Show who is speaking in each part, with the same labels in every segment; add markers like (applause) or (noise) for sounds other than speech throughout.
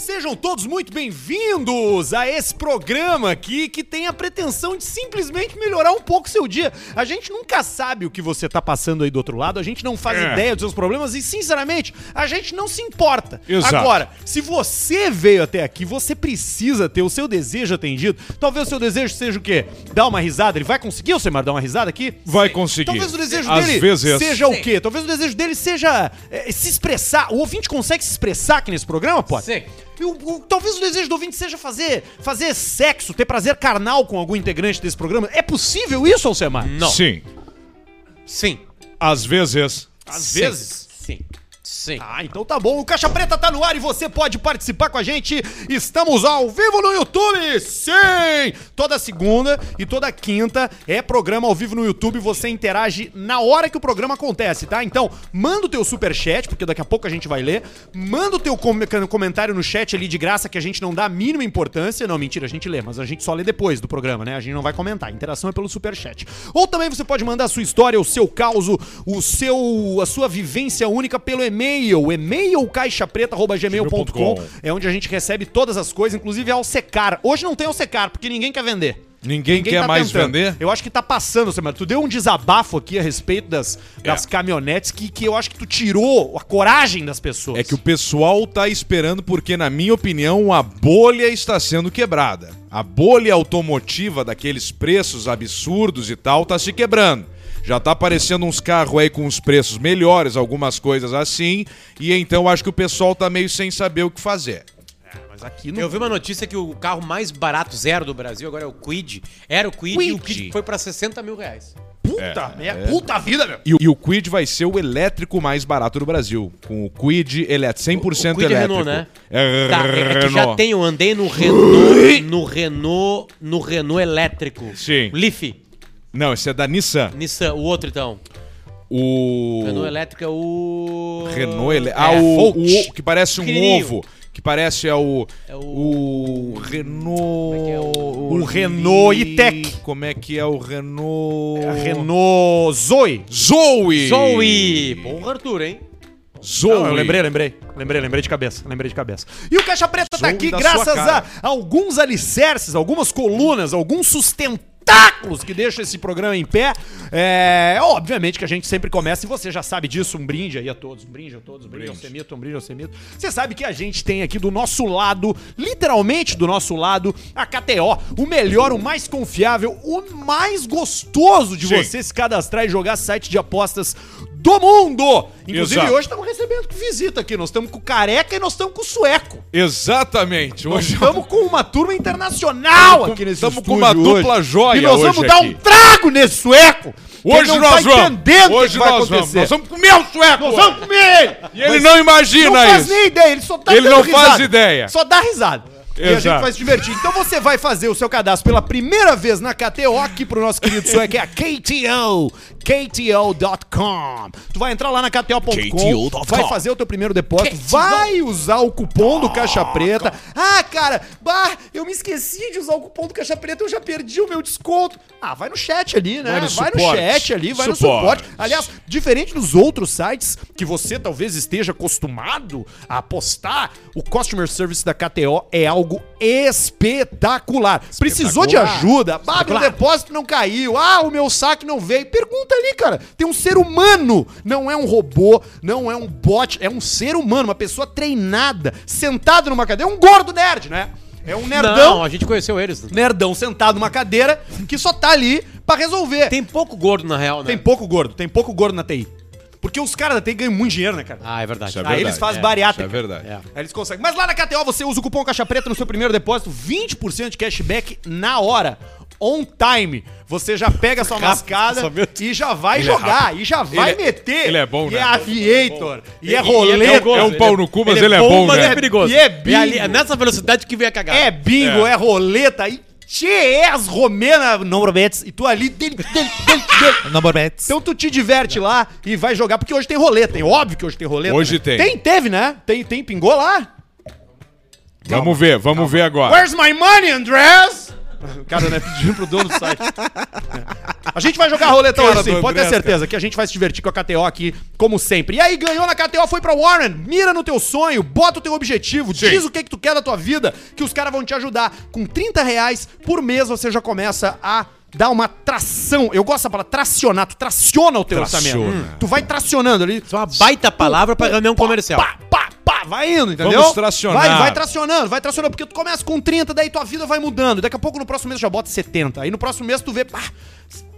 Speaker 1: Sejam todos muito bem-vindos a esse programa aqui que tem a pretensão de simplesmente melhorar um pouco seu dia. A gente nunca sabe o que você tá passando aí do outro lado, a gente não faz
Speaker 2: É.
Speaker 1: ideia dos seus problemas e, sinceramente, a gente não se importa.
Speaker 2: Exato.
Speaker 1: Agora, se você veio até aqui, você precisa ter o seu desejo atendido. Talvez o seu desejo seja o quê? Dar uma risada. Ele vai conseguir, Alcemar, dar uma risada aqui?
Speaker 2: Vai conseguir.
Speaker 1: Talvez o desejo
Speaker 2: Às
Speaker 1: dele
Speaker 2: vezes.
Speaker 1: seja o quê? Talvez o desejo dele seja é, se expressar. O ouvinte consegue se expressar aqui nesse programa, pode?
Speaker 3: Sim.
Speaker 1: O- o- talvez o desejo do ouvinte seja fazer, fazer sexo, ter prazer carnal com algum integrante desse programa. É possível isso, Alcemar?
Speaker 3: Não.
Speaker 2: Sim.
Speaker 3: Sim.
Speaker 2: Às vezes.
Speaker 1: Às
Speaker 3: Sim.
Speaker 1: vezes.
Speaker 3: Sim. Sim.
Speaker 1: Ah, então tá bom. O Caixa Preta tá no ar e você pode participar com a gente. Estamos ao vivo no YouTube. Sim! Toda segunda e toda quinta é programa ao vivo no YouTube. Você interage na hora que o programa acontece, tá? Então, manda o teu superchat, porque daqui a pouco a gente vai ler. Manda o teu com- comentário no chat ali de graça que a gente não dá a mínima importância. Não, mentira, a gente lê, mas a gente só lê depois do programa, né? A gente não vai comentar. A interação é pelo superchat. Ou também você pode mandar a sua história, o seu caos, o seu, a sua vivência única pelo e-mail. E-mail caixapreta.gmail.com é onde a gente recebe todas as coisas, inclusive ao secar. Hoje não tem ao secar, porque ninguém quer vender.
Speaker 2: Ninguém, quer
Speaker 1: tá
Speaker 2: mais
Speaker 1: tentando.
Speaker 2: vender?
Speaker 1: Eu acho que tá passando, Semana. Tu deu um desabafo aqui a respeito das, das caminhonetes que, que eu acho que tu tirou a coragem das pessoas.
Speaker 2: É que o pessoal tá esperando porque, na minha opinião, a bolha está sendo quebrada. A bolha automotiva daqueles preços absurdos e tal tá se quebrando. Já tá aparecendo uns carros aí com os preços melhores, algumas coisas assim, e então acho que o pessoal tá meio sem saber o que fazer.
Speaker 1: Mas aqui no
Speaker 3: Eu vi uma notícia que o carro mais barato zero do Brasil agora é o Quid. Era o Quid, e o
Speaker 1: Quid.
Speaker 3: Quid foi pra 60 mil reais.
Speaker 1: puta, é, puta vida, meu.
Speaker 2: E, o- e o Quid vai ser o elétrico mais barato do Brasil. Com o Quid elétrico, 100%
Speaker 3: O Quid é
Speaker 2: elétrico.
Speaker 3: Renault, né?
Speaker 2: É,
Speaker 3: Tá, é, é que já tem, eu andei no Renault, no Renault, no Renault elétrico.
Speaker 2: Sim.
Speaker 3: Leaf,
Speaker 2: Não, esse é da Nissan.
Speaker 3: Nissan, o outro então.
Speaker 2: O...
Speaker 3: Renault elétrico é o...
Speaker 2: Renault.
Speaker 3: É,
Speaker 2: Ah, o,
Speaker 3: Volt.
Speaker 2: o- que parece um ovo. Que parece é o...
Speaker 3: É o-
Speaker 2: o... Renault...
Speaker 3: Como é que é
Speaker 1: O Renault E-Tech.
Speaker 2: Como é que é o Renault...
Speaker 1: A Renault Zoe.
Speaker 2: Zoe!
Speaker 3: Zoe! Porra, Arthur, hein?
Speaker 2: Zoe!
Speaker 1: Não, eu lembrei, lembrei. Lembrei, lembrei de cabeça. Lembrei de cabeça. E o Caixa Preta tá
Speaker 2: Zoe
Speaker 1: aqui
Speaker 2: da
Speaker 1: graças a alguns alicerces, algumas colunas, alguns que deixam esse programa em pé. É, obviamente que a gente sempre começa, e você já sabe disso, um brinde aí a todos, um brinde a todos, um brinde ao Semito, um brinde ao Semito. Você sabe que a gente tem aqui do nosso lado, literalmente do nosso lado, a KTO, o melhor, o mais confiável, o mais gostoso de
Speaker 2: Sim.
Speaker 1: você se cadastrar e jogar site de apostas do mundo. Inclusive,
Speaker 2: Exato.
Speaker 1: hoje estamos recebendo visita aqui. Nós estamos com o Careca e nós estamos com o Sueco.
Speaker 2: Exatamente.
Speaker 1: Nós
Speaker 2: Hoje
Speaker 1: estamos com uma turma internacional aqui nesse
Speaker 2: Estamos com uma
Speaker 1: hoje.
Speaker 2: dupla joia
Speaker 1: Nós vamos dar
Speaker 2: aqui.
Speaker 1: um trago nesse Sueco.
Speaker 2: Hoje
Speaker 1: não
Speaker 2: nós
Speaker 1: tá
Speaker 2: vamos. Hoje
Speaker 1: que vai
Speaker 2: nós vamos.
Speaker 1: acontecer.
Speaker 2: Nós vamos comer o sueco.
Speaker 1: Nós vamos comer ele.
Speaker 2: E ele
Speaker 1: Mas
Speaker 2: não imagina
Speaker 1: não faz
Speaker 2: isso.
Speaker 1: nem ideia, ele só tá
Speaker 2: Ele não faz
Speaker 1: risada.
Speaker 2: ideia.
Speaker 1: Só dá risada. E a gente
Speaker 2: Exato.
Speaker 1: vai se divertir. Então você vai fazer o seu cadastro pela primeira vez na KTO aqui pro nosso querido sueco, que é a KTO. KTO.com. Tu vai entrar lá na KTO.com, vai fazer o teu primeiro depósito, vai usar o cupom do Caixa Preta. Ah, cara, bah, eu me esqueci de usar o cupom do Caixa Preta, eu já perdi o meu desconto. Ah, vai no chat ali, né?
Speaker 2: Vai no
Speaker 1: Vai no
Speaker 2: suporte.
Speaker 1: chat ali, vai no
Speaker 2: Suporte.
Speaker 1: suporte. Aliás, diferente dos outros sites que você talvez esteja acostumado a apostar, o Customer Service da KTO é algo espetacular. Precisou de ajuda? Ah, meu depósito não caiu. Ah, o meu saque não veio. Pergunta ali, cara. Tem um ser humano. Não é um robô, não é um bot, é um ser humano, uma pessoa treinada, sentado numa cadeira. É um gordo nerd, né? É um nerdão.
Speaker 3: Não, a gente conheceu eles.
Speaker 1: Nerdão sentado numa cadeira que só tá ali pra resolver.
Speaker 3: Tem pouco gordo, na real, né?
Speaker 1: Tem pouco gordo, tem pouco gordo na TI. Porque os caras da TI ganham muito dinheiro, né, cara?
Speaker 3: Ah, é verdade.
Speaker 2: Isso é
Speaker 1: Aí
Speaker 2: verdade.
Speaker 1: eles fazem
Speaker 3: é,
Speaker 1: bariátrica.
Speaker 2: Isso é verdade.
Speaker 3: É.
Speaker 1: Aí eles conseguem. Mas lá na KTO você usa o cupom Caixa Preta no seu primeiro depósito, 20% de cashback na hora. On time. Você já pega a sua (laughs) mascada e já vai
Speaker 2: Ele é
Speaker 1: jogar.
Speaker 2: rápido.
Speaker 1: e já vai
Speaker 2: Ele é-
Speaker 1: meter.
Speaker 2: ele é bom,
Speaker 1: e
Speaker 2: né?
Speaker 1: é aviator. E, é
Speaker 3: E- e é
Speaker 1: roleta.
Speaker 2: É um pau
Speaker 3: ele
Speaker 2: no cu, mas ele é bom,
Speaker 3: mas
Speaker 2: né?
Speaker 3: é perigoso.
Speaker 1: E é bingo.
Speaker 3: ali- é nessa velocidade que vem a cagada.
Speaker 1: É bingo, é,
Speaker 2: É.
Speaker 1: roleta. E é romena, não prometes. E tu ali dele, dele, dele, dele. (laughs)
Speaker 4: Number bets.
Speaker 1: Então tu te diverte lá e vai jogar, porque hoje tem roleta, hein? Óbvio que hoje tem roleta.
Speaker 2: Hoje
Speaker 1: né?
Speaker 2: tem.
Speaker 1: Tem, teve, né? Tem, tem, pingou lá.
Speaker 2: Vamos ver, vamos ver agora.
Speaker 1: Where's my money, Andrés? O cara, né, pedindo pro dono do site. A gente vai jogar roleta hoje sim, pode ter certeza que a gente vai se divertir com a KTO aqui, como sempre. E aí, ganhou na KTO, foi pra Warren, mira no teu sonho, bota o teu objetivo, diz o que que tu quer da tua vida, que os caras vão te ajudar. Com 30 reais por mês você já começa a dar uma tração. Eu gosto da palavra tracionar, tu traciona o teu
Speaker 2: Traciona.
Speaker 1: orçamento. Hum. Tu vai tracionando ali.
Speaker 3: Isso é uma baita palavra pra reunião
Speaker 1: Pá,
Speaker 3: comercial.
Speaker 1: Pá, pá, pá, vai indo, entendeu?
Speaker 2: Vamos tracionar.
Speaker 1: Vai, vai tracionando, vai tracionando, porque tu começa com 30, daí tua vida vai mudando. Daqui a pouco no próximo mês já bota 70. Aí no próximo mês tu vê, pá,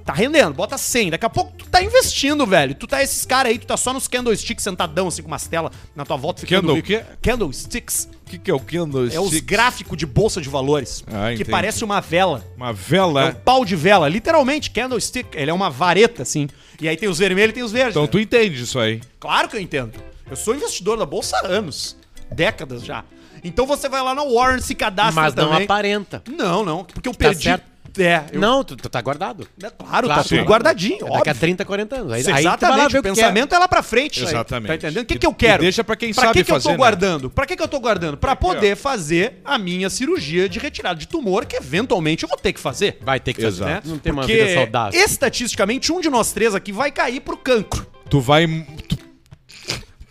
Speaker 1: tá rendendo, bota 100. Daqui a pouco tu tá investindo, velho. Tu tá esses caras aí, tu tá só nos candlesticks sentadão assim com umas telas na tua volta ficando
Speaker 2: Candle o quê?
Speaker 1: Candlesticks.
Speaker 2: O que, que é o candlestick?
Speaker 1: É os gráficos de bolsa de valores.
Speaker 2: Ah,
Speaker 1: que
Speaker 2: entendi.
Speaker 1: parece uma vela.
Speaker 2: Uma
Speaker 1: É um
Speaker 2: vela.
Speaker 1: pau de vela, literalmente, candlestick. Ele é uma vareta, assim. E aí tem os vermelhos e tem os verdes.
Speaker 2: Então
Speaker 1: né?
Speaker 2: tu entende isso aí.
Speaker 1: Claro que eu entendo. Eu sou investidor da bolsa há anos. Décadas já. Então você vai lá na Warren, se cadastra
Speaker 3: Mas não
Speaker 1: também.
Speaker 3: aparenta.
Speaker 1: Não, não. Porque eu
Speaker 3: Tá
Speaker 1: perdi.
Speaker 3: certo.
Speaker 1: É, eu...
Speaker 3: Não, tu, tu tá guardado.
Speaker 1: É claro, tá
Speaker 3: Claro,
Speaker 1: tudo
Speaker 3: claro.
Speaker 1: guardadinho,
Speaker 3: É Daqui a
Speaker 1: óbvio.
Speaker 3: 30, 40 anos. Aí, aí tu vai lá
Speaker 1: Exatamente,
Speaker 3: ver
Speaker 1: o
Speaker 3: é.
Speaker 1: pensamento é lá pra frente. isso aí.
Speaker 2: Exatamente.
Speaker 1: Tá entendendo? O que,
Speaker 2: E-
Speaker 1: que eu
Speaker 2: e
Speaker 1: quero?
Speaker 2: deixa pra quem
Speaker 1: pra
Speaker 2: sabe
Speaker 1: que que eu
Speaker 2: fazer,
Speaker 1: tô
Speaker 2: né?
Speaker 1: guardando? Pra que, que eu tô guardando? Pra poder fazer a minha cirurgia de retirada de tumor, que eventualmente eu vou ter que fazer.
Speaker 3: Vai ter que fazer.
Speaker 2: Exato.
Speaker 3: Não tem uma
Speaker 1: Porque
Speaker 3: vida saudável.
Speaker 1: estatisticamente um de nós três aqui vai cair pro cancro.
Speaker 2: Tu vai. Tu,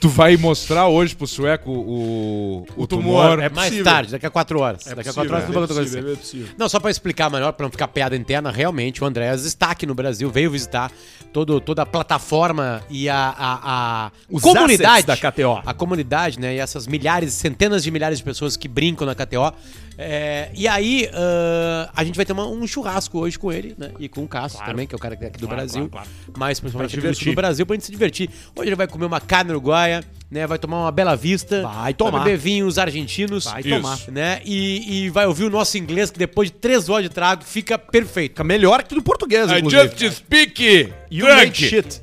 Speaker 2: tu vai mostrar hoje pro sueco o, o,
Speaker 1: tumor.
Speaker 2: tumor.
Speaker 1: É
Speaker 3: Mais
Speaker 1: possível.
Speaker 3: tarde, daqui a 4 horas. daqui a 4 horas
Speaker 1: é possível, é possível.
Speaker 3: Não, só pra explicar melhor, pra não ficar piada interna, realmente o Andréas está aqui no Brasil, veio visitar todo, toda a plataforma e a, a, a
Speaker 1: Os
Speaker 3: comunidade
Speaker 1: da KTO.
Speaker 3: A comunidade, né? E essas milhares, centenas de milhares de pessoas que brincam na KTO. É, e aí, ah, a gente vai ter uma- um churrasco hoje com ele, né? E com o Cássio também, que é o cara que é aqui do Brasil.
Speaker 1: claro,
Speaker 3: Mas principalmente
Speaker 1: Pra
Speaker 3: do do Brasil, pra gente se divertir. Hoje ele vai comer uma carne uruguaia, né? Vai tomar uma bela vista.
Speaker 1: Vai tomar.
Speaker 3: beber vinhos argentinos.
Speaker 1: Vai
Speaker 2: Isso.
Speaker 1: tomar.
Speaker 3: Né? E, e vai ouvir o nosso inglês, que depois de três horas de trago, fica perfeito.
Speaker 1: Fica melhor que do português,
Speaker 2: I
Speaker 1: inclusive.
Speaker 2: just speak.
Speaker 1: You made shit.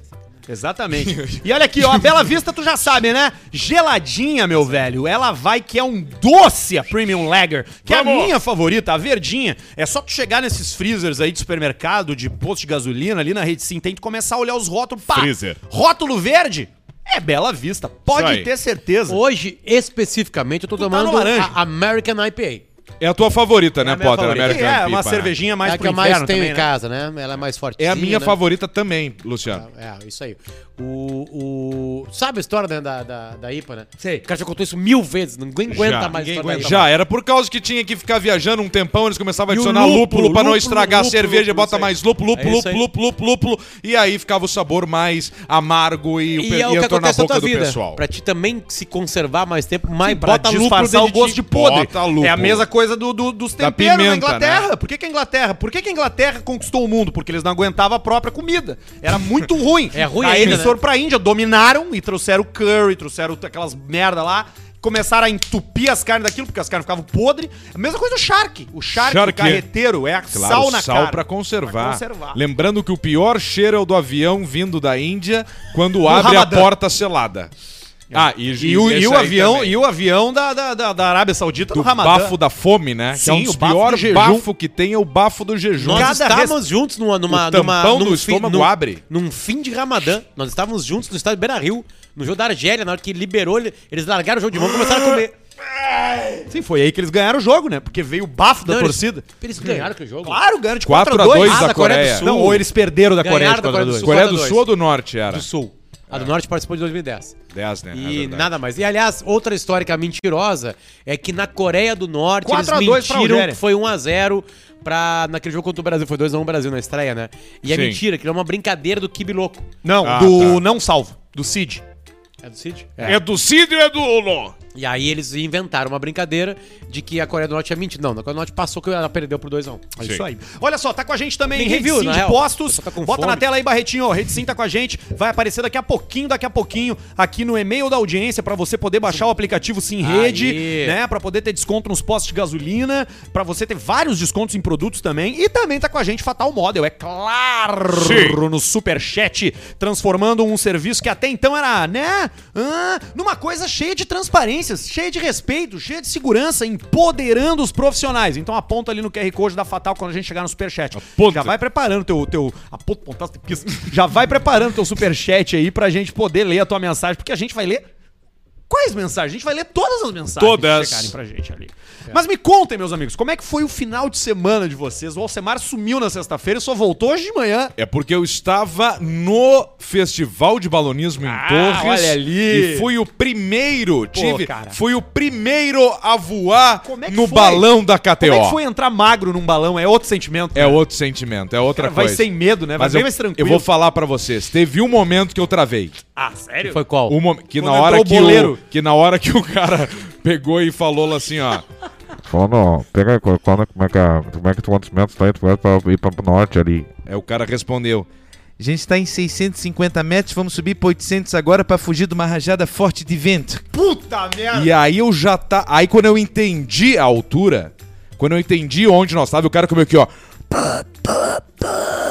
Speaker 1: Exatamente. (laughs) e olha aqui, ó, a Bela Vista tu já sabe, né? Geladinha, meu velho. Ela vai que é um doce a Premium Lager, que é a
Speaker 2: Vamos.
Speaker 1: minha favorita, a verdinha. É só tu chegar nesses freezers aí de supermercado, de posto de gasolina, ali na rede sim, tem que começar a olhar os rótulos. Pá,
Speaker 2: Freezer.
Speaker 1: Rótulo verde é Bela Vista. Pode ter certeza.
Speaker 3: Hoje, especificamente, eu tô
Speaker 1: tá
Speaker 3: tomando
Speaker 1: laranja.
Speaker 3: a American IPA.
Speaker 2: É a tua favorita, né,
Speaker 3: a minha
Speaker 2: Potter?
Speaker 3: favorita.
Speaker 2: American
Speaker 1: é uma
Speaker 2: Pipa, né?
Speaker 1: cervejinha mais
Speaker 3: é que eu mais tenho
Speaker 1: também,
Speaker 3: em
Speaker 1: né?
Speaker 3: casa, né? Ela é mais forte.
Speaker 2: É a minha favorita também, Luciano.
Speaker 3: É, isso aí. O, o... Sabe a história né, da, da, da IPA, né?
Speaker 1: Sei.
Speaker 3: O cara já contou isso mil vezes, ninguém aguenta
Speaker 2: Já,
Speaker 3: mais
Speaker 1: ninguém
Speaker 3: IPA.
Speaker 2: Já, era por causa que tinha que ficar viajando um tempão, eles começavam a adicionar
Speaker 3: lúpulo,
Speaker 2: lúpulo, pra não
Speaker 3: lúpulo,
Speaker 2: estragar
Speaker 3: lúpulo,
Speaker 2: a cerveja,
Speaker 3: lúpulo,
Speaker 2: bota
Speaker 3: aí.
Speaker 2: mais lúpulo,
Speaker 3: É
Speaker 2: lúpulo,
Speaker 3: aí.
Speaker 2: lúpulo, lúpulo, lúpulo, e aí ficava o sabor mais amargo e, o
Speaker 3: E é o que
Speaker 2: ia tornar a boca do
Speaker 3: vida.
Speaker 2: pessoal.
Speaker 3: Pra ti também se conservar mais tempo, mais
Speaker 1: Sim, pra
Speaker 3: bota lúpulo
Speaker 1: disfarçar o gosto de podre.
Speaker 2: Bota lúpulo.
Speaker 1: É a mesma coisa do, do- dos
Speaker 2: Da
Speaker 1: temperos na
Speaker 2: pimenta,
Speaker 1: Inglaterra.
Speaker 2: né?
Speaker 1: Por que, que a Inglaterra? Por que, que a Inglaterra conquistou o mundo? Porque eles não aguentavam a própria comida. Era muito (laughs) ruim.
Speaker 3: É ruim
Speaker 1: Aí
Speaker 3: ainda,
Speaker 1: eles
Speaker 3: né?
Speaker 1: foram pra Índia, dominaram e trouxeram curry, trouxeram aquelas merda lá. Começaram a entupir as carnes daquilo, porque as carnes ficavam podres. A mesma coisa do Shark. O Shark,
Speaker 2: Shark.
Speaker 1: o carreteiro, é
Speaker 2: Claro,
Speaker 1: sal na
Speaker 2: sal
Speaker 1: cara.
Speaker 2: pra conservar.
Speaker 1: Pra conservar.
Speaker 2: Lembrando que o pior cheiro é o do avião vindo da Índia quando abre
Speaker 1: Ramadã.
Speaker 2: a porta selada. Ah, e,
Speaker 1: E o, e o avião,
Speaker 2: também.
Speaker 1: e o avião da, da, da, da Arábia Saudita
Speaker 2: do
Speaker 1: no Ramadã.
Speaker 2: bafo da fome, né? que é um
Speaker 1: Sim,
Speaker 2: dos
Speaker 1: o bafo do
Speaker 2: piores
Speaker 1: jejum.
Speaker 2: bafo que tem é o bafo do jejum.
Speaker 3: Nós
Speaker 1: Cada
Speaker 3: estávamos juntos numa, numa,
Speaker 2: O tampão
Speaker 3: numa,
Speaker 2: do estômago
Speaker 3: num,
Speaker 2: abre.
Speaker 3: Num fim de Ramadã. Nós estávamos juntos no estádio Beira Rio, no jogo da Argélia, na hora que liberou, ele- eles largaram o jogo de mão e começaram a comer.
Speaker 1: Sim, foi aí que eles ganharam o jogo, né? Porque veio o bafo da
Speaker 3: Não, eles-
Speaker 1: torcida.
Speaker 3: Eles ganharam aquele jogo.
Speaker 1: Claro, ganharam de
Speaker 2: 4
Speaker 1: 4
Speaker 2: a
Speaker 1: a 2
Speaker 2: 2
Speaker 3: Ah,
Speaker 2: da
Speaker 3: da Coreia do
Speaker 2: Coreia.
Speaker 3: Sul.
Speaker 1: Não, ou eles perderam da
Speaker 3: Ganharam
Speaker 1: Coreia de
Speaker 3: da
Speaker 1: 4 a
Speaker 3: Coreia do
Speaker 1: 2
Speaker 3: Sul.
Speaker 2: Coreia do
Speaker 3: 4 a 2.
Speaker 2: Sul ou do Norte era?
Speaker 3: Do Sul. A do Norte participou de 2010.
Speaker 2: 10, né? É
Speaker 3: E
Speaker 2: verdade.
Speaker 3: nada mais. E aliás, outra histórica mentirosa é que na Coreia do Norte
Speaker 1: 4 a
Speaker 3: eles
Speaker 1: 2 pra
Speaker 3: mentiram que foi 1x0 pra. Naquele jogo contra o Brasil. Foi 2x1 Brasil na estreia, né? E é
Speaker 2: Sim.
Speaker 3: mentira, que é uma brincadeira do Kibi Louco.
Speaker 1: Não,
Speaker 2: Ah,
Speaker 1: do
Speaker 2: tá.
Speaker 1: não salvo, do Cid.
Speaker 3: É do Cid?
Speaker 2: É do Cid ou é do Uno?
Speaker 3: E aí eles inventaram uma brincadeira de que a Coreia do Norte é mentira. Não, na Coreia do Norte passou que ela perdeu por 2x1.
Speaker 1: É
Speaker 2: Sim.
Speaker 1: isso aí. Olha só, tá com a gente também
Speaker 3: Ninguém
Speaker 1: Rede
Speaker 3: viu,
Speaker 1: Sim de
Speaker 3: real.
Speaker 1: Postos.
Speaker 3: Tá com
Speaker 1: Bota
Speaker 3: fome.
Speaker 1: na tela aí, Barretinho. ó, Rede Sim tá com a gente. Vai aparecer daqui a pouquinho, daqui a pouquinho, aqui no e-mail da audiência, pra você poder baixar o aplicativo Sim Rede,
Speaker 3: Aí.
Speaker 1: né? Pra poder ter desconto nos postos de gasolina, pra você ter vários descontos em produtos também. E também tá com a gente Fatal Model, é claro,
Speaker 2: Sim.
Speaker 1: no Superchat, transformando um serviço que até então era, né? ah, numa coisa cheia de cheia de respeito, cheia de segurança, empoderando os profissionais. Então aponta ali no QR Code da Fatal quando a gente chegar no Superchat.
Speaker 2: Aponta.
Speaker 1: Já vai preparando teu. teu aponta, pista. Já vai preparando teu Superchat aí pra gente poder ler a tua mensagem, porque a gente vai ler Quais mensagens? A gente vai ler todas as mensagens
Speaker 2: Todas.
Speaker 1: que chegarem pra gente ali. Mas me contem, meus amigos, como é que foi o final de semana de vocês? O Alcemar sumiu na sexta-feira e só voltou hoje de manhã.
Speaker 2: É porque eu estava no Festival de Balonismo em
Speaker 1: Ah,
Speaker 2: Torres.
Speaker 1: olha ali.
Speaker 2: E fui o primeiro, tive,
Speaker 1: cara.
Speaker 2: fui o primeiro a voar
Speaker 1: é
Speaker 2: no
Speaker 1: foi?
Speaker 2: balão da KTO.
Speaker 1: Como é que foi entrar magro num balão? É outro sentimento.
Speaker 2: É
Speaker 1: né?
Speaker 2: outro sentimento, é outra
Speaker 1: Cara, vai
Speaker 2: coisa.
Speaker 1: sem medo, né? Vai
Speaker 2: Mas
Speaker 1: bem
Speaker 2: eu,
Speaker 1: mais
Speaker 2: eu
Speaker 1: tranquilo.
Speaker 2: vou falar pra vocês. Teve um momento que eu travei.
Speaker 1: Ah, sério?
Speaker 3: Foi qual?
Speaker 2: Que na
Speaker 1: Quando
Speaker 2: hora
Speaker 1: entrou o
Speaker 2: que o, que na hora que o cara (laughs) pegou e falou assim, ó.
Speaker 4: Falando, ó, pega quando, como é que, é- como é que quantos metros tá aí, tu vai pra, ir pra, pro norte ali.
Speaker 2: Aí o cara respondeu: A gente tá em 650 metros, vamos subir pra 800 agora pra fugir de uma rajada forte de vento.
Speaker 1: Puta merda!
Speaker 2: E aí eu já tá. Aí quando eu entendi a altura, quando eu entendi onde nós tava, o cara comeu aqui, ó.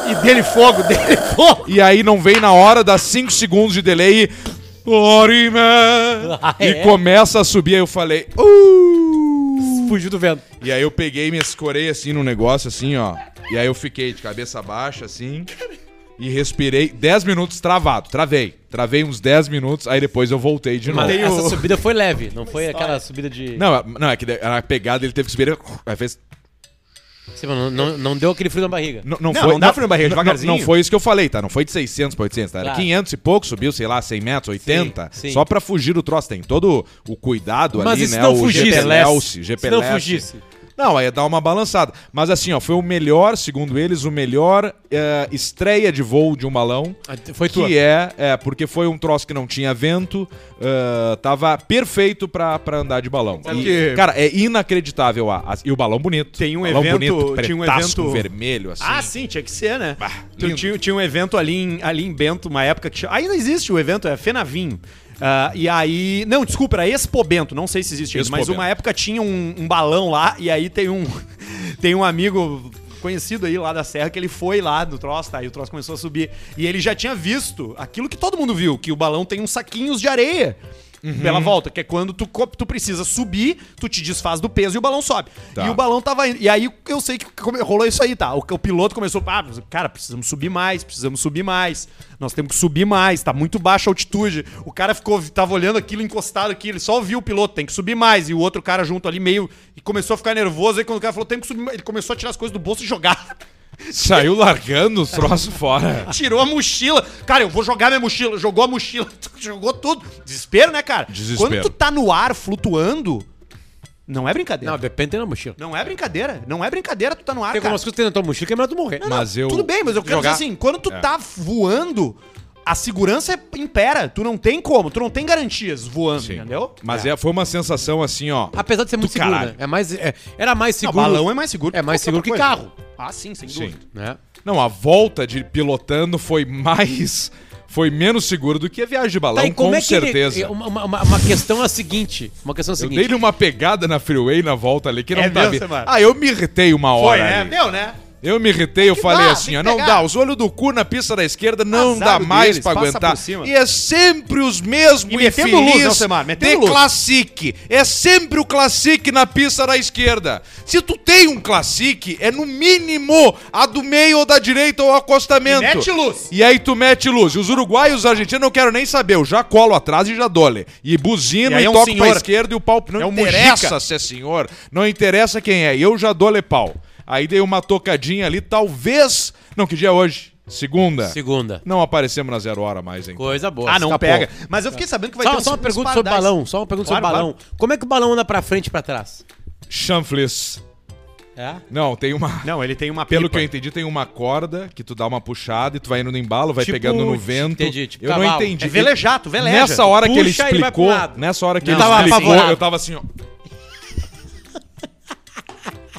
Speaker 1: E dele fogo, (laughs) dele fogo!
Speaker 2: E aí não vem na hora, dá 5 segundos de delay e.
Speaker 3: Ah,
Speaker 2: E
Speaker 3: é?
Speaker 2: começa a subir, aí eu falei. Uh!
Speaker 3: Fugiu do vento.
Speaker 2: E aí eu peguei e me escorei assim no negócio, assim, ó. E aí eu fiquei de cabeça baixa, assim. E respirei 10 minutos travado. Travei. Travei uns 10 minutos, aí depois eu voltei de novo.
Speaker 3: Mas
Speaker 1: Tem
Speaker 3: essa (laughs) subida foi leve, não foi aquela subida de.
Speaker 2: Não, não, é que a pegada ele teve que subir. Aí fez.
Speaker 3: Sim, mas Não, não, não deu aquele frio na barriga.
Speaker 2: Não, não,
Speaker 1: Não,
Speaker 2: foi,
Speaker 1: não dá frio na barriga,
Speaker 2: não-
Speaker 1: devagarzinho.
Speaker 2: Não, foi isso que eu falei, tá? Não foi de 600 pra 800, tá? Era
Speaker 3: Claro.
Speaker 2: 500 e pouco, subiu, sei lá, 100 metros, 80.
Speaker 3: sim.
Speaker 2: Só pra fugir do troço. Tem todo o cuidado
Speaker 3: Mas
Speaker 2: ali,
Speaker 3: e se
Speaker 2: né?
Speaker 3: não
Speaker 2: o
Speaker 3: fugisse?
Speaker 2: GPLS,
Speaker 3: Se
Speaker 2: GPLS.
Speaker 3: não fugisse.
Speaker 2: Não, aí ia dar uma balançada. Mas assim, ó, foi o melhor, segundo eles, o melhor eh, estreia de voo de um balão.
Speaker 3: Ah, Foi tua.
Speaker 2: Que é, é, porque foi um troço que não tinha vento, ah, tava perfeito pra, pra andar de balão. E,
Speaker 1: que-
Speaker 2: Cara, é inacreditável. a- a- e o balão bonito.
Speaker 1: Tem um
Speaker 2: balão
Speaker 1: evento-
Speaker 2: bonito,
Speaker 1: tinha um evento-
Speaker 2: vermelho, assim.
Speaker 1: Ah, sim, tinha que ser, né?
Speaker 2: Bah,
Speaker 1: tinha, tinha um evento ali em, ali em Bento, uma época que. Ainda existe o evento, é Fenavinho. Ah, e aí. Não, desculpa, era Expo Bento, não sei se existe
Speaker 2: Expo
Speaker 1: mas uma época tinha um, um balão lá, e aí tem um. (laughs) tem um amigo conhecido aí lá da Serra que ele foi lá no troço, tá? E o troço começou a subir. E ele já tinha visto aquilo que todo mundo viu, que o balão tem uns saquinhos de areia.
Speaker 2: Uhum.
Speaker 1: Pela volta, que é quando tu, tu precisa subir, tu te desfaz do peso e o balão sobe.
Speaker 2: Tá.
Speaker 1: E o balão tava indo. E aí eu sei que rolou isso aí, tá? O, o piloto começou, ah, cara, precisamos subir mais, precisamos subir mais. Nós temos que subir mais, tá muito baixa a altitude. O cara ficou, tava olhando aquilo encostado aqui, ele só ouviu o piloto, tem que subir mais. E o outro cara junto ali meio e começou a ficar nervoso. Aí quando o cara falou, tem que subir mais, ele começou a tirar as coisas do bolso e jogar.
Speaker 2: Saiu largando os troços fora.
Speaker 1: Tirou a mochila. Cara, eu vou jogar minha mochila. Jogou a mochila, (laughs) jogou tudo. Desespero, né, cara?
Speaker 2: Desespero.
Speaker 1: Quando tu tá no ar flutuando, não é brincadeira.
Speaker 3: Não, depende da mochila.
Speaker 1: Não é brincadeira. Não é brincadeira tu tá no ar,
Speaker 3: Tem algumas coisas que tem na tua mochila que é melhor tu morrer.
Speaker 2: Mas eu.
Speaker 1: Tudo bem, mas eu quero
Speaker 3: Jogar.
Speaker 1: dizer assim, quando tu tá voando, a segurança é- impera. Tu não tem como, tu não tem garantias voando,
Speaker 2: Sim.
Speaker 1: entendeu?
Speaker 2: Mas é, foi uma sensação assim, ó.
Speaker 3: Apesar de ser muito seguro, né? É mais, é- era mais
Speaker 1: Não,
Speaker 3: seguro.
Speaker 1: balão é mais seguro.
Speaker 3: É mais seguro que
Speaker 1: coisa.
Speaker 3: carro.
Speaker 1: Ah, sim, sem
Speaker 2: Sim.
Speaker 1: dúvida.
Speaker 3: Né?
Speaker 2: Não, a volta de pilotando foi mais. Foi menos seguro do que a viagem de balão,
Speaker 3: Tá, e como
Speaker 2: com
Speaker 3: é que ele-
Speaker 2: certeza.
Speaker 3: uma, uma- uma questão é a seguinte. Uma questão é a
Speaker 2: Eu
Speaker 3: seguinte.
Speaker 2: dei-lhe uma pegada na freeway na volta ali que não
Speaker 1: É
Speaker 2: tá vindo. Ah, eu me irritei uma
Speaker 1: Foi,
Speaker 2: hora.
Speaker 1: né?
Speaker 2: ali.
Speaker 1: Deu, né?
Speaker 2: Eu me irritei, eu falei
Speaker 1: dá,
Speaker 2: assim, ó, não
Speaker 1: pegar.
Speaker 2: dá, os olhos do cu na pista da esquerda não
Speaker 1: Azar
Speaker 2: dá mais pra
Speaker 1: passa
Speaker 2: aguentar. E é sempre os mesmos
Speaker 1: E metendo luz? Metendo
Speaker 2: de
Speaker 1: luz.
Speaker 2: classique. É sempre o classique na pista da esquerda. Se tu tem um classique, é no mínimo a do meio ou da direita ou acostamento.
Speaker 1: E mete luz.
Speaker 2: E aí tu mete luz. E os uruguaios e os argentinos não quero nem saber. Eu já colo atrás e já dole. E buzino
Speaker 1: E
Speaker 2: e,
Speaker 1: é um
Speaker 2: toco pra
Speaker 1: senhor.
Speaker 2: esquerda e o pau... Não
Speaker 1: É um
Speaker 2: interessa
Speaker 1: Mujica.
Speaker 2: se é senhor. Não interessa quem é. Eu já dole pau. Aí dei uma tocadinha ali, talvez... Não, que dia é hoje? Segunda.
Speaker 3: Segunda.
Speaker 2: Não aparecemos na zero hora mais, hein?
Speaker 3: Coisa boa.
Speaker 1: Ah, não
Speaker 3: escapou.
Speaker 1: pega. Mas eu fiquei sabendo que vai ter
Speaker 3: Só,
Speaker 1: uns-
Speaker 3: só uma pergunta sobre balão. Só uma pergunta sobre
Speaker 1: Claro,
Speaker 3: balão. Como é que o balão anda pra frente e pra trás?
Speaker 2: Chanfles.
Speaker 3: É?
Speaker 2: Não, tem uma...
Speaker 1: Não, ele tem uma
Speaker 2: Pelo
Speaker 1: pipa.
Speaker 2: que eu entendi, tem uma corda que tu dá uma puxada e tu vai indo no embalo, vai
Speaker 3: Tipo-
Speaker 2: pegando no vento.
Speaker 3: entendi, tipo
Speaker 2: eu não entendi.
Speaker 1: É velejar, tu veleja.
Speaker 2: Nessa hora que ele
Speaker 3: puxa, ele vai pro
Speaker 2: explicou,
Speaker 3: lado.
Speaker 2: nessa hora que
Speaker 3: Não,
Speaker 2: ele
Speaker 3: tava
Speaker 2: explicou,
Speaker 3: apavorado.
Speaker 2: eu tava assim, ó.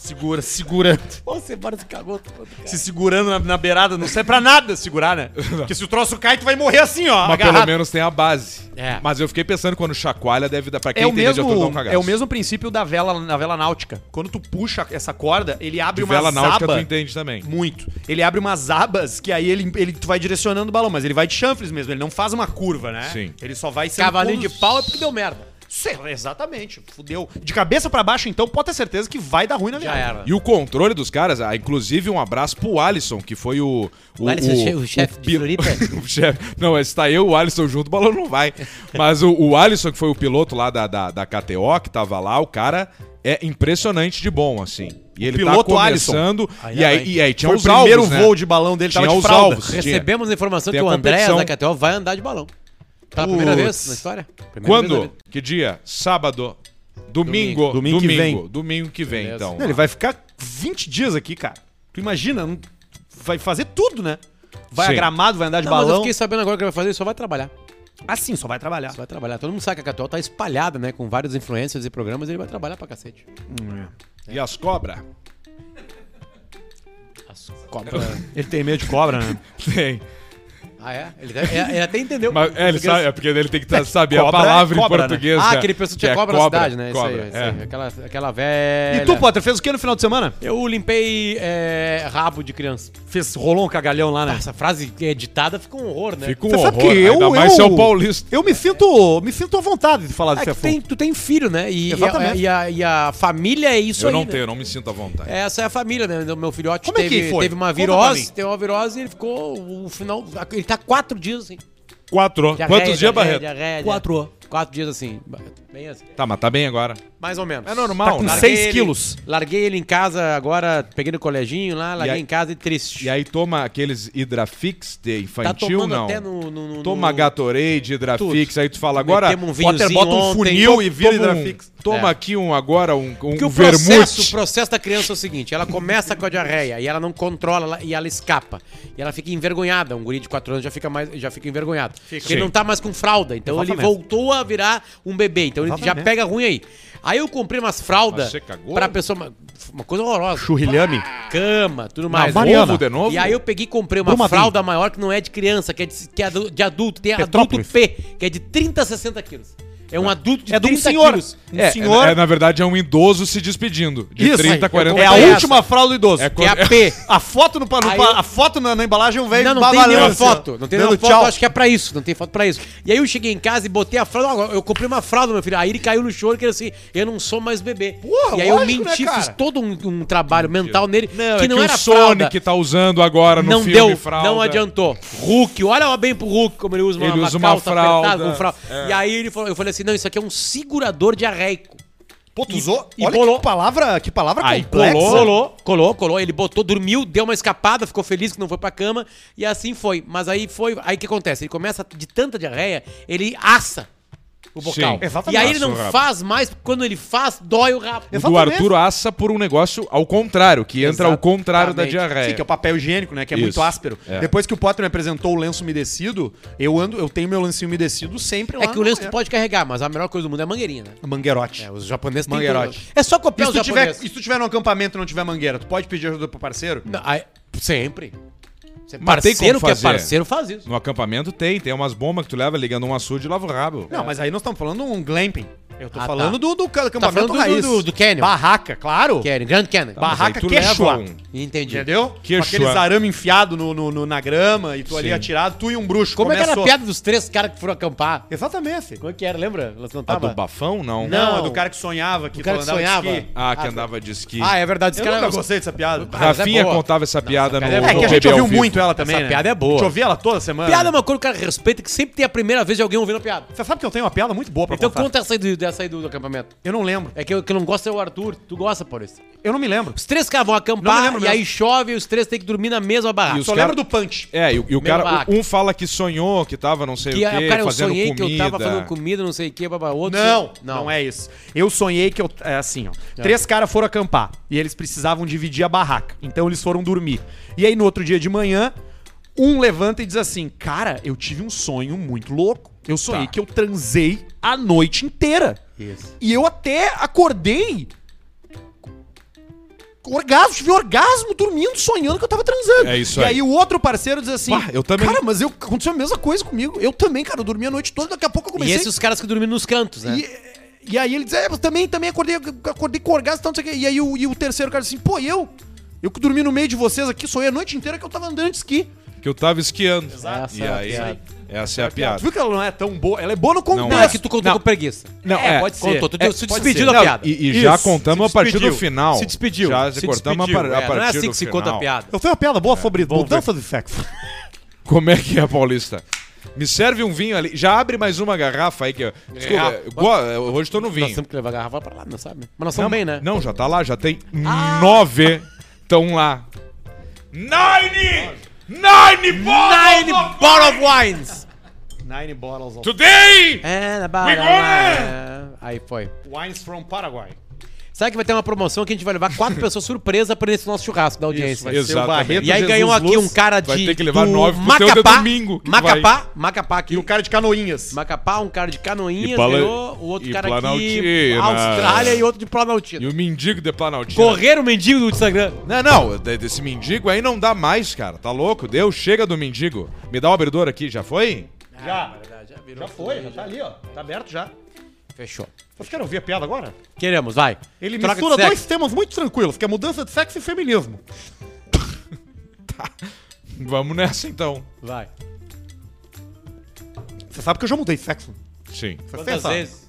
Speaker 1: Segura, segurando.
Speaker 3: Você bora se cagou todo, cara.
Speaker 1: Se segurando na, na beirada, não serve pra nada segurar, né? (laughs) Porque se o troço cai, tu vai morrer assim, ó.
Speaker 2: Mas pelo
Speaker 1: agarrado.
Speaker 2: menos tem a base.
Speaker 3: É.
Speaker 2: Mas eu fiquei pensando quando chacoalha deve dar pra quem
Speaker 1: É o,
Speaker 2: entende de um
Speaker 1: mesmo,
Speaker 2: cagaço.
Speaker 1: é o mesmo princípio da vela na vela náutica. Quando tu puxa essa corda, ele abre
Speaker 2: De
Speaker 1: uma
Speaker 2: vela náutica
Speaker 1: aba.
Speaker 2: tu entende também.
Speaker 1: Muito. Ele abre umas abas que aí ele, ele tu vai direcionando o balão, mas ele vai de chanfles mesmo, ele não faz uma curva, né?
Speaker 2: Sim.
Speaker 1: Ele só vai sendo
Speaker 3: Cavalinho de pau é porque deu merda.
Speaker 1: Exatamente. Fudeu. De cabeça pra baixo, então, pode ter certeza que vai dar ruim na
Speaker 3: Já
Speaker 1: viagem.
Speaker 3: era.
Speaker 2: E o controle dos caras, ah, inclusive um abraço pro Alisson, que foi o.
Speaker 3: O Alisson, che- o chefe de Floripa. (laughs)
Speaker 2: o chefe. Não, esse tá eu e o Alisson junto, o balão não vai. Mas o, o Alisson, que foi o piloto lá da, da, da KTO, que tava lá, o cara é impressionante de bom, assim. E ele
Speaker 1: piloto
Speaker 2: tá
Speaker 1: Alisson.
Speaker 2: começando.
Speaker 3: Ainda
Speaker 2: E aí, e aí tinha
Speaker 1: Foi o
Speaker 2: os
Speaker 1: primeiro
Speaker 2: alvos, né?
Speaker 1: voo de balão dele,
Speaker 2: Tinha
Speaker 1: tava de
Speaker 2: os
Speaker 1: fralda.
Speaker 2: alvos. tinha.
Speaker 3: Recebemos a informação
Speaker 2: Tem
Speaker 3: que o
Speaker 2: competição.
Speaker 3: da KTO vai andar de balão. Pela primeira
Speaker 1: Putz.
Speaker 3: vez na história. Primeira vez na
Speaker 2: Quando?
Speaker 3: vida.
Speaker 2: Que dia? Sábado. Domingo.
Speaker 1: Domingo que vem.
Speaker 2: Domingo que vem,
Speaker 3: Beleza.
Speaker 2: então.
Speaker 1: Não, ele vai ficar 20 dias aqui, cara. Tu imagina, não- vai fazer tudo, né? Vai
Speaker 2: Sim.
Speaker 1: a gramado, vai andar de
Speaker 3: Não, mas eu
Speaker 1: balão.
Speaker 3: fiquei sabendo agora que ele vai fazer, ele só vai trabalhar.
Speaker 1: Assim, só vai trabalhar.
Speaker 3: Só vai trabalhar. Todo mundo sabe que a KTO tá espalhada, né? Com vários influencers e programas, ele vai trabalhar pra cacete.
Speaker 2: E as cobras?
Speaker 3: As cobras.
Speaker 1: Ele tem medo de cobra, né? (laughs)
Speaker 2: Tem.
Speaker 3: Ah, é? Ele, ele- ele até entendeu. (laughs)
Speaker 2: Mas, é, ele sabe, é porque ele tem que tá- saber a
Speaker 1: Cobra é
Speaker 2: palavra
Speaker 1: cobra,
Speaker 2: em
Speaker 1: né?
Speaker 2: português.
Speaker 3: Ah,
Speaker 2: né?
Speaker 3: aquele pessoa que tinha
Speaker 2: é
Speaker 3: cobra, na cidade, né?
Speaker 2: Cobra,
Speaker 3: isso aí, isso
Speaker 2: é.
Speaker 3: aí. Aquela, aquela velha.
Speaker 1: E tu, Potter, fez o que no final de semana?
Speaker 3: Eu limpei é, rabo de criança.
Speaker 1: Fez, rolou um cagalhão lá, né?
Speaker 3: Essa frase editada fica um horror, né?
Speaker 2: Fica um
Speaker 1: Você
Speaker 2: horror.
Speaker 1: sabe que eu-
Speaker 2: Ainda mais
Speaker 1: eu-
Speaker 2: se é o paulista.
Speaker 1: Eu me sinto, me sinto à vontade de falar
Speaker 3: É
Speaker 1: desse
Speaker 3: que tu tem,
Speaker 1: assunto.
Speaker 3: tu tem filho, né? E, e a,
Speaker 1: Exatamente.
Speaker 3: e, a, e a família é isso
Speaker 2: Eu
Speaker 3: aí.
Speaker 2: não
Speaker 3: né?
Speaker 2: tenho, eu não me sinto à vontade.
Speaker 3: Essa é a família, né? O meu filhote
Speaker 1: Como é que
Speaker 3: teve,
Speaker 1: foi?
Speaker 3: teve uma virose, teve uma virose e ele ficou o final. Ele tá quatro dias assim.
Speaker 2: Quatro.
Speaker 3: Diarreia,
Speaker 2: Quantos dias,
Speaker 3: diarreia,
Speaker 2: Barreto?
Speaker 3: diarreia,
Speaker 1: Quatro.
Speaker 3: Quatro dias assim. Bem assim.
Speaker 2: Tá, mas tá bem agora.
Speaker 3: Mais ou menos.
Speaker 2: É normal,
Speaker 1: Tá com
Speaker 2: né?
Speaker 3: Larguei
Speaker 1: seis
Speaker 3: ele-
Speaker 1: quilos.
Speaker 3: Larguei ele em casa agora, peguei no coleginho lá, larguei
Speaker 2: aí-
Speaker 3: em casa e triste.
Speaker 2: E aí toma aqueles Hidrafix de
Speaker 3: tá
Speaker 2: infantil,
Speaker 3: tomando
Speaker 2: não?
Speaker 3: até no. no, no
Speaker 2: Toma
Speaker 3: no...
Speaker 2: Gatorade, Hidrafix, aí tu fala agora...
Speaker 3: Um
Speaker 1: Potter bota um
Speaker 3: ontem.
Speaker 1: funil e vira
Speaker 2: toma um-
Speaker 1: Hidrafix.
Speaker 2: Toma
Speaker 3: É.
Speaker 2: aqui um agora, um, um
Speaker 3: Porque o
Speaker 2: vermute.
Speaker 3: processo, o processo da criança é o seguinte: ela começa com a diarreia e ela não controla e ela escapa. E ela fica envergonhada. Um guri de 4 anos já fica, mais, já fica envergonhado. Porque ele não tá mais com fralda. Então ele
Speaker 1: Exatamente.
Speaker 3: voltou a virar um bebê. Então ele já pega ruim aí. Aí eu comprei umas fraldas
Speaker 2: Mas você cagou?
Speaker 3: pra pessoa. Uma, uma coisa horrorosa.
Speaker 1: Churrilhame.
Speaker 3: Cama, tudo mais.
Speaker 1: Mariana.
Speaker 2: Ovo de novo?
Speaker 3: E aí eu peguei e comprei uma
Speaker 1: Brumadinho.
Speaker 3: fralda maior que não é de criança, que é de, que é de adulto. Tem adulto
Speaker 1: Petrópolis.
Speaker 3: P, que é de 30 a 60 quilos. É um adulto de
Speaker 1: É de um
Speaker 3: 30
Speaker 1: senhor.
Speaker 3: quilos.
Speaker 1: Um
Speaker 2: É,
Speaker 1: senhor.
Speaker 2: é, na verdade, é um idoso se despedindo. De
Speaker 1: Isso,
Speaker 2: 30 a
Speaker 3: aí,
Speaker 2: 40
Speaker 1: É a
Speaker 3: essa.
Speaker 1: última fralda do idoso.
Speaker 2: É
Speaker 3: Que é a (laughs) P.
Speaker 1: A foto, no, no
Speaker 3: eu-
Speaker 1: a foto na, na embalagem vem
Speaker 3: Não, não tem nenhuma foto. Não tem nenhuma foto,
Speaker 1: tchau.
Speaker 3: eu acho que é pra isso. Não tem foto pra isso. E aí eu cheguei em casa e botei a fralda. Eu comprei uma fralda, meu filho. Aí ele caiu no choro que ele assim, eu não sou mais bebê.
Speaker 1: Porra,
Speaker 3: e aí eu
Speaker 1: lógico,
Speaker 3: menti,
Speaker 1: né,
Speaker 3: fiz todo um, um trabalho mental nele
Speaker 2: Não,
Speaker 3: que
Speaker 2: é
Speaker 3: não
Speaker 2: que
Speaker 3: era
Speaker 2: o Sonic
Speaker 3: fralda.
Speaker 2: tá usando agora no
Speaker 3: não
Speaker 2: filme
Speaker 3: deu,
Speaker 2: fralda.
Speaker 3: não adiantou. Hulk, olha bem pro Hulk como ele usa uma,
Speaker 2: Ele
Speaker 3: uma
Speaker 2: usa uma
Speaker 3: calça
Speaker 2: fralda,
Speaker 3: fralda.
Speaker 2: é.
Speaker 3: E aí ele falou, eu falei assim, não, isso aqui é um segurador diarreico.
Speaker 1: Pô, tu
Speaker 3: E-
Speaker 1: usou?
Speaker 3: e
Speaker 1: Olha
Speaker 3: bolou.
Speaker 1: que palavra, que palavra
Speaker 2: Aí
Speaker 1: complexa.
Speaker 2: colou.
Speaker 3: Colou, colou, colou. Ele botou, dormiu, deu uma escapada, ficou feliz que não foi pra cama e assim foi. Mas aí foi. Aí o que acontece? Ele começa de tanta diarreia, ele assa o bocal.
Speaker 2: Sim,
Speaker 1: exatamente.
Speaker 3: E aí ele não
Speaker 2: Assa o rabo.
Speaker 3: faz mais, porque quando ele faz, dói o rabo.
Speaker 2: O do
Speaker 1: Exatamente.
Speaker 2: Arthur assa por um negócio ao contrário, que entra ao contrário da
Speaker 3: Exatamente.
Speaker 2: diarreia.
Speaker 1: Sim, que é o papel higiênico, né? Que é
Speaker 2: Isso.
Speaker 1: muito áspero.
Speaker 2: É.
Speaker 1: Depois que o Potter me apresentou o lenço umedecido, eu ando, eu tenho meu lencinho umedecido sempre lá.
Speaker 3: É que o lenço tu pode carregar, mas a melhor coisa do mundo é a mangueirinha, né?
Speaker 1: Mangueirote.
Speaker 3: É, os japoneses têm
Speaker 1: Mangueirote.
Speaker 3: tudo. É só
Speaker 1: E
Speaker 3: copiar
Speaker 1: se
Speaker 3: os
Speaker 1: tu, tiver,
Speaker 3: japoneses.
Speaker 1: e se tu tiver num acampamento e não tiver mangueira, tu pode pedir ajuda pro parceiro?
Speaker 3: Não, aí- sempre. Você é parceiro que é parceiro faz isso.
Speaker 2: No acampamento tem, tem umas bombas que tu leva ligando um açude e lava o rabo.
Speaker 1: Não, mas aí nós estamos falando um glamping. Eu tô
Speaker 3: Ah,
Speaker 1: falando
Speaker 3: tá.
Speaker 1: do, do ca- acampamento
Speaker 3: falando do-
Speaker 1: raiz.
Speaker 3: do- do canyon.
Speaker 1: Barraca, claro.
Speaker 3: Canyon, Grand Canyon.
Speaker 2: Tá, mas
Speaker 1: Barraca Quechua.
Speaker 2: um-
Speaker 3: Entendi.
Speaker 1: Entendeu?
Speaker 2: Quechua.
Speaker 1: Com aqueles arame enfiado no, no- no- na grama e tu ali
Speaker 2: Sim.
Speaker 1: atirado, tu e um bruxo.
Speaker 3: Como é que era a
Speaker 1: Começou.
Speaker 3: piada dos três caras que foram acampar?
Speaker 1: Exatamente.
Speaker 3: Como é que era, lembra? Elas não
Speaker 2: A
Speaker 3: estavam...
Speaker 2: do bafão, não?
Speaker 1: Não,
Speaker 3: Não.
Speaker 1: é do cara que sonhava que
Speaker 3: O cara que
Speaker 1: andava de
Speaker 3: sonhava.
Speaker 1: esqui.
Speaker 2: Ah, que
Speaker 3: Ah,
Speaker 2: andava de esqui.
Speaker 3: Ah, é verdade. Esse
Speaker 1: Eu
Speaker 3: cara
Speaker 1: nunca gostei dessa piada.
Speaker 3: Ah, mas é
Speaker 2: Rafinha
Speaker 3: boa.
Speaker 2: contava essa piada no,
Speaker 3: piada
Speaker 1: É
Speaker 3: é
Speaker 1: que a gente ouviu
Speaker 2: vivo.
Speaker 1: Muito ela também,
Speaker 3: Essa
Speaker 1: né?
Speaker 3: piada é boa.
Speaker 1: A gente ouvia ela toda semana.
Speaker 3: Piada é uma coisa que o cara respeita, que sempre tem a primeira vez de alguém ouvindo a piada.
Speaker 1: Você sabe que eu tenho uma piada muito boa pra
Speaker 3: Então
Speaker 1: contar.
Speaker 3: conta essa aí do, dessa aí do, do acampamento.
Speaker 1: Eu não lembro.
Speaker 3: É que eu, que eu não gosto é o Arthur. Tu gosta, Paulista?
Speaker 1: Eu não me lembro.
Speaker 3: Os três caras vão acampar e
Speaker 1: mesmo.
Speaker 3: aí chove e os três têm que dormir na mesma barraca.
Speaker 1: Só
Speaker 2: cara-
Speaker 1: lembro do punch.
Speaker 2: É, e, o- e o cara,
Speaker 3: barraca.
Speaker 2: um fala que sonhou, que tava não sei
Speaker 3: Que,
Speaker 2: o quê,
Speaker 3: cara, eu
Speaker 2: fazendo
Speaker 3: sonhei
Speaker 2: comida.
Speaker 3: que eu tava fazendo comida, não sei o que, babá. Outro
Speaker 1: Não,
Speaker 3: não,
Speaker 1: não, é isso. Eu sonhei que eu. É assim, ó.
Speaker 3: É.
Speaker 1: Três caras foram acampar e eles precisavam dividir a barraca. Então eles foram dormir. E aí no outro dia de manhã, um levanta e diz assim: Cara, eu tive um sonho muito louco. Eu sonhei
Speaker 2: Tá.
Speaker 1: que eu transei a noite inteira.
Speaker 3: Isso.
Speaker 1: E eu até acordei. com Orgasmo, tive orgasmo dormindo, sonhando que eu tava transando.
Speaker 2: É isso
Speaker 1: e
Speaker 2: aí.
Speaker 1: aí o outro parceiro diz assim:
Speaker 2: Pá, eu também.
Speaker 1: Cara, mas eu, aconteceu a mesma coisa comigo. Eu também, cara, eu dormi a noite toda, daqui a pouco eu
Speaker 3: E
Speaker 1: comecei.
Speaker 3: esses os caras que dormiam nos cantos, né?
Speaker 1: E, e aí ele diz, é, mas também, também acordei, acordei com orgasmo, então não sei o quê. E aí o, e o terceiro cara diz assim, pô, e eu? Eu que dormi no meio de vocês aqui, sonhei a noite inteira que eu tava andando de esqui.
Speaker 2: Que eu tava esquiando.
Speaker 3: Exato.
Speaker 2: E
Speaker 3: Essa é a
Speaker 2: aí,
Speaker 3: piada.
Speaker 2: essa é a piada.
Speaker 1: Viu que ela não é tão boa? Ela é boa no contexto.
Speaker 3: Não, é que tu contou
Speaker 2: Não.
Speaker 3: com preguiça.
Speaker 2: Não,
Speaker 3: é,
Speaker 2: é,
Speaker 3: pode ser. Contou, tu
Speaker 2: É,
Speaker 3: se despediu da
Speaker 2: Não,
Speaker 3: piada.
Speaker 2: e, e já contamos a partir do final.
Speaker 3: Se despediu.
Speaker 2: Já
Speaker 3: se
Speaker 2: cortamos a,
Speaker 3: despediu.
Speaker 2: par- a
Speaker 3: É,
Speaker 2: partir
Speaker 3: não é assim
Speaker 2: do
Speaker 3: que se
Speaker 2: final.
Speaker 3: conta a piada.
Speaker 1: Eu tenho uma piada boa sobre mudança de sexo.
Speaker 2: Como é que é, Paulista? Me serve um vinho ali. Já abre mais uma garrafa aí que eu. Desculpa,
Speaker 3: Garrafa.
Speaker 2: eu go- eu hoje tô no
Speaker 3: Nós
Speaker 2: vinho.
Speaker 3: temos que levar a garrafa pra lá, não sabe? Mas nós estamos bem, né?
Speaker 2: Não, já tá lá, já tem nove. Estão lá. Nine! Nine bottles
Speaker 3: Nine
Speaker 2: of
Speaker 3: bottle of wines!
Speaker 1: Nine bottles of
Speaker 2: Today!
Speaker 3: É, na
Speaker 2: We
Speaker 3: barra.
Speaker 2: gonna-
Speaker 3: Aí foi.
Speaker 1: wines from Paraguay.
Speaker 3: Sabe que vai ter uma promoção que a gente vai levar quatro (laughs) pessoas surpresa pra esse nosso churrasco da audiência.
Speaker 1: vai ser o
Speaker 2: Exatamente.
Speaker 1: Barreto
Speaker 3: E aí
Speaker 1: Jesus
Speaker 3: ganhou aqui
Speaker 1: Luz
Speaker 3: um cara de.
Speaker 2: Vai ter que levar
Speaker 3: do
Speaker 2: nove
Speaker 3: Macapá.
Speaker 2: domingo que
Speaker 3: Macapá, Macapá aqui.
Speaker 1: E o cara de canoinhas.
Speaker 3: Macapá, um cara de Canoinhas,
Speaker 2: E Pala-
Speaker 3: ganhou, o outro
Speaker 2: e
Speaker 3: cara aqui,
Speaker 2: Planaltina.
Speaker 3: Austrália e outro de
Speaker 2: E
Speaker 3: Planaltina.
Speaker 2: o mendigo de Planaltina.
Speaker 3: Correram o mendigo do Instagram.
Speaker 2: Não, não, de- desse mendigo aí não dá mais, cara. Tá louco? Deu, chega do mendigo. Me dá o abridor aqui, já foi?
Speaker 1: Já.
Speaker 3: Já,
Speaker 1: Já foi, já tá ali, ó. Tá aberto já.
Speaker 3: Fechou.
Speaker 1: Vocês querem ouvir a piada agora?
Speaker 3: Queremos, vai.
Speaker 1: Ele
Speaker 3: Troca
Speaker 1: mistura
Speaker 3: sexo.
Speaker 1: dois temas muito tranquilos, que é mudança de sexo e feminismo. (laughs)
Speaker 2: Vamos nessa então.
Speaker 3: Vai.
Speaker 1: Você sabe que eu já mudei de sexo.
Speaker 2: Sim.
Speaker 1: Você
Speaker 3: Quantas
Speaker 1: sabe?
Speaker 3: vezes?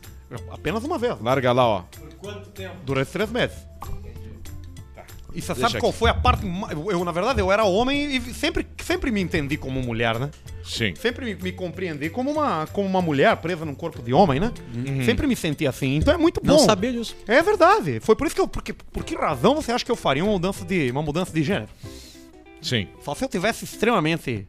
Speaker 1: Apenas uma vez.
Speaker 2: Larga lá, ó.
Speaker 3: Por quanto tempo?
Speaker 1: Durante três meses. E você sabe qual
Speaker 2: aqui.
Speaker 1: foi a parte. Eu, na verdade, eu era homem e sempre, sempre me entendi como mulher, né?
Speaker 2: Sim.
Speaker 1: Sempre me, me compreendi como uma, como uma mulher presa num corpo de homem, né? Sempre me senti assim. Então é muito bom.
Speaker 3: Não sabia disso.
Speaker 1: É verdade. Foi por isso que eu. Porque, por que razão você acha que eu faria uma mudança de, uma mudança de gênero?
Speaker 2: Sim.
Speaker 1: Só se eu tivesse extremamente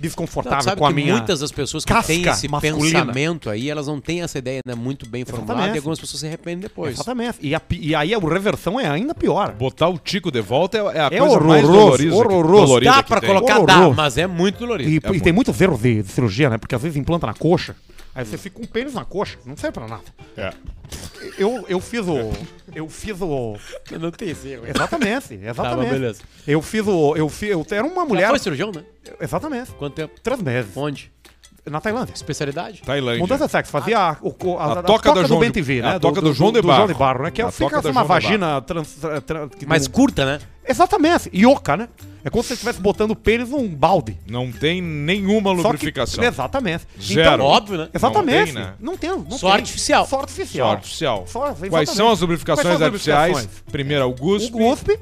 Speaker 1: desconfortável
Speaker 3: sabe
Speaker 1: com a
Speaker 3: que
Speaker 1: minha.
Speaker 3: muitas das pessoas que têm esse
Speaker 1: masculina.
Speaker 3: pensamento aí, elas não têm essa ideia ainda muito bem formulada
Speaker 1: Exatamente.
Speaker 3: e algumas pessoas se arrependem depois.
Speaker 1: Exatamente. E, a e aí a reversão é ainda pior.
Speaker 2: Botar o Tico de volta é, é a
Speaker 1: É
Speaker 2: coisa mais
Speaker 1: horroroso,
Speaker 2: dolorida. que-
Speaker 1: horroroso.
Speaker 2: dolorida
Speaker 3: Dá pra colocar, dá, mas é muito dolorido.
Speaker 1: E,
Speaker 2: É
Speaker 1: e
Speaker 2: muito.
Speaker 1: tem muitos erros de, de cirurgia, né? Porque às vezes implanta na coxa, aí você fica com um pênis na coxa. Não serve pra nada.
Speaker 2: É.
Speaker 1: Eu, eu fiz o. Eu fiz o.
Speaker 3: Não tem esse erro.
Speaker 1: Exatamente, exatamente. (laughs)
Speaker 3: Tá, mas beleza.
Speaker 1: Eu fiz o. Eu, fiz, eu era uma mulher.
Speaker 3: Já foi cirurgião, né?
Speaker 1: Exatamente.
Speaker 3: Quanto tempo?
Speaker 1: Três meses.
Speaker 3: Onde?
Speaker 1: Na Tailândia.
Speaker 3: Especialidade?
Speaker 2: Tailândia.
Speaker 1: Mudança de sexo, fazia a, a,
Speaker 2: A
Speaker 1: a
Speaker 2: toca do
Speaker 1: do
Speaker 2: João de-
Speaker 1: BNTV,
Speaker 2: a
Speaker 1: né?
Speaker 2: toca do João de Barro.
Speaker 1: Barro, né? Que é,
Speaker 2: A
Speaker 1: fica
Speaker 2: toca do
Speaker 1: uma
Speaker 2: João de
Speaker 1: vagina trans, tra- tra- que
Speaker 3: Mais curta, né?
Speaker 1: Exatamente. Ioca, né? É como se você estivesse botando o pênis num balde.
Speaker 2: Não tem nenhuma
Speaker 1: Só que-
Speaker 2: lubrificação.
Speaker 1: exatamente.
Speaker 2: Zero.
Speaker 1: Então,
Speaker 3: Óbvio, né?
Speaker 1: Exatamente.
Speaker 2: Não tem, né?
Speaker 1: Não tem. Não
Speaker 3: Só
Speaker 1: tem.
Speaker 3: artificial.
Speaker 1: Só artificial.
Speaker 2: Só artificial.
Speaker 1: Só-
Speaker 2: Quais
Speaker 1: exatamente.
Speaker 2: são as lubrificações
Speaker 1: Quais são as
Speaker 2: artificiais?
Speaker 1: lubrificações?
Speaker 2: Primeiro, é o
Speaker 1: O
Speaker 2: guspe,
Speaker 1: guspe.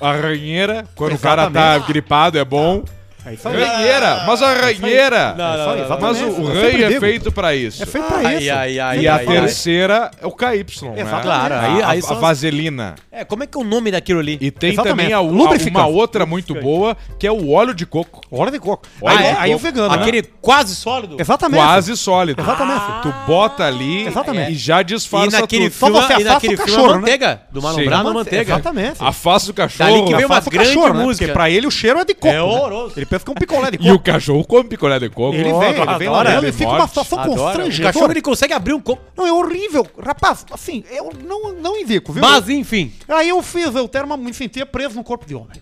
Speaker 2: a ranheira. Quando o cara tá
Speaker 1: Exatamente.
Speaker 2: gripado é bom.
Speaker 1: É isso aí.
Speaker 2: Ranheira, mas a ranheira.
Speaker 3: Não,
Speaker 1: É isso aí,
Speaker 3: não, não,
Speaker 2: Mas o, o
Speaker 1: sempre
Speaker 2: é feito pra isso.
Speaker 1: É feito pra
Speaker 3: Ai,
Speaker 1: isso.
Speaker 3: ai, ai,
Speaker 2: E a
Speaker 3: ai, ai.
Speaker 2: terceira é o KY, né?
Speaker 3: Claro,
Speaker 2: A-
Speaker 3: aí- aí
Speaker 2: a, a
Speaker 3: as-
Speaker 2: vaselina.
Speaker 3: É, como é que é o nome daquilo ali?
Speaker 2: E tem
Speaker 1: Exatamente.
Speaker 2: também a, a- uma outra muito boa, que é o óleo de coco.
Speaker 1: Óleo de coco.
Speaker 2: Óleo
Speaker 1: aí,
Speaker 2: de
Speaker 1: aí o
Speaker 2: coco.
Speaker 1: vegano, né?
Speaker 3: Aquele quase sólido?
Speaker 1: Exatamente.
Speaker 2: Quase sólido.
Speaker 1: Exatamente.
Speaker 2: Tu bota ali
Speaker 1: Exatamente.
Speaker 2: e já
Speaker 3: E
Speaker 2: disfarça
Speaker 3: naquele
Speaker 2: tudo.
Speaker 3: Filme, e naquele
Speaker 1: o
Speaker 3: filme
Speaker 1: cachorro,
Speaker 3: a
Speaker 1: né?
Speaker 3: manteiga. Do. Malombrado na
Speaker 1: Exatamente.
Speaker 3: manteiga.
Speaker 1: Exatamente.
Speaker 2: Afasta o cachorro.
Speaker 3: Dali que vem uma
Speaker 1: o
Speaker 3: grande
Speaker 1: cachorro, né?
Speaker 3: música.
Speaker 1: Porque pra ele o cheiro é de coco.
Speaker 3: É
Speaker 1: né?
Speaker 3: horroroso.
Speaker 1: Pensa que é um picolé de coco. (laughs)
Speaker 2: E o cachorro come picolé de coco.
Speaker 1: Ele vem, ele vem lá e
Speaker 2: ele
Speaker 1: fica uma situação
Speaker 3: Adora. O
Speaker 1: constrangedora.
Speaker 3: cachorro ele consegue abrir um copo.
Speaker 1: Não, é horrível. Rapaz, assim, eu não, não indico, viu?
Speaker 3: Mas enfim.
Speaker 1: Aí eu fiz, eu termo, me sentia preso no corpo de homem.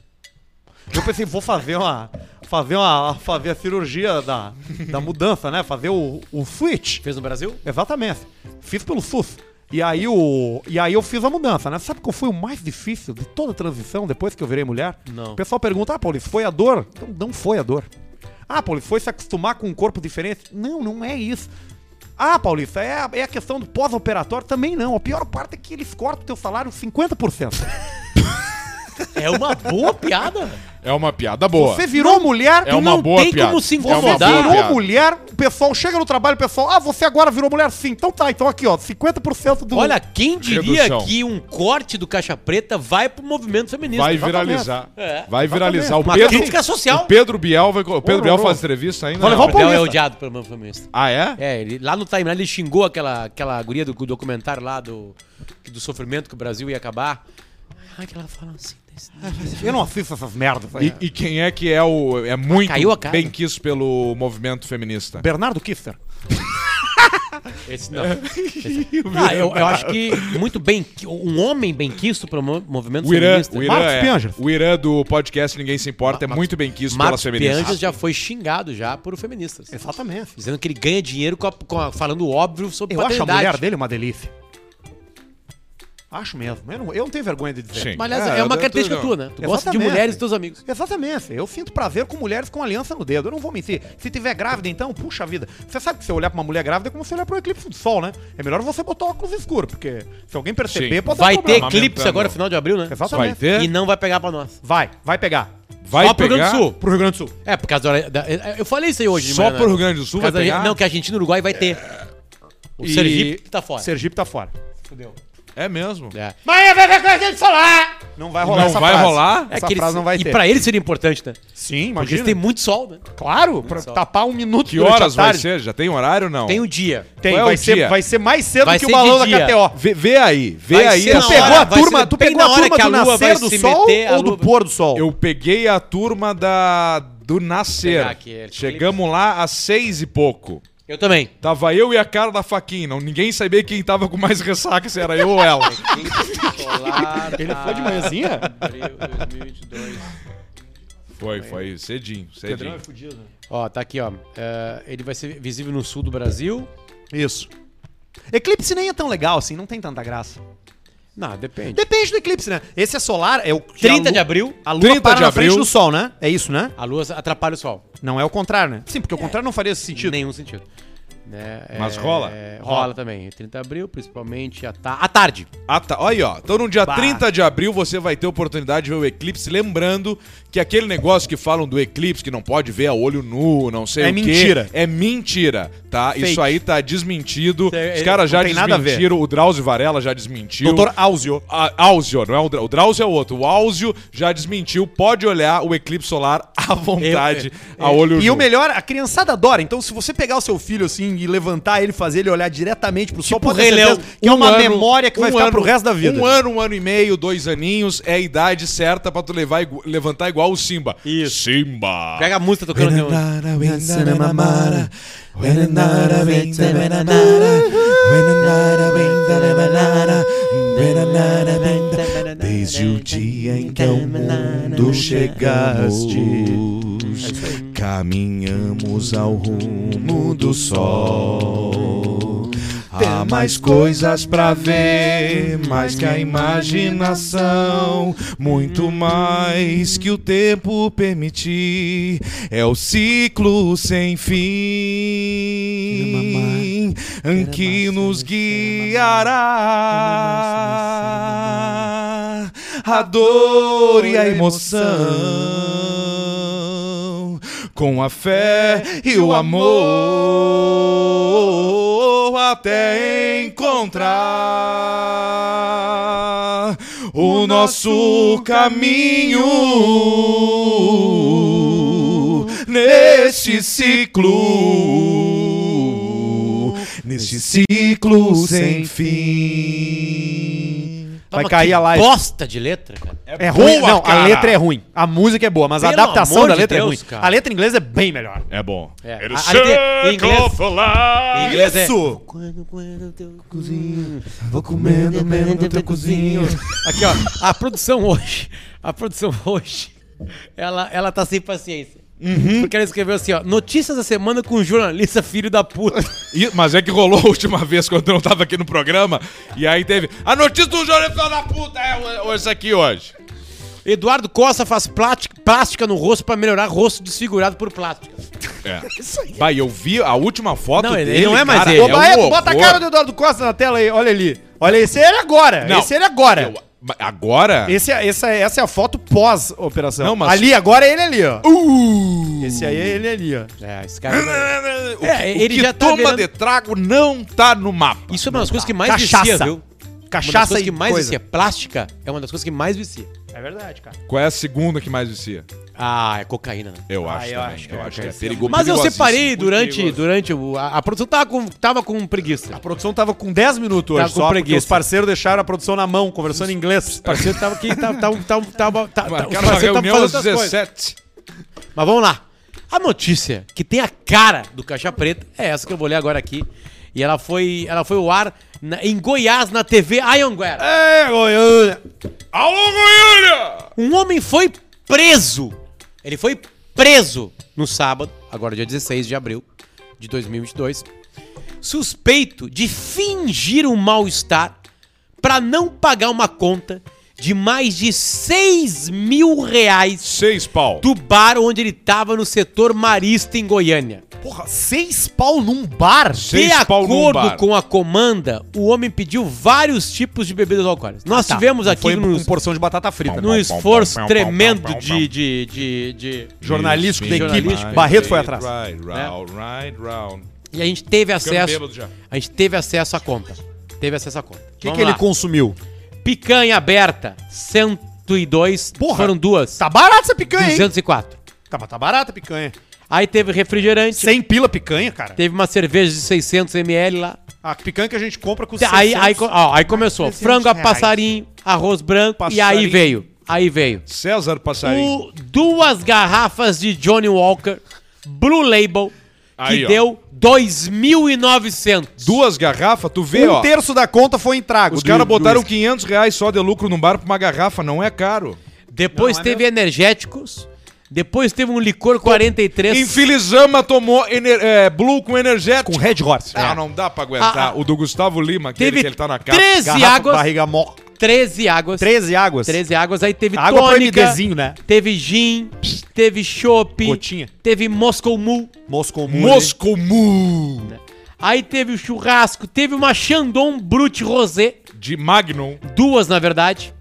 Speaker 1: Eu pensei, vou fazer uma. Fazer uma. Fazer a cirurgia da, da mudança, né? Fazer o, o switch.
Speaker 3: Fez no Brasil?
Speaker 1: Exatamente. Fiz pelo SUS. E aí, o, e aí eu fiz a mudança, né? Sabe qual foi o mais difícil de toda a transição depois que eu virei mulher?
Speaker 3: Não.
Speaker 1: O pessoal pergunta, ah, Paulo, foi a dor? Não, não foi a dor. Ah, Paulo, foi se acostumar com um corpo diferente? Não, não é isso. Ah, Paulista, é a, é a questão do pós-operatório? Também não. A pior parte é que eles cortam o teu salário 50%. (laughs)
Speaker 3: É uma boa piada.
Speaker 2: É uma piada boa.
Speaker 1: Você virou mulher,
Speaker 2: É uma
Speaker 3: não
Speaker 2: boa
Speaker 3: tem
Speaker 2: piada.
Speaker 3: como se
Speaker 2: É uma
Speaker 1: você
Speaker 3: incomodar.
Speaker 1: virou
Speaker 2: piada.
Speaker 1: mulher, o pessoal chega no trabalho, o pessoal, ah, você agora virou mulher? Sim, então tá, então aqui, ó, 50% do...
Speaker 3: Olha, quem diria
Speaker 2: Redução.
Speaker 3: que um corte do Caixa Preta vai pro movimento feminista?
Speaker 2: Vai
Speaker 1: Exatamente.
Speaker 2: viralizar.
Speaker 3: É.
Speaker 2: Vai viralizar. O
Speaker 3: Uma
Speaker 2: Pedro,
Speaker 3: crítica social.
Speaker 2: O Pedro Biel vai. O Pedro Biel faz entrevista ainda?
Speaker 1: Vai
Speaker 2: Não.
Speaker 1: levar o
Speaker 3: Bel é odiado pelo movimento feminista.
Speaker 2: Ah, é?
Speaker 3: É, ele, lá no timeline ele xingou aquela, aquela guria do, do documentário lá do, do sofrimento que o Brasil ia acabar. Ah, que ela fala assim. (laughs)
Speaker 1: Eu não assisto essas merdas.
Speaker 2: E, e quem é que é o. É muito
Speaker 3: Caiu a casa.
Speaker 2: bem quisto pelo movimento feminista?
Speaker 1: Bernardo Kister. (laughs)
Speaker 3: Esse não. (laughs) Esse- Ah, eu, eu acho que muito bem. Um homem bem quisto pelo mo- movimento
Speaker 2: O Irã,
Speaker 3: feminista.
Speaker 2: o Irã,
Speaker 1: Marcos
Speaker 2: é, o Irã do podcast Ninguém Se Importa é muito bem quisto pelas feministas.
Speaker 3: Pianjas já foi xingado já por feministas.
Speaker 1: Exatamente.
Speaker 3: Dizendo que ele ganha dinheiro com a- com a- falando óbvio sobre
Speaker 1: Eu acho a
Speaker 3: paternidade.
Speaker 1: mulher dele uma delícia. Acho mesmo. Eu não, eu não tenho vergonha de dizer.
Speaker 2: Sim.
Speaker 3: Mas, aliás,
Speaker 2: É,
Speaker 3: é, uma característica tua, né? Tu gosta de mulheres e teus amigos.
Speaker 1: Exatamente. Eu sinto prazer com mulheres com aliança no dedo. Eu não vou mentir. Se tiver grávida, então, puxa vida. Você sabe que se eu olhar pra uma mulher grávida é como se olhar pro eclipse do sol, né? É melhor você botar óculos escuros, porque se alguém perceber,
Speaker 2: Sim.
Speaker 1: pode
Speaker 3: Vai
Speaker 1: dar
Speaker 3: ter eclipse agora, final de abril, né?
Speaker 1: Exatamente.
Speaker 2: Vai ter?
Speaker 3: E não vai pegar pra nós.
Speaker 1: Vai, vai pegar.
Speaker 2: Vai
Speaker 3: Só pro Rio Grande
Speaker 2: pegar?
Speaker 3: do Sul.
Speaker 1: Pro Rio Grande do Sul.
Speaker 3: É, por causa da, da- Eu falei isso aí hoje.
Speaker 2: Só
Speaker 3: manhã,
Speaker 2: pro
Speaker 3: né?
Speaker 2: Rio Grande do Sul vai pegar?
Speaker 3: Não, que a Argentina e o Uruguai vai ter. O
Speaker 1: E-
Speaker 3: Sergipe tá fora.
Speaker 1: Sergipe tá fora.
Speaker 3: Fudeu.
Speaker 2: É mesmo.
Speaker 3: É.
Speaker 1: Mas vai ver coisa de solar! Não vai rolar
Speaker 2: Não
Speaker 1: essa
Speaker 2: vai
Speaker 1: frase.
Speaker 2: rolar?
Speaker 3: É
Speaker 1: Essa
Speaker 3: que eles-
Speaker 1: frase não vai
Speaker 3: e
Speaker 1: ter.
Speaker 3: pra eles seria importante, né?
Speaker 1: Sim,
Speaker 3: Porque
Speaker 1: imagina.
Speaker 3: eles têm muito sol, né?
Speaker 1: Claro, pra
Speaker 3: sol.
Speaker 1: tapar um minuto
Speaker 2: Que
Speaker 1: durante a
Speaker 2: horas vai
Speaker 1: tarde.
Speaker 2: ser? Já tem horário ou não?
Speaker 3: Tem o dia.
Speaker 1: Tem,
Speaker 2: Qual é
Speaker 1: vai,
Speaker 2: o
Speaker 1: ser,
Speaker 2: dia?
Speaker 1: vai ser mais cedo
Speaker 3: Vai
Speaker 1: que o
Speaker 3: ser
Speaker 1: balão da
Speaker 3: dia.
Speaker 1: KTO.
Speaker 2: Vê, vê aí, vê
Speaker 3: Vai
Speaker 2: aí.
Speaker 3: ser
Speaker 1: Tu
Speaker 3: na
Speaker 1: pegou
Speaker 3: hora-
Speaker 1: a
Speaker 3: vai
Speaker 1: turma, tu
Speaker 3: bem
Speaker 1: pegou
Speaker 3: na
Speaker 1: a
Speaker 3: hora
Speaker 1: turma
Speaker 3: que a
Speaker 1: do
Speaker 3: lua vai
Speaker 1: nascer do
Speaker 3: se
Speaker 1: sol
Speaker 3: meter, a
Speaker 1: ou do
Speaker 3: lua-
Speaker 1: pôr do sol?
Speaker 2: Eu peguei a turma da do nascer.
Speaker 3: pegar aqui, é,
Speaker 2: Chegamos lá às seis e pouco.
Speaker 3: Eu também.
Speaker 2: Tava eu e a cara da faquinha. Não, ninguém sabia quem tava com mais ressaca, se era eu ou ela. (laughs)
Speaker 1: Ele foi de manhãzinha?
Speaker 3: Abril 2022.
Speaker 2: Foi, foi cedinho, cedinho.
Speaker 3: Ó, tá aqui, ó. É, ele vai ser visível no sul do Brasil.
Speaker 1: Isso. Eclipse nem é tão legal assim, não tem tanta graça.
Speaker 3: Não, depende.
Speaker 1: Depende do eclipse, né? Esse é solar, é o que
Speaker 3: 30
Speaker 1: a
Speaker 3: de abril,
Speaker 1: A lua
Speaker 2: 30
Speaker 1: para
Speaker 2: de
Speaker 1: na frente
Speaker 2: abril.
Speaker 1: do sol, né? É isso, né?
Speaker 3: a lua atrapalha o sol.
Speaker 1: Não é o contrário, né? Sim, porque o contrário não faria sentido.
Speaker 3: Nenhum sentido. Né?
Speaker 2: Mas
Speaker 3: É,
Speaker 2: rola?
Speaker 3: Rola também. 30 de abril, principalmente à, ta à tarde.
Speaker 2: Ah, tá. Olha aí, ó. Então no dia
Speaker 1: Bah.
Speaker 2: 30 de abril você vai ter oportunidade de ver o eclipse. Lembrando que aquele negócio que falam do eclipse, que não pode ver a olho nu, não sei
Speaker 1: É
Speaker 2: o quê,
Speaker 1: mentira.
Speaker 2: É mentira, tá?
Speaker 1: Fake.
Speaker 2: Isso aí tá desmentido. Os caras já
Speaker 1: a
Speaker 2: desmentiram. O Drauzio Varela já desmentiu.
Speaker 1: Doutor Áuzio.
Speaker 2: A- Áuzio, não é o, Dra- o Drauzio é o outro. O Áuzio já desmentiu. Pode olhar o eclipse solar (laughs) à vontade, a olho
Speaker 1: E
Speaker 2: nu.
Speaker 1: o melhor, a criançada adora. Então, se você pegar o seu filho assim e levantar ele, fazer ele olhar diretamente pro sol,
Speaker 3: Tipo
Speaker 1: pode ter certeza que é
Speaker 2: Um
Speaker 1: uma
Speaker 2: ano-
Speaker 1: memória que vai
Speaker 2: um
Speaker 1: ficar
Speaker 2: ano-
Speaker 1: pro resto da vida.
Speaker 2: Um ano, um ano e meio, dois aninhos é a idade certa pra tu levar, levantar igual o Simba.
Speaker 3: Isso.
Speaker 2: Simba.
Speaker 3: Pega a música tocando. Aqui, ó.
Speaker 2: Desde o dia em que ao mundo chegaste, caminhamos ao rumo do sol. Há mais coisas pra ver, mais que a imaginação, muito mais que o tempo permitir. É o ciclo sem fim que nos guiará a dor e a emoção com a fé e o amor até encontrar o nosso caminho neste ciclo, neste ciclo sem fim.
Speaker 1: Vai
Speaker 3: Mas
Speaker 1: cair
Speaker 3: que
Speaker 1: a live.
Speaker 3: Bosta de letra, cara.
Speaker 1: É ruim.
Speaker 2: boa,
Speaker 1: Não,
Speaker 2: cara.
Speaker 1: a letra é ruim. A música é boa, mas a
Speaker 3: Pelo
Speaker 1: adaptação
Speaker 3: amor
Speaker 1: da
Speaker 3: de
Speaker 1: letra é
Speaker 3: Deus,
Speaker 1: ruim.
Speaker 3: cara.
Speaker 1: A letra em inglês é bem melhor.
Speaker 2: É bom.
Speaker 3: É, a- a letra em inglês- Em inglês é.
Speaker 1: Isso!
Speaker 3: Quando, quando teu cozinho, vou comendo, comendo no teu cozinho. Aqui, ó, a produção hoje, a produção (laughs) hoje, ela, ela tá sem paciência. Porque ela escreveu assim, ó, notícias da semana com um jornalista filho da puta. (laughs)
Speaker 2: E- mas é que rolou a última vez quando eu não tava aqui no programa. E aí teve. A notícia do jornal filho da puta é o- esse aqui hoje.
Speaker 3: Eduardo Costa faz plástica, no rosto pra melhorar rosto desfigurado por plástica.
Speaker 2: É. (laughs) Vai, eu vi a última foto
Speaker 3: Não, ele
Speaker 2: dele.
Speaker 3: não é mais
Speaker 2: cara,
Speaker 3: ele.
Speaker 1: Ô,
Speaker 2: um
Speaker 1: Barreto,
Speaker 2: horror.
Speaker 1: bota a cara do Eduardo Costa na tela aí, olha ali. Olha, esse é ele agora.
Speaker 2: Não.
Speaker 1: Esse é ele agora.
Speaker 2: Eu- agora?
Speaker 1: Esse é, essa, essa é a foto pós-operação.
Speaker 2: Não, mas-
Speaker 1: Ali, agora é ele ali, ó.
Speaker 2: Uh!
Speaker 1: Esse aí é ele ali, ó.
Speaker 3: É, esse cara...
Speaker 2: O,
Speaker 3: É,
Speaker 2: que- o
Speaker 3: ele
Speaker 2: que
Speaker 3: já tá
Speaker 2: toma
Speaker 3: virando-
Speaker 2: de trago não tá no mapa.
Speaker 3: Isso é uma das coisas que mais
Speaker 1: Cachaça.
Speaker 3: vicia, viu? Uma das
Speaker 1: Cachaça
Speaker 3: coisas
Speaker 1: e
Speaker 3: que mais
Speaker 1: coisa.
Speaker 3: vicia. Plástica é uma das coisas que mais vicia.
Speaker 1: É verdade, cara.
Speaker 2: Qual é a segunda que mais vicia?
Speaker 3: Ah, é cocaína, né?
Speaker 2: Eu
Speaker 1: Ah,
Speaker 2: acho
Speaker 1: eu
Speaker 2: também.
Speaker 1: acho que
Speaker 2: eu
Speaker 1: é
Speaker 2: acho que é perigoso.
Speaker 3: Mas eu separei durante, durante o. A, a produção tava com, tava com preguiça.
Speaker 1: A produção tava com 10 minutos
Speaker 3: Tava
Speaker 1: hoje
Speaker 3: com
Speaker 1: só,
Speaker 3: preguiça.
Speaker 1: os parceiros deixaram a produção na mão, conversando em inglês.
Speaker 3: O parceiro tava aqui, tava. tava, tava, tava, tava, os parceiros
Speaker 2: às
Speaker 3: fazendo outras coisas.
Speaker 2: 17.
Speaker 3: Mas vamos lá. A notícia que tem a cara do Caixa Preta é essa que eu vou ler agora aqui. E ela foi, ela foi ao ar na- em Goiás, na TV Anhanguera.
Speaker 1: É, Goiânia.
Speaker 2: Alô, Goiânia!
Speaker 3: Um homem foi preso. Ele foi preso no sábado, agora dia 16 de abril de 2022, suspeito de fingir um mal-estar pra não pagar uma conta de mais de 6 mil reais
Speaker 2: Seis pau.
Speaker 3: do bar onde ele tava no setor marista em Goiânia.
Speaker 1: Porra, seis pau num bar?
Speaker 2: Seis
Speaker 3: de
Speaker 2: pau num
Speaker 3: acordo
Speaker 2: bar.
Speaker 3: com a comanda, o homem pediu vários tipos de bebidas alcoólicas. Nós
Speaker 1: Tá,
Speaker 3: tivemos aqui
Speaker 1: Foi
Speaker 3: nos,
Speaker 1: com porção de batata frita.
Speaker 3: num esforço tremendo de, de, de, de-
Speaker 1: Jornalístico da equipe. Barreto foi atrás.
Speaker 2: Right, round, right, round.
Speaker 3: E a gente teve acesso. A gente teve acesso à conta. Teve acesso à conta.
Speaker 1: O que, que ele consumiu?
Speaker 3: Picanha aberta, 102.
Speaker 1: Porra.
Speaker 3: Foram duas.
Speaker 1: Tá barata essa picanha, hein?
Speaker 3: 204.
Speaker 1: Tá, mas tá barata a picanha.
Speaker 3: Aí teve refrigerante.
Speaker 1: 100 pila picanha, cara.
Speaker 3: Teve uma cerveja de 600 ml lá.
Speaker 1: A picanha que a gente compra com
Speaker 3: Aí,
Speaker 1: 600.
Speaker 3: aí, co- ó, aí começou.
Speaker 1: 300
Speaker 3: Frango a passarinho, arroz branco. E aí
Speaker 2: Passarinho.
Speaker 3: veio. Aí veio.
Speaker 2: César Passarinho.
Speaker 3: O- duas garrafas de Johnny Walker Blue Label. Que
Speaker 2: Aí, ó.
Speaker 3: deu 2.900.
Speaker 2: Duas garrafas, tu vê,
Speaker 1: um
Speaker 2: ó.
Speaker 1: terço da conta foi em trago.
Speaker 2: Os
Speaker 1: do-
Speaker 2: caras
Speaker 1: do
Speaker 2: botaram
Speaker 1: whisky.
Speaker 2: 500 reais só de lucro num bar pra uma garrafa, não é caro.
Speaker 3: Depois
Speaker 1: Não, é
Speaker 3: teve energéticos. Depois teve um licor 43.
Speaker 2: Infilizama tomou ener- é, Blue com energético.
Speaker 1: Com Red Horse.
Speaker 2: Ah, não dá pra aguentar.
Speaker 3: Ah, ah.
Speaker 2: O do Gustavo Lima, aquele
Speaker 3: Teve
Speaker 2: que ele tá na capa.
Speaker 3: 13
Speaker 1: Garrafa,
Speaker 3: águas.
Speaker 1: barriga mó.
Speaker 3: 13 águas.
Speaker 1: 13 águas.
Speaker 3: 13 águas. Aí teve
Speaker 1: Água
Speaker 3: tônica.
Speaker 1: MDzinho, né?
Speaker 3: Teve gin. Teve chopp.
Speaker 1: Gotinha.
Speaker 3: Teve Moscow Mule.
Speaker 1: Moscou Mule.
Speaker 2: Moscou Mu.
Speaker 3: Aí teve o churrasco. Teve uma Chandon Brut Rosé.
Speaker 2: De Magnum.
Speaker 3: Duas, na verdade.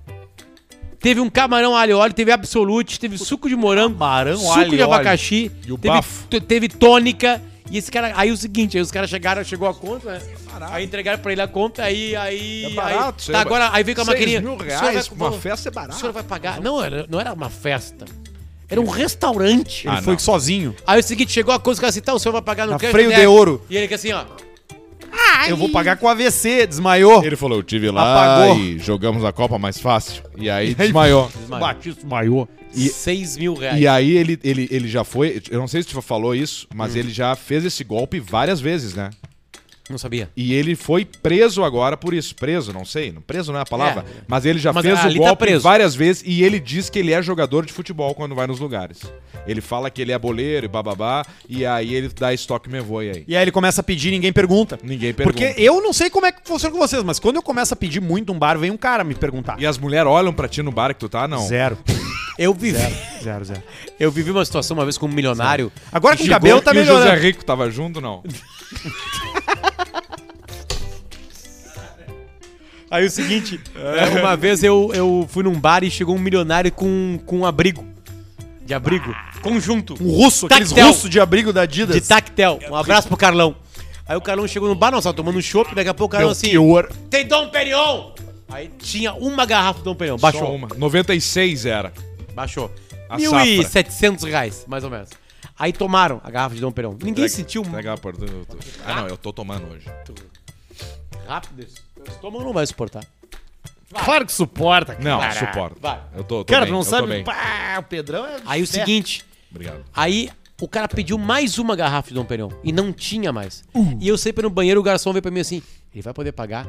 Speaker 3: Teve um camarão alho óleo, teve absolute, teve suco de morango,
Speaker 1: Camarão,
Speaker 3: suco
Speaker 1: alho
Speaker 3: de
Speaker 1: óleo.
Speaker 3: abacaxi,
Speaker 2: E o
Speaker 3: teve,
Speaker 2: bafo.
Speaker 3: t- teve tônica. E esse cara, aí o seguinte, aí os caras chegaram, chegou a conta, né? Aí entregaram pra ele a conta, aí, aí,
Speaker 2: É barato,
Speaker 3: aí, tá,
Speaker 2: é
Speaker 3: agora, aí veio com a
Speaker 2: Seis
Speaker 3: maquininha.
Speaker 2: mil
Speaker 3: "O
Speaker 2: reais,
Speaker 3: vai-
Speaker 2: uma festa é
Speaker 3: O
Speaker 2: barato.
Speaker 3: senhor vai pagar? Não, era, não era uma festa. Era um restaurante.
Speaker 1: Ele
Speaker 2: Ah,
Speaker 1: foi
Speaker 2: não.
Speaker 1: sozinho.
Speaker 3: Aí o seguinte, chegou a coisa, o cara assim, tá, o senhor vai pagar no
Speaker 1: Na
Speaker 3: crédito,
Speaker 1: freio de ouro.
Speaker 3: E ele que assim, ó.
Speaker 1: Eu vou pagar com AVC, desmaiou.
Speaker 2: Ele falou, eu tive lá
Speaker 1: Apagou.
Speaker 2: e jogamos a Copa mais fácil. E aí (laughs) desmaiou.
Speaker 3: Desmaiou.
Speaker 1: Batista desmaiou.
Speaker 2: E-
Speaker 3: 6 mil reais.
Speaker 2: E aí ele, ele, ele já foi, eu não sei se tu falou isso, mas ele já fez esse golpe várias vezes, né?
Speaker 3: Não sabia.
Speaker 2: E ele foi preso agora por isso. Preso, não sei. não- Preso não é a palavra.
Speaker 3: É.
Speaker 2: Mas ele já
Speaker 3: Mas
Speaker 2: fez o
Speaker 3: tá
Speaker 2: golpe
Speaker 3: preso.
Speaker 2: várias vezes e ele diz que ele é jogador de futebol quando vai nos lugares. Ele fala que ele é boleiro e bababá, e aí ele dá estoque me voe aí.
Speaker 1: E aí ele começa a pedir ninguém pergunta.
Speaker 2: Ninguém pergunta.
Speaker 1: Porque eu não sei como é que funciona com vocês, mas quando eu começo a pedir muito um bar, vem um cara me perguntar.
Speaker 2: E as mulheres olham pra ti no bar que tu tá? Não.
Speaker 1: Zero. (laughs)
Speaker 3: Eu vivi,
Speaker 1: Zero, zero.
Speaker 3: eu vivi uma situação uma vez com um milionário.
Speaker 1: Agora com o cabelo tá
Speaker 2: e o José
Speaker 1: melhorando.
Speaker 2: Rico tava junto, não? (laughs)
Speaker 3: Aí o seguinte, é, uma vez eu, eu fui num bar e chegou um milionário com, com um abrigo. De abrigo. Conjunto.
Speaker 1: Um russo, aqueles
Speaker 3: Tactel.
Speaker 1: russos de abrigo da Adidas.
Speaker 3: De tactel. Um abraço pro Carlão. Aí o Carlão chegou no bar, nós tava tomando um chopp, daqui a pouco o Carlão assim.
Speaker 1: Belchior.
Speaker 3: Tem Dom Perignon! Aí tinha uma garrafa de Dom Perignon.
Speaker 2: Só
Speaker 3: Baixou.
Speaker 2: uma. 96 era.
Speaker 3: Baixou.
Speaker 2: A
Speaker 3: 1.700 reais, mais ou menos. Aí tomaram a garrafa de Dom Perignon. Ninguém sentiu
Speaker 2: entrega a porta, eu tô- Ah, não, eu tô tomando hoje.
Speaker 3: rápido isso. O estômago não vai suportar.
Speaker 1: Claro que suporta, cara.
Speaker 2: Não,
Speaker 1: Cara,
Speaker 2: suporto.
Speaker 3: vai.
Speaker 2: Eu tô, tô
Speaker 1: Cara,
Speaker 2: bem,
Speaker 1: tu não
Speaker 2: eu tô
Speaker 1: sabe.
Speaker 2: bem.
Speaker 1: Pá, o Pedrão é.
Speaker 3: Aí o
Speaker 1: É.
Speaker 3: seguinte,
Speaker 2: Obrigado.
Speaker 3: Aí o cara pediu mais uma garrafa de Dom Perignon e não tinha mais.
Speaker 1: Uh.
Speaker 3: E eu sei pelo banheiro, o garçom veio pra mim assim, ele vai poder pagar?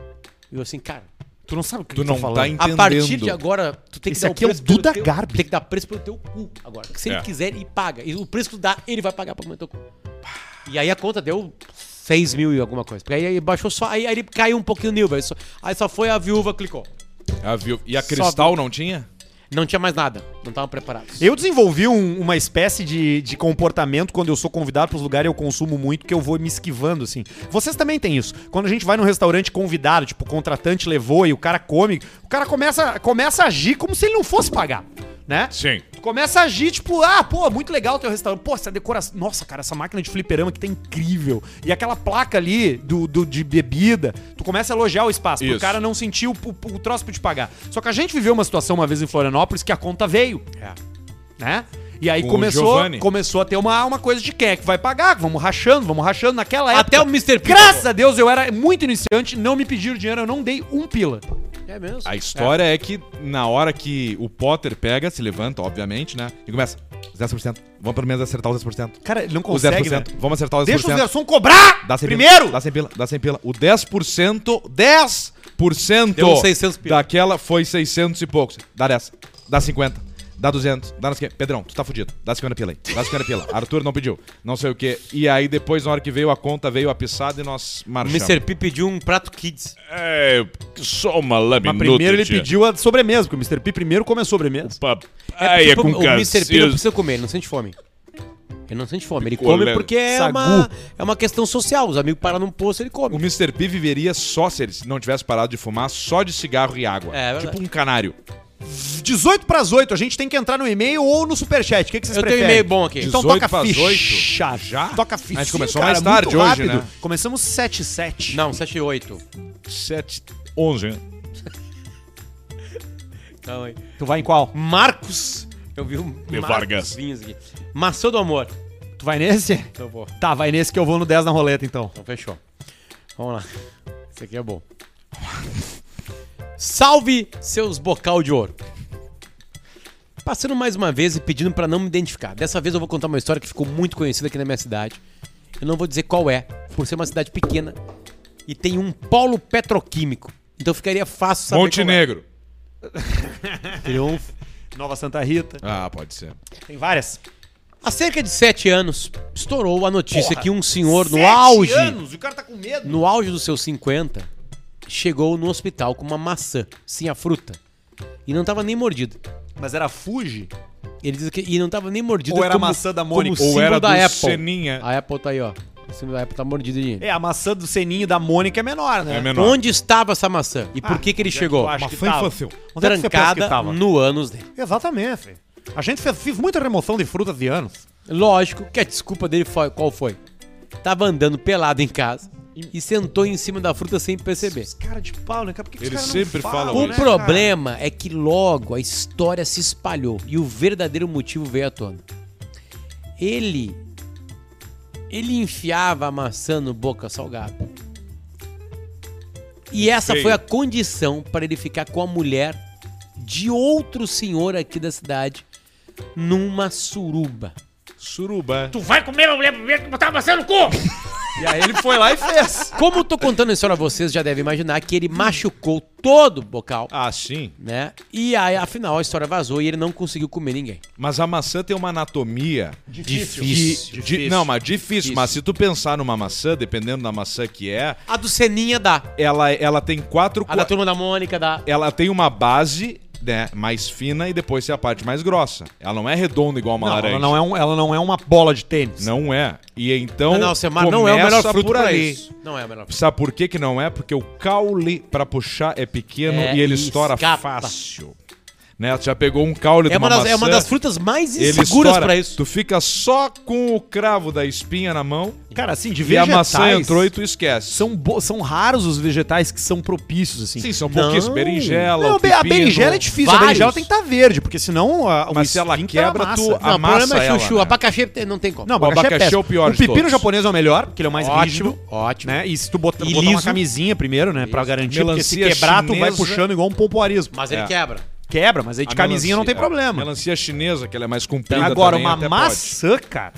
Speaker 3: E eu assim, cara,
Speaker 1: Tu não sabe o que
Speaker 2: Tu
Speaker 1: eu
Speaker 2: não
Speaker 1: tô falando.
Speaker 2: tá
Speaker 3: a partir de agora, tu tem que
Speaker 1: Esse
Speaker 3: dar
Speaker 1: aqui é o
Speaker 3: preço pelo
Speaker 1: Duda
Speaker 3: teu-
Speaker 1: Garbi.
Speaker 3: Tem que dar preço pelo teu cu agora. Porque se
Speaker 2: É.
Speaker 3: ele quiser, ele paga. E o preço que tu dá, ele vai pagar pra comer teu cu. E aí a conta deu 6 mil e alguma coisa. Porque aí, aí baixou só, aí, aí ele caiu um pouquinho o nível. Aí só, aí só foi a viúva, clicou.
Speaker 2: A viu- E a Cristal não tinha?
Speaker 3: Não tinha mais nada, não estavam preparados.
Speaker 1: Eu desenvolvi um- uma espécie de, de comportamento quando eu sou convidado para os lugares eu consumo muito, que eu vou me esquivando, assim. Vocês também têm isso. Quando a gente vai num restaurante convidado, tipo, o contratante levou e o cara come, o cara começa, começa a agir como se ele não fosse pagar, né?
Speaker 2: Sim.
Speaker 1: Tu começa a agir, tipo, ah, pô, muito legal o teu restaurante. Pô, essa decoração. Nossa, cara, essa máquina de fliperama que tá incrível. E aquela placa ali do, do- de bebida. Tu começa a elogiar o espaço, pro
Speaker 2: Isso.
Speaker 1: cara não sentir o, o, o troço pra te pagar. Só que a gente viveu uma situação uma vez em Florianópolis que a conta veio. Né? E aí
Speaker 2: Com o
Speaker 1: começou, começou a ter uma, uma coisa de quem é que vai pagar, vamos rachando, vamos rachando. Naquela época.
Speaker 3: Até o Mr. P
Speaker 1: Graças a Deus eu era muito iniciante, não me pediram dinheiro, eu não dei um pila.
Speaker 3: É mesmo?
Speaker 2: A história é. que na hora que o Potter pega, se levanta, obviamente, né? E começa. 10%. Vamos pelo menos acertar os 10%.
Speaker 1: Cara, ele não
Speaker 2: Os
Speaker 1: consegue,
Speaker 2: 10%.
Speaker 1: né?
Speaker 2: Vamos acertar os 10%.
Speaker 1: Deixa os garçons cobrar
Speaker 2: Dá 100
Speaker 1: primeiro.
Speaker 2: Pila, dá 100 pila, dá 100 pila. O 10%, 10%
Speaker 3: Deu uns 600 pila.
Speaker 2: daquela foi 600 e poucos. Dá 10. Dá 50. Dá 200, dá não sei o quê. Pedrão, tu tá fudido. Dá 50 pila aí. Dá 50 pila. (laughs) Arthur não pediu. Não sei o quê. E aí depois, na hora que veio a conta, veio a pisada e nós
Speaker 3: O
Speaker 2: marchamos.
Speaker 3: Mr. P pediu um prato kids.
Speaker 5: É, só uma lâmina.
Speaker 1: Mas primeiro ele pediu a sobremesa, porque o Mr. P primeiro come a sobremesa.
Speaker 5: Papai é
Speaker 3: porque
Speaker 5: com
Speaker 3: o Mr. P não precisa comer, ele não sente fome. Ele não sente fome. Ele
Speaker 5: Picolé.
Speaker 3: come porque é
Speaker 1: Sagu.
Speaker 3: uma, é uma questão social. Os amigos param num poço, ele come.
Speaker 2: O Mr. P viveria só se ele não tivesse parado de fumar, só de cigarro e água.
Speaker 3: É, é
Speaker 2: tipo um canário.
Speaker 1: 18 pras 8, a gente tem que entrar no e-mail ou no superchat. O que, que vocês
Speaker 3: Eu tenho
Speaker 1: preferem?
Speaker 3: e-mail bom aqui.
Speaker 1: Então
Speaker 2: 18
Speaker 1: toca
Speaker 2: pras
Speaker 1: ficha.
Speaker 2: 8? Já?
Speaker 1: Toca ficha.
Speaker 2: A gente começou
Speaker 1: Sim,
Speaker 2: mais
Speaker 1: cara,
Speaker 2: tarde
Speaker 1: muito
Speaker 2: hoje,
Speaker 1: rápido.
Speaker 2: né?
Speaker 1: Começamos 7 e 7.
Speaker 3: Não, 7 e 8.
Speaker 2: 7, 11, né?
Speaker 3: Calma aí.
Speaker 1: Tu vai em qual?
Speaker 3: Marcos. Eu vi um Marcos
Speaker 5: Vargas.
Speaker 3: Vinhos aqui. Maçã do amor.
Speaker 1: Tu vai nesse?
Speaker 3: Eu vou.
Speaker 1: Tá, vai nesse que eu vou no 10 na roleta então.
Speaker 3: Então fechou. Vamos lá. Esse aqui é bom. Salve seus bocal de ouro. Passando mais uma vez e pedindo pra não me identificar. Dessa vez eu vou contar uma história que ficou muito conhecida aqui na minha cidade. Eu não vou dizer qual é, por ser uma cidade pequena e tem um polo petroquímico. Então ficaria fácil saber
Speaker 2: Montenegro.
Speaker 3: qual é. (laughs) Triunfo.
Speaker 1: Nova Santa Rita.
Speaker 2: Ah, pode ser.
Speaker 1: Tem várias.
Speaker 3: Há cerca de sete anos, estourou a notícia
Speaker 1: Porra,
Speaker 3: que um senhor no
Speaker 1: Sete
Speaker 3: auge,
Speaker 1: anos, o cara tá com medo.
Speaker 3: no auge dos seus 50, chegou no hospital com uma maçã, sim, a fruta. E não tava nem mordido.
Speaker 1: Mas era Fuji?
Speaker 3: Ele diz que e não tava nem mordido
Speaker 1: Ou era a maçã da Mônica?
Speaker 3: Como
Speaker 2: Ou era
Speaker 3: da
Speaker 2: do
Speaker 3: Apple.
Speaker 2: Seninha.
Speaker 3: A Apple tá aí, ó. O símbolo da Apple tá mordido de.
Speaker 1: É, a maçã do Seninho da Mônica é menor, né?
Speaker 2: É menor.
Speaker 3: Onde estava essa maçã? E por
Speaker 1: Ah,
Speaker 3: que que ele
Speaker 1: é
Speaker 3: chegou?
Speaker 1: que
Speaker 2: Maçã infantil.
Speaker 1: Onde é que
Speaker 3: Trancada no ânus dele.
Speaker 1: Exatamente. A gente fez, fiz muita remoção de frutas de anos.
Speaker 3: Lógico que a desculpa dele foi qual foi? Tava andando pelado em casa e sentou em cima da fruta sem perceber.
Speaker 1: Os caras de pau, né? cara? Por que que
Speaker 2: Ele
Speaker 1: os caras
Speaker 2: sempre
Speaker 1: não
Speaker 2: fala
Speaker 1: falam,
Speaker 3: O
Speaker 1: né,
Speaker 3: problema é que logo a história se espalhou e o verdadeiro motivo veio à tona. Ele ele enfiava a maçã no boca salgada. E essa
Speaker 2: Feio.
Speaker 3: foi a condição para ele ficar com a mulher de outro senhor aqui da cidade numa suruba.
Speaker 2: Suruba.
Speaker 6: Tu vai comer a mulher primeiro que botar maçã no cu! (laughs)
Speaker 1: E aí ele foi lá e fez.
Speaker 3: Como eu tô contando a história a vocês, já devem imaginar que ele machucou todo o bocal,
Speaker 2: Ah, sim.
Speaker 3: né? E aí, afinal, a história vazou e ele não conseguiu comer ninguém.
Speaker 2: Mas a maçã tem uma anatomia
Speaker 3: Difícil.
Speaker 2: que- di- não, mas difícil,
Speaker 3: Difícil.
Speaker 2: Mas se tu pensar numa maçã, dependendo da maçã que é,
Speaker 3: A do Seninha dá.
Speaker 2: ela, ela tem quatro.
Speaker 3: A da
Speaker 2: co-
Speaker 3: turma da Mônica dá.
Speaker 2: Ela tem uma base, né, mais fina e depois tem a parte mais grossa. Ela não é redonda igual uma
Speaker 1: Não,
Speaker 2: laranja.
Speaker 1: ela não, é um, ela não é uma bola de tênis.
Speaker 2: Não é. E então.
Speaker 3: não, não, Semar não é o melhor fruto
Speaker 2: por
Speaker 3: isso. Não é o melhor fruto.
Speaker 2: Sabe por que, que não é? Porque o caule pra puxar é pequeno
Speaker 3: É,
Speaker 2: e ele
Speaker 3: e
Speaker 2: estoura
Speaker 3: escapa.
Speaker 2: fácil. Né? Tu já pegou um caule de
Speaker 3: É uma,
Speaker 2: uma
Speaker 3: das,
Speaker 2: maçã,
Speaker 3: é uma das frutas mais inseguras pra isso.
Speaker 2: Tu fica só com o cravo da espinha na mão
Speaker 1: Cara, assim, de
Speaker 2: e a
Speaker 1: vegetais...
Speaker 2: maçã entrou e tu esquece.
Speaker 1: São, bo- são raros os vegetais que são propícios, assim.
Speaker 2: Sim, são pouquíssimos. Berinjela,
Speaker 1: Não,
Speaker 2: o
Speaker 1: a be- a
Speaker 2: pepino.
Speaker 1: berinjela é difícil. A
Speaker 3: vários.
Speaker 1: berinjela tem que estar verde, porque senão a, o
Speaker 2: Mas se ela
Speaker 1: esfíncter
Speaker 2: quebra,
Speaker 1: amassa.
Speaker 2: tu-
Speaker 3: Não, o
Speaker 2: amassa
Speaker 3: problema é
Speaker 2: ela,
Speaker 3: chuchu.
Speaker 2: né?
Speaker 3: Abacaxi não tem como.
Speaker 1: Não,
Speaker 2: O abacaxi é
Speaker 1: péssimo.
Speaker 2: o pior
Speaker 1: O
Speaker 2: de
Speaker 1: pepino
Speaker 2: todos.
Speaker 1: japonês é o melhor, porque ele é o mais
Speaker 3: Ótimo,
Speaker 1: rígido.
Speaker 3: ótimo.
Speaker 1: Né? E se tu botar, botar uma camisinha primeiro, né? Pra garantir, porque se
Speaker 2: Melancia
Speaker 1: quebrar, tu vai puxando igual um pompoarismo.
Speaker 3: Mas ele
Speaker 2: É.
Speaker 3: quebra.
Speaker 1: Quebra, mas aí de
Speaker 2: A
Speaker 1: camisinha não tem
Speaker 2: melancia-
Speaker 1: problema.
Speaker 2: Melancia chinesa, que ela é mais comprida
Speaker 1: Agora,
Speaker 2: também,
Speaker 1: uma
Speaker 2: até
Speaker 1: maçã, cara.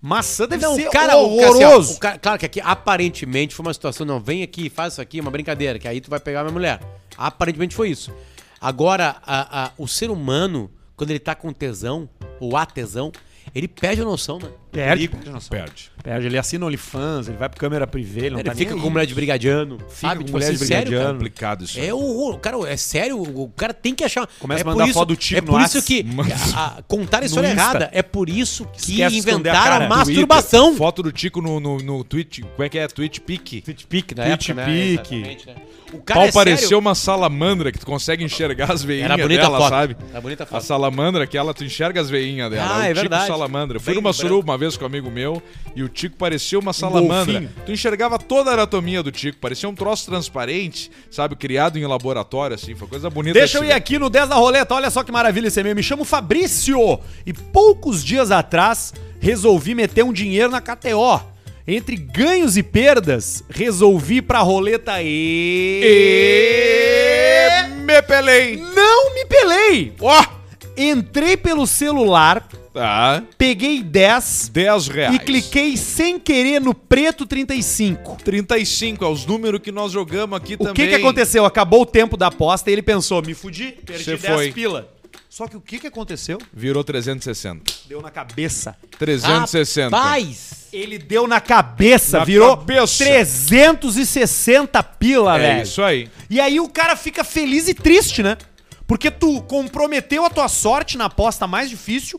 Speaker 1: Maçã deve
Speaker 3: Não,
Speaker 1: ser
Speaker 3: o cara, o cara, assim, ó,
Speaker 1: horroroso.
Speaker 3: o cara- claro que aqui aparentemente foi uma situação, não, vem aqui, faz isso aqui, uma brincadeira, que aí tu vai pegar minha mulher. Aparentemente foi isso. Agora, a- a- o ser humano, quando ele tá com tesão, ou a tesão, ele perde a noção, né?
Speaker 1: Perde.
Speaker 2: Perde.
Speaker 1: Perde. Ele assina OnlyFans, ele vai pro câmera privê, ele não
Speaker 3: Ele
Speaker 1: tá
Speaker 3: fica
Speaker 1: nem
Speaker 3: com mulher de brigadiano,
Speaker 1: Fica
Speaker 3: sabe?
Speaker 1: com
Speaker 3: Tipo
Speaker 1: mulher
Speaker 3: assim,
Speaker 1: de
Speaker 3: sério,
Speaker 1: brigadiano.
Speaker 3: cara.
Speaker 2: Complicado isso.
Speaker 3: É horror, cara, é sério, o cara tem que achar.
Speaker 1: Começa
Speaker 3: é
Speaker 1: a mandar
Speaker 3: por isso,
Speaker 1: foto do tiro
Speaker 3: É
Speaker 1: no
Speaker 3: por
Speaker 1: Whats.
Speaker 3: isso que (laughs) a- a- contar a história
Speaker 1: Insta.
Speaker 3: errada. É por isso que
Speaker 1: Esquece a
Speaker 3: inventaram
Speaker 1: cara.
Speaker 3: a masturbação.
Speaker 2: Foto do Tico no, no, no Twitch. Como é que é? Twitch Pic.
Speaker 3: Pique na
Speaker 1: Twitch
Speaker 3: época, né?
Speaker 1: pique.
Speaker 3: Né? O cara
Speaker 2: Pau
Speaker 3: é
Speaker 2: pareceu
Speaker 3: sério.
Speaker 2: uma salamandra que tu consegue enxergar as veinhas
Speaker 3: Era bonita
Speaker 2: dela,
Speaker 3: a foto.
Speaker 2: sabe?
Speaker 3: Era bonita a
Speaker 2: A salamandra, aquela, tu enxerga as veinhas dela.
Speaker 3: Ah,
Speaker 2: o
Speaker 3: é
Speaker 2: Tico
Speaker 3: verdade.
Speaker 2: salamandra. Eu fui numa suruba uma vez com um amigo meu e o Tico parecia uma salamandra.
Speaker 1: golfinho.
Speaker 2: Tu enxergava toda a anatomia do Tico. Parecia um troço transparente, sabe? Criado em laboratório, assim. Foi coisa bonita.
Speaker 1: Deixa eu ir aqui no 10 da roleta, olha só que maravilha esse e-mail. Me chamo Fabrício e poucos dias atrás resolvi meter um dinheiro na KTO. Entre ganhos e perdas, resolvi pra roleta e...
Speaker 2: Me pelei.
Speaker 1: Não me pelei! Ó! Entrei pelo celular,
Speaker 2: Tá.
Speaker 1: peguei 10
Speaker 2: 10 reais.
Speaker 1: e cliquei sem querer no preto 35.
Speaker 2: 35 é os números que nós jogamos aqui
Speaker 1: O
Speaker 2: também.
Speaker 1: que que aconteceu? Acabou o tempo da aposta e ele pensou, me fudi, perdi
Speaker 2: Cê
Speaker 1: 10
Speaker 2: foi.
Speaker 1: pila. Só que o que, que aconteceu?
Speaker 2: Virou 360.
Speaker 1: Deu na cabeça.
Speaker 2: 360.
Speaker 3: Rapaz!
Speaker 1: Ele deu na cabeça,
Speaker 2: Na
Speaker 1: virou
Speaker 2: cabeça.
Speaker 1: 360 pila,
Speaker 2: É
Speaker 1: velho.
Speaker 2: isso aí.
Speaker 1: E aí o cara fica feliz e triste, né? Porque tu comprometeu a tua sorte na aposta mais difícil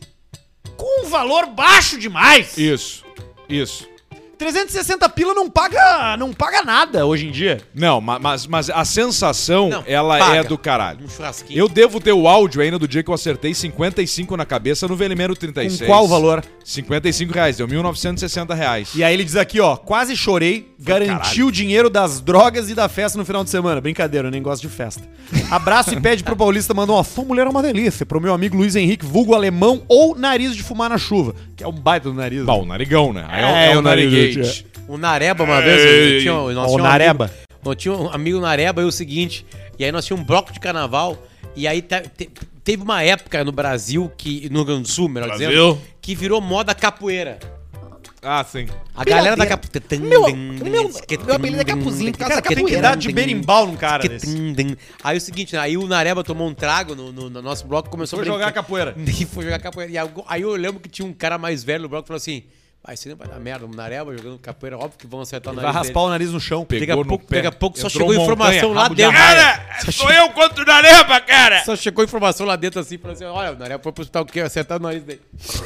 Speaker 1: com um valor baixo demais.
Speaker 2: Isso. Isso.
Speaker 1: 360 pila não paga, não paga nada hoje em dia.
Speaker 2: Não, ma- mas, mas a sensação,
Speaker 3: Não,
Speaker 2: ela
Speaker 3: paga.
Speaker 2: é do caralho.
Speaker 3: Um churrasquinho.
Speaker 2: Eu devo ter o áudio ainda do dia que eu acertei 55 na cabeça no Velimero 36.
Speaker 1: Com qual valor?
Speaker 2: 55 reais, deu 1.960 reais.
Speaker 1: E aí ele diz aqui, ó, quase chorei, garantiu o dinheiro das drogas e da festa no final de semana. Brincadeira, eu nem gosto de festa. Abraço e pede pro Paulista mandar uma sua mulher é uma delícia pro meu amigo Luiz Henrique, vulgo alemão ou nariz de fumar na chuva, que é um baita do nariz.
Speaker 2: Bom, o narigão, né? Aí
Speaker 1: É,
Speaker 2: é,
Speaker 1: o
Speaker 2: nariguete.
Speaker 3: O Nareba, uma vez, eu tinha, nós
Speaker 1: Ó, o
Speaker 3: tinha um
Speaker 1: Nareba.
Speaker 3: Amigo, nós tinha um amigo Nareba e o seguinte, e aí nós tínhamos um bloco de carnaval, e aí te- te- teve uma época no Brasil, que no Rio Grande do Sul, melhor
Speaker 5: Brasil.
Speaker 3: dizendo, que virou moda capoeira.
Speaker 2: Ah, sim.
Speaker 3: A galera da capoeira...
Speaker 1: Meu- meu- meu apelido é Capuzinho, por causa da capoeira. Tem idade de berimbau num cara desse.
Speaker 3: Aí o seguinte, né, aí o Nareba tomou um trago no, no- no nosso bloco e começou
Speaker 1: Foi
Speaker 3: a
Speaker 1: jogar
Speaker 3: brincar.
Speaker 1: capoeira.
Speaker 3: E foi jogar capoeira. E aí, aí eu lembro que tinha um cara mais velho no bloco que falou assim: Vai, isso não vai dar merda, o Nareba jogando capoeira, óbvio que vão acertar o
Speaker 1: Vai
Speaker 3: nariz.
Speaker 1: raspar o nariz no chão.
Speaker 3: Daqui a
Speaker 2: Pegou no
Speaker 3: pouco,
Speaker 2: pé.
Speaker 3: daqui a pouco só
Speaker 2: Entrou
Speaker 3: chegou
Speaker 2: montanha,
Speaker 3: informação lá dentro.
Speaker 5: Cara, sou eu contra o Nareba, cara.
Speaker 3: Só chegou informação lá dentro assim, falou assim: olha, o Nareba foi pro hospital que acertaram o nariz dele.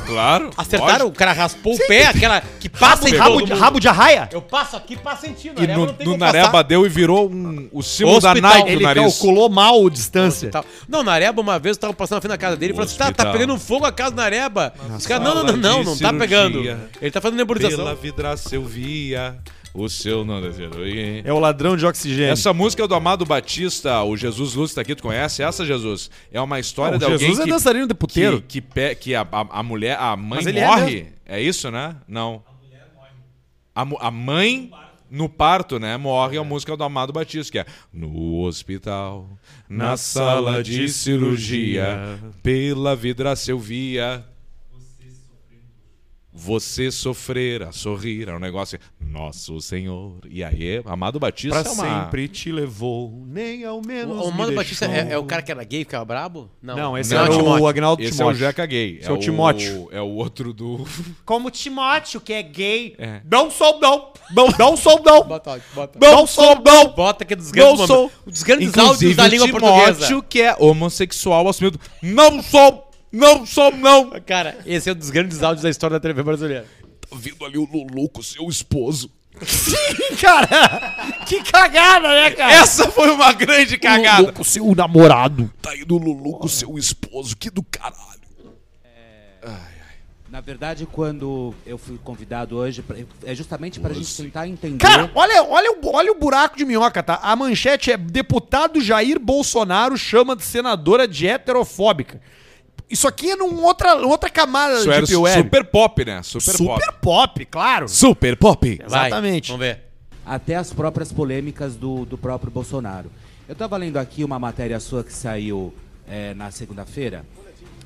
Speaker 2: Claro.
Speaker 3: Acertaram, o cara raspou o pé, aquela que passa em
Speaker 1: Rabo de, rabo de arraia?
Speaker 3: Eu passo aqui, passa sentindo.
Speaker 2: E no, no Nareba deu e virou um, o símbolo da. Nike
Speaker 1: Ele
Speaker 2: do nariz.
Speaker 1: calculou mal a distância.
Speaker 3: Não, Nareba, uma vez eu tava passando na frente da casa dele e falou assim: tá, tá pegando fogo a casa do Nareba. Os caras, não, não, não, não, não tá pegando. Ele tá fazendo nebulização.
Speaker 2: Pela vidraça eu via o seu não.
Speaker 1: É o ladrão de oxigênio.
Speaker 2: Essa música é do Amado Batista, o Jesus Lúcio tá aqui, tu conhece essa, Jesus? É uma história
Speaker 1: Não,
Speaker 2: de
Speaker 1: o
Speaker 2: alguém
Speaker 1: Jesus é
Speaker 2: que,
Speaker 1: dançarino de puteiro.
Speaker 2: que, que, que a, a, a mulher, a mãe
Speaker 1: é
Speaker 2: morre. É, isso, né? Não. A, mu- a mãe no parto, né? Morre a música do Amado Batista, que é No hospital, na sala de cirurgia, pela vidraça eu via você sofrer a sorrir, é um negócio assim, Nosso Senhor. E aí, Amado Batista
Speaker 1: Pra
Speaker 2: é uma...
Speaker 1: sempre te levou, nem ao menos.
Speaker 3: O, o
Speaker 1: me
Speaker 3: Mano Batista é, é o cara que era gay e ficava brabo?
Speaker 1: Não, esse
Speaker 3: Não,
Speaker 1: era o
Speaker 3: Timóteo.
Speaker 1: Agnaldo
Speaker 2: Esse
Speaker 1: Timóteo.
Speaker 2: é o Jeca Gay.
Speaker 1: Esse é o Timóteo.
Speaker 2: É o outro do... (laughs)
Speaker 1: Como Timóteo, que é gay.
Speaker 2: É.
Speaker 1: Não sou, não. Não, não sou, não.
Speaker 3: Bota, bota.
Speaker 1: Não sou, não.
Speaker 3: Bota que é dos grandes
Speaker 1: Não sou.
Speaker 3: momentos. Os grandes
Speaker 2: Inclusive
Speaker 3: áudios da língua
Speaker 2: o
Speaker 3: portuguesa.
Speaker 2: Timóteo, que é homossexual assumido. Não sou, não sou, não.
Speaker 3: Cara, esse é um dos grandes áudios da história da TV brasileira.
Speaker 2: Tá vindo ali o Lulu com seu esposo.
Speaker 1: Cara, que cagada, né, cara?
Speaker 2: Essa foi uma grande cagada.
Speaker 1: com seu namorado.
Speaker 2: Tá indo o Lulu com seu esposo, que do caralho.
Speaker 7: Na verdade, quando eu fui convidado hoje, pra- é justamente para a gente tentar entender.
Speaker 1: Cara, olha, olha, o, olha o buraco de minhoca, tá? A manchete é deputado Jair Bolsonaro chama de senadora de heterofóbica. Isso aqui é numa outra, outra camada
Speaker 2: Isso
Speaker 1: de
Speaker 2: era
Speaker 1: Deep Web.
Speaker 2: super pop, né? Super,
Speaker 1: Super
Speaker 2: pop.
Speaker 1: pop, claro.
Speaker 2: Super pop.
Speaker 3: Vai,
Speaker 1: Exatamente.
Speaker 3: Vamos ver.
Speaker 7: até as próprias polêmicas do, do próprio Bolsonaro. Eu estava lendo aqui uma matéria sua que saiu é, na segunda-feira,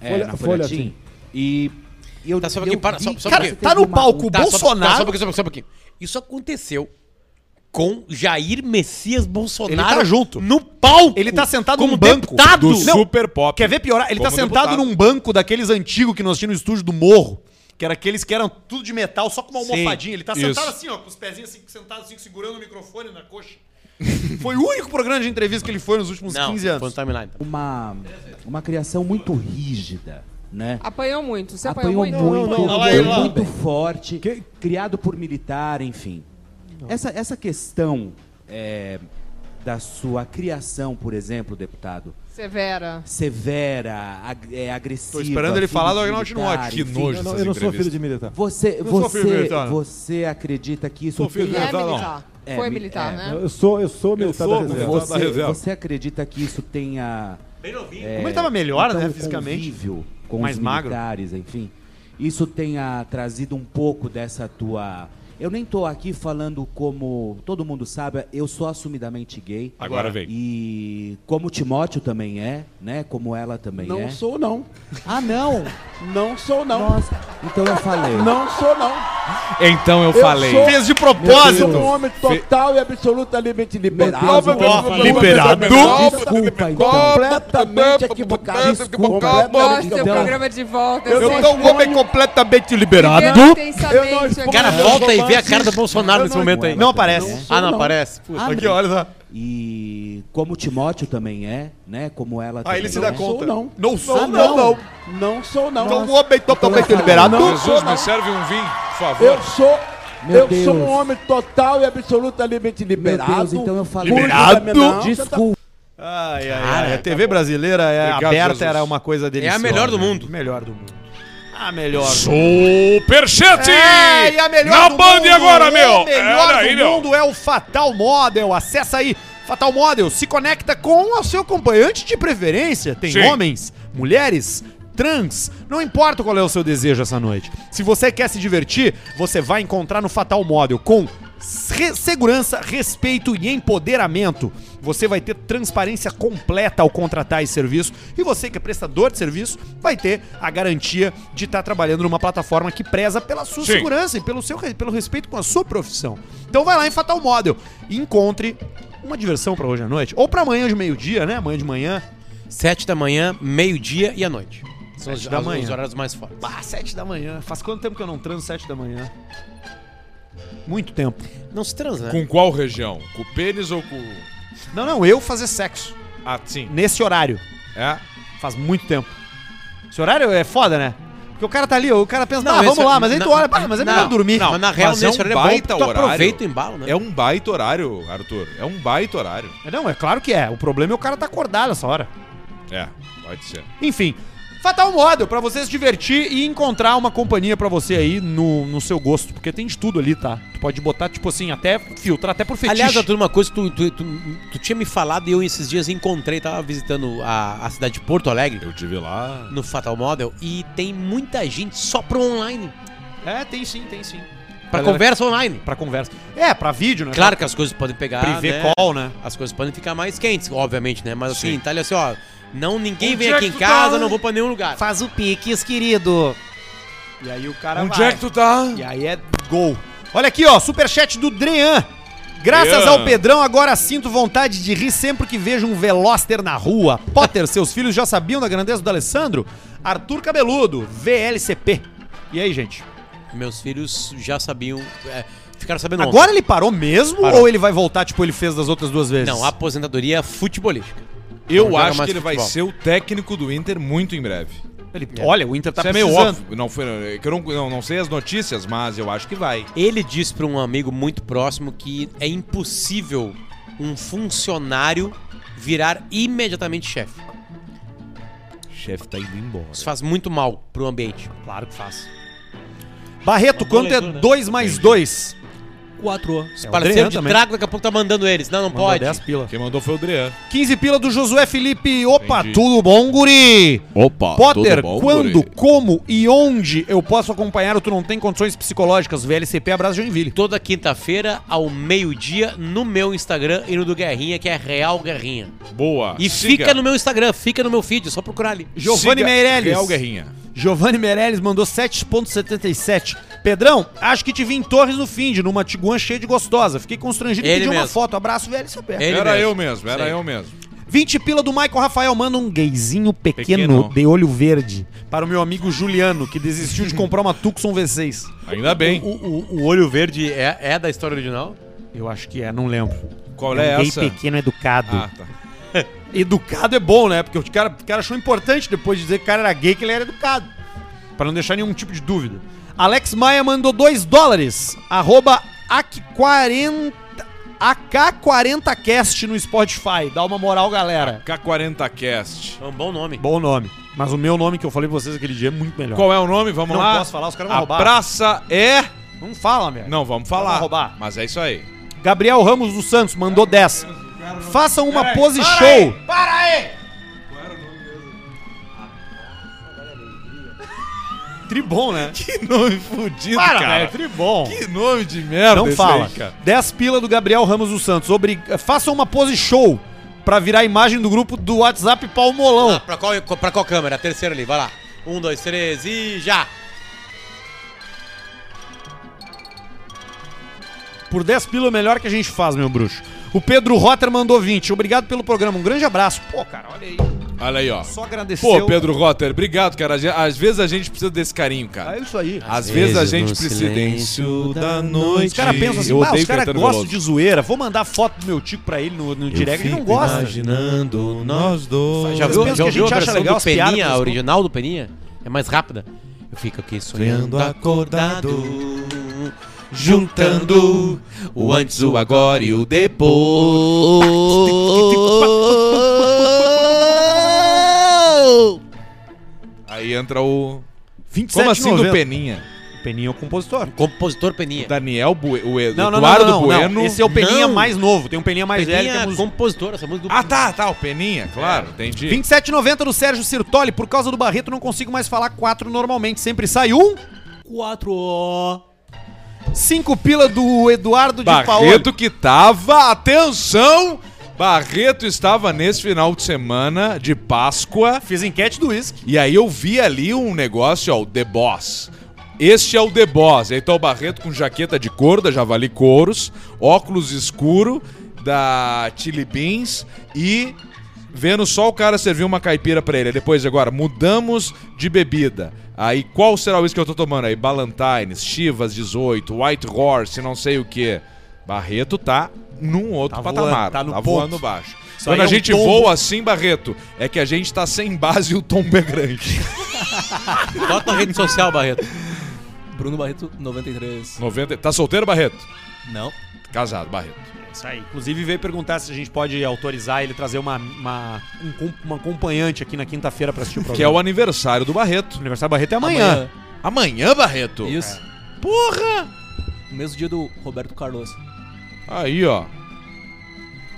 Speaker 7: é,
Speaker 8: Folha-
Speaker 7: na
Speaker 8: Folhetim.
Speaker 7: Folhetim, e e eu,
Speaker 3: Tá, só um
Speaker 7: eu
Speaker 3: pouquinho, para, só- só
Speaker 1: Cara, tá no palco o
Speaker 3: Tá, só-
Speaker 1: Bolsonaro.
Speaker 3: Só, só só um pouquinho, só um pouquinho. Isso aconteceu com Jair Messias Bolsonaro.
Speaker 1: Ele tá junto.
Speaker 3: No palco.
Speaker 1: Ele tá sentado
Speaker 3: como
Speaker 1: num banco
Speaker 3: deputado.
Speaker 2: Do
Speaker 1: Não,
Speaker 2: super pop.
Speaker 1: Quer ver piorar? Ele tá sentado
Speaker 2: deputado.
Speaker 1: num banco daqueles antigos que nós tínhamos no estúdio do Morro. Que era aqueles que eram tudo de metal, só com uma
Speaker 3: Sim,
Speaker 1: almofadinha. Ele tá
Speaker 2: isso.
Speaker 1: sentado assim, ó, com os pezinhos assim, sentado assim, segurando o microfone na coxa. (laughs) foi o único programa de entrevista que ele foi nos últimos
Speaker 3: Não,
Speaker 1: 15
Speaker 3: foi no
Speaker 1: anos.
Speaker 3: timeline.
Speaker 7: uma, uma criação muito rígida, né?
Speaker 9: Apanhou muito. Você apanhou,
Speaker 7: apanhou
Speaker 9: muito?
Speaker 7: muito,
Speaker 1: não, não, não, não.
Speaker 7: muito forte, criado por militar, enfim. Essa, essa questão é, da sua criação, por exemplo, deputado,
Speaker 9: Severa.
Speaker 7: severa, ag é, agressiva.
Speaker 1: Tô esperando ele falar do Agnaldo Timóteo.
Speaker 2: Que nojo
Speaker 8: Eu não, eu não sou filho de militar.
Speaker 7: Você,
Speaker 1: Eu sou filho de
Speaker 7: você,
Speaker 1: militar.
Speaker 7: você acredita que isso
Speaker 8: Sou filho de
Speaker 9: é
Speaker 8: militar, não.
Speaker 9: militar.
Speaker 7: É,
Speaker 9: Foi
Speaker 7: mi-
Speaker 9: militar,
Speaker 7: é.
Speaker 9: né?
Speaker 8: Eu sou, eu sou militar
Speaker 2: sou
Speaker 8: da reserva.
Speaker 7: Você,
Speaker 2: da reserva.
Speaker 7: você acredita que isso tenha
Speaker 1: Como ele tava melhor,
Speaker 7: então,
Speaker 1: né,
Speaker 7: o
Speaker 1: fisicamente.
Speaker 7: com
Speaker 1: Mais
Speaker 7: os
Speaker 1: magro.
Speaker 7: militares, enfim, isso tenha trazido um pouco dessa tua. Eu nem tô aqui falando como todo mundo sabe, eu sou assumidamente gay.
Speaker 2: Agora vem.
Speaker 7: E como o Timóteo também é, né? Como ela também
Speaker 8: Não
Speaker 7: é.
Speaker 8: sou, não.
Speaker 7: Ah, não!
Speaker 8: Não sou, não.
Speaker 7: Nossa, então eu falei.
Speaker 8: Não sou, não.
Speaker 2: Então eu
Speaker 8: Eu
Speaker 2: falei.
Speaker 8: sou-
Speaker 1: Fez de
Speaker 8: Eu
Speaker 1: propósito.
Speaker 8: sou um homem total e absolutamente liberado.
Speaker 7: Deus,
Speaker 1: liberado.
Speaker 7: Desculpa, então.
Speaker 8: Completamente equivocado.
Speaker 7: Desculpa.
Speaker 9: Mostra o
Speaker 7: Então-
Speaker 9: programa de volta.
Speaker 8: Eu
Speaker 9: Eu
Speaker 8: não sou um homem
Speaker 1: completamente liberado.
Speaker 8: Eu não.
Speaker 3: Cara, volta e vê a cara do Bolsonaro nesse
Speaker 8: não-
Speaker 3: momento aí.
Speaker 1: Não aparece.
Speaker 3: Ah, não, aparece.
Speaker 7: Ah,
Speaker 1: Aqui, olha só.
Speaker 7: E como Timóteo também é, né? Como ela
Speaker 1: Aí
Speaker 7: também
Speaker 1: ele se dá
Speaker 7: é.
Speaker 1: conta.
Speaker 8: sou, não.
Speaker 1: Não sou,
Speaker 7: Ah,
Speaker 1: não, não.
Speaker 8: Não sou, não.
Speaker 1: Sou um homem totalmente liberado.
Speaker 2: Jesus, me serve um vinho, por favor.
Speaker 8: Eu sou.
Speaker 7: Meu
Speaker 8: eu sou um
Speaker 7: Deus.
Speaker 8: homem total e absolutamente
Speaker 7: Meu
Speaker 8: liberado.
Speaker 7: Deus, então eu falei.
Speaker 1: Liberado.
Speaker 8: Não,
Speaker 7: Desculpa.
Speaker 1: Ai, ai, ai. A TV brasileira é
Speaker 2: Obrigado,
Speaker 1: aberta,
Speaker 2: Jesus.
Speaker 1: era uma coisa deliciosa.
Speaker 3: melhor do
Speaker 1: né?
Speaker 3: mundo.
Speaker 1: Melhor do mundo. A melhor.
Speaker 2: Superchat!
Speaker 1: É, e a melhor
Speaker 2: Na
Speaker 1: do
Speaker 2: Band
Speaker 1: mundo,
Speaker 2: agora, meu!
Speaker 1: O melhor
Speaker 2: Era aí,
Speaker 1: do
Speaker 2: meu.
Speaker 1: mundo é o Fatal Model. Acessa aí. Fatal Model se conecta com o seu acompanhante de preferência. Tem
Speaker 2: Sim.
Speaker 1: homens, mulheres, trans. Não importa qual é o seu desejo essa noite. Se você quer se divertir, você vai encontrar no Fatal Model com re- segurança, respeito e empoderamento. Você vai ter transparência completa ao contratar esse serviço e você que é prestador de serviço vai ter a garantia de estar trabalhando numa plataforma que preza pela sua
Speaker 2: Sim.
Speaker 1: segurança e pelo seu pelo respeito com a sua profissão. Então vai lá em Fatal Model e encontre uma diversão pra hoje à noite ou pra amanhã de meio-dia, né? Amanhã de manhã.
Speaker 3: Sete da manhã, meio-dia e à noite. São os,
Speaker 1: da manhã.
Speaker 3: os horários mais fortes.
Speaker 1: Bah, sete da manhã. Faz quanto tempo que eu não transo sete da manhã? Muito tempo.
Speaker 3: Não se transa, né?
Speaker 2: Com qual região? Com o pênis ou com.
Speaker 1: Não, não, eu fazer sexo
Speaker 2: Ah, sim.
Speaker 1: nesse horário.
Speaker 2: É?
Speaker 1: Faz muito tempo. Esse horário é foda, né? Porque o cara tá ali, o cara pensa, não,
Speaker 3: Não,
Speaker 1: vamos lá, mas aí tu
Speaker 3: não,
Speaker 1: olha, mas é melhor
Speaker 3: não,
Speaker 1: dormir.
Speaker 3: Mas na real,
Speaker 2: mas é um
Speaker 3: horário é bom
Speaker 2: baita
Speaker 3: porque tu
Speaker 2: horário.
Speaker 3: aproveita o embalo, né?
Speaker 2: É um baita horário, Arthur. É um baita horário.
Speaker 1: Não, é claro que é. O problema é o cara tá acordado essa hora.
Speaker 2: É, pode ser.
Speaker 1: Enfim, Fatal Model, pra você se divertir e encontrar uma companhia pra você aí no, no seu gosto. Porque tem de tudo ali, tá? Tu pode botar, tipo assim, até filtrar até por fetiche.
Speaker 3: Aliás, Arthur, uma coisa que tu, tu, tu, tu tinha me falado e eu esses dias encontrei, tava visitando a, a cidade de Porto Alegre,
Speaker 2: Eu tive lá.
Speaker 3: no Fatal Model, e tem muita gente só pro online.
Speaker 1: É, tem sim, tem sim.
Speaker 3: Pra
Speaker 1: Galera-
Speaker 3: conversa online.
Speaker 1: Pra conversa. É, pra vídeo, né?
Speaker 3: Claro que as coisas podem pegar.
Speaker 1: Privé
Speaker 3: né?
Speaker 1: call, né?
Speaker 3: As coisas podem ficar mais quentes, obviamente, né? Mas assim,
Speaker 2: Sim.
Speaker 3: tá ali assim, ó. Não, ninguém
Speaker 2: Onde
Speaker 3: vem aqui em casa,
Speaker 2: tá?
Speaker 3: não vou pra nenhum lugar.
Speaker 1: Faz o piques, querido. E aí o cara
Speaker 2: Onde
Speaker 1: vai.
Speaker 2: é que tu tá?
Speaker 1: E aí é gol. Olha aqui, ó, superchat do Drean. Graças
Speaker 2: Drean.
Speaker 1: ao Pedrão, agora sinto vontade de rir sempre que vejo um Veloster na rua. Potter, (laughs) seus filhos já sabiam da grandeza do Alessandro? Arthur Cabeludo, VLCP. E aí, gente?
Speaker 3: Meus filhos já sabiam. é, ficaram sabendo ontem.
Speaker 1: Agora ele parou mesmo
Speaker 3: Parou.
Speaker 1: ou ele vai voltar tipo ele fez das outras duas vezes?
Speaker 3: Não, aposentadoria futebolística.
Speaker 2: Eu
Speaker 3: Não
Speaker 2: acho que ele vai
Speaker 3: futebol.
Speaker 2: ser o técnico do Inter muito em breve.
Speaker 1: Ele- Olha, o Inter tá
Speaker 2: Isso é meio
Speaker 1: precisando.
Speaker 2: óbvio. Não, foi, é eu não, não, não sei as notícias, mas eu acho que vai.
Speaker 3: Ele disse pra um amigo muito próximo que é impossível um funcionário virar imediatamente chefe.
Speaker 2: Chefe tá indo embora.
Speaker 3: Isso faz muito mal pro ambiente.
Speaker 1: Claro que faz. Barreto, quanto é
Speaker 3: leitura, né?
Speaker 1: 2 mais 2?
Speaker 3: Quatro. Os
Speaker 1: É o
Speaker 3: parceiros
Speaker 1: Adriano
Speaker 3: de
Speaker 1: também.
Speaker 3: trago daqui a pouco tá mandando eles. Não, não pode.
Speaker 1: 10 pila.
Speaker 2: Quem mandou foi o Drean.
Speaker 1: 15 pila do Josué Felipe. Opa,
Speaker 2: Entendi.
Speaker 1: tudo bom, guri?
Speaker 4: Opa,
Speaker 1: Potter,
Speaker 4: tudo bom,
Speaker 1: quando,
Speaker 4: guri?
Speaker 1: como e onde eu posso acompanhar o Tu Não Tem Condições Psicológicas? VLCP Abraço Joinville.
Speaker 3: Toda quinta-feira, ao meio-dia, no meu Instagram e no do Guerrinha, que é Real Guerrinha.
Speaker 2: Boa.
Speaker 3: E
Speaker 2: Siga.
Speaker 3: fica no meu Instagram, fica no meu feed, é só procurar ali.
Speaker 1: Giovanni
Speaker 2: Siga
Speaker 1: Meirelles.
Speaker 2: Real Guerrinha.
Speaker 1: Giovanni Meirelles mandou 7.77. Pedrão, acho que te vi em Torres no fim de numa tiguan cheia de gostosa. Fiquei constrangido e pedi uma
Speaker 3: mesmo.
Speaker 1: foto. Abraço, VLCP.
Speaker 3: Ele
Speaker 2: era
Speaker 3: mesmo.
Speaker 2: eu mesmo, era
Speaker 3: Sim.
Speaker 2: eu mesmo.
Speaker 1: 20 pila do Michael Rafael manda um gayzinho pequeno,
Speaker 2: Pequeno.
Speaker 1: de olho verde para o meu amigo Juliano, que desistiu de comprar uma Tucson V6.
Speaker 2: Ainda bem.
Speaker 3: O, o- o olho verde é, é da história original?
Speaker 1: Eu acho que é, não lembro.
Speaker 2: Qual
Speaker 1: um
Speaker 2: é
Speaker 1: gay
Speaker 2: essa?
Speaker 1: pequeno educado.
Speaker 2: Ah, tá. (laughs)
Speaker 1: Educado é bom, né? Porque o cara, o cara achou importante depois de dizer que o cara era gay que ele era educado. Pra não deixar nenhum tipo de dúvida. Alex Maia mandou 2 dólares. Arroba AC40, AK40cast no Spotify. Dá uma moral, galera.
Speaker 2: K40cast.
Speaker 3: É um bom nome.
Speaker 1: Bom nome. Mas o meu nome que eu falei pra vocês aquele dia é muito melhor.
Speaker 2: Qual é o nome? Vamos
Speaker 1: Não
Speaker 2: lá.
Speaker 1: posso falar, os caras vão
Speaker 2: A
Speaker 1: roubar.
Speaker 2: praça é...
Speaker 1: Não fala, merda.
Speaker 2: Não, vamos falar.
Speaker 1: Vamos roubar.
Speaker 2: Mas é isso aí.
Speaker 1: Gabriel Ramos dos Santos mandou 10. Façam uma pose show.
Speaker 5: Para aí!
Speaker 1: Tribom, né? (laughs)
Speaker 2: Que nome fudido,
Speaker 1: Para,
Speaker 2: cara.
Speaker 1: velho. Tribom.
Speaker 2: Que nome de merda
Speaker 1: Não fala.
Speaker 2: aí, cara.
Speaker 1: 10 pila do Gabriel Ramos dos Santos. Obri... Façam uma pose show pra virar a imagem do grupo do WhatsApp Paulo Molão.
Speaker 3: Ah, pra, qual, pra qual câmera? A terceira ali, vai lá. Um, dois, três e já!
Speaker 1: Por 10 pila é o melhor que a gente faz, meu bruxo. O Pedro Rotter mandou 20. Obrigado pelo programa. Um grande abraço. Pô, cara, olha aí.
Speaker 2: Olha aí, ó.
Speaker 1: Só agradecer.
Speaker 2: Pô, Pedro Rotter, obrigado, cara. Às vezes a gente precisa desse carinho, cara.
Speaker 1: É isso aí.
Speaker 2: Às vezes a
Speaker 3: vezes
Speaker 2: gente
Speaker 3: no
Speaker 2: precisa.
Speaker 3: silêncio
Speaker 2: da noite.
Speaker 1: Os caras pensam assim,
Speaker 2: Eu
Speaker 1: ah, os caras gostam de zoeira. Vou mandar foto do meu tico pra ele no, no direct. Ele não gosta.
Speaker 2: Imaginando nós dois.
Speaker 3: Já viu, já
Speaker 1: que a
Speaker 3: ouviu
Speaker 1: gente
Speaker 3: a
Speaker 1: acha
Speaker 3: versão
Speaker 1: legal
Speaker 3: do Peninha, a original do Peninha? É mais rápida. Eu fico aqui sonhando
Speaker 2: Sonhando
Speaker 3: acordado, juntando o antes, o agora e o depois. (laughs)
Speaker 2: Aí entra o.
Speaker 1: 27
Speaker 2: Como assim do Peninha?
Speaker 1: Peninha é o compositor.
Speaker 3: Compositor Peninha.
Speaker 2: Daniel Bue... o
Speaker 1: Não, não,
Speaker 2: Eduardo
Speaker 1: não, não, não.
Speaker 2: Bueno.
Speaker 1: Esse é o Peninha
Speaker 3: Não.
Speaker 1: mais novo. Tem um Peninha mais velho que é
Speaker 3: Peninha,
Speaker 1: músico.
Speaker 3: compositor, essa música do
Speaker 2: Ah, tá, tá, o Peninha, claro, entendi.
Speaker 1: 27,90 do Sérgio Sirtoli. Por causa do Barreto, não consigo mais falar 4 normalmente. Sempre sai um.
Speaker 3: 4
Speaker 1: 5 pila do Eduardo de Paolo.
Speaker 2: Barreto que tava, atenção! Barreto estava nesse final de semana de Páscoa
Speaker 1: Fiz enquete do uísque.
Speaker 2: e aí eu vi ali um negócio, ó, o The Boss. Este é o The Boss. Aí tá o Barreto com jaqueta de couro da Javali Couros, óculos escuro da Chili Beans e vendo só o cara servir uma caipira pra ele. Depois, agora, mudamos de bebida. Aí, qual será o uísque que eu tô tomando aí? Ballantines, Chivas 18, White Horse, não sei o que. Barreto tá num outro
Speaker 1: Tá
Speaker 2: patamar.
Speaker 1: voando, tá no ponto.
Speaker 2: voando baixo.
Speaker 1: Isso
Speaker 2: Quando a
Speaker 1: é um
Speaker 2: gente
Speaker 1: tombo.
Speaker 2: voa assim, Barreto, é que a gente tá sem base e o tombo é grande. (laughs)
Speaker 3: Qual a rede social, Barreto?
Speaker 10: Bruno Barreto, 93.
Speaker 2: 90... Tá solteiro, Barreto?
Speaker 10: Não.
Speaker 2: Casado, Barreto.
Speaker 1: Isso aí. Inclusive veio perguntar se a gente pode autorizar ele trazer uma, uma, um uma acompanhante aqui na quinta-feira pra assistir o
Speaker 2: Que é
Speaker 1: programa.
Speaker 2: o aniversário do Barreto.
Speaker 1: o aniversário do Barreto é amanhã.
Speaker 2: Amanhã, Barreto?
Speaker 10: Isso.
Speaker 2: Porra!
Speaker 10: No mesmo dia do Roberto Carlos.
Speaker 2: Aí, ó.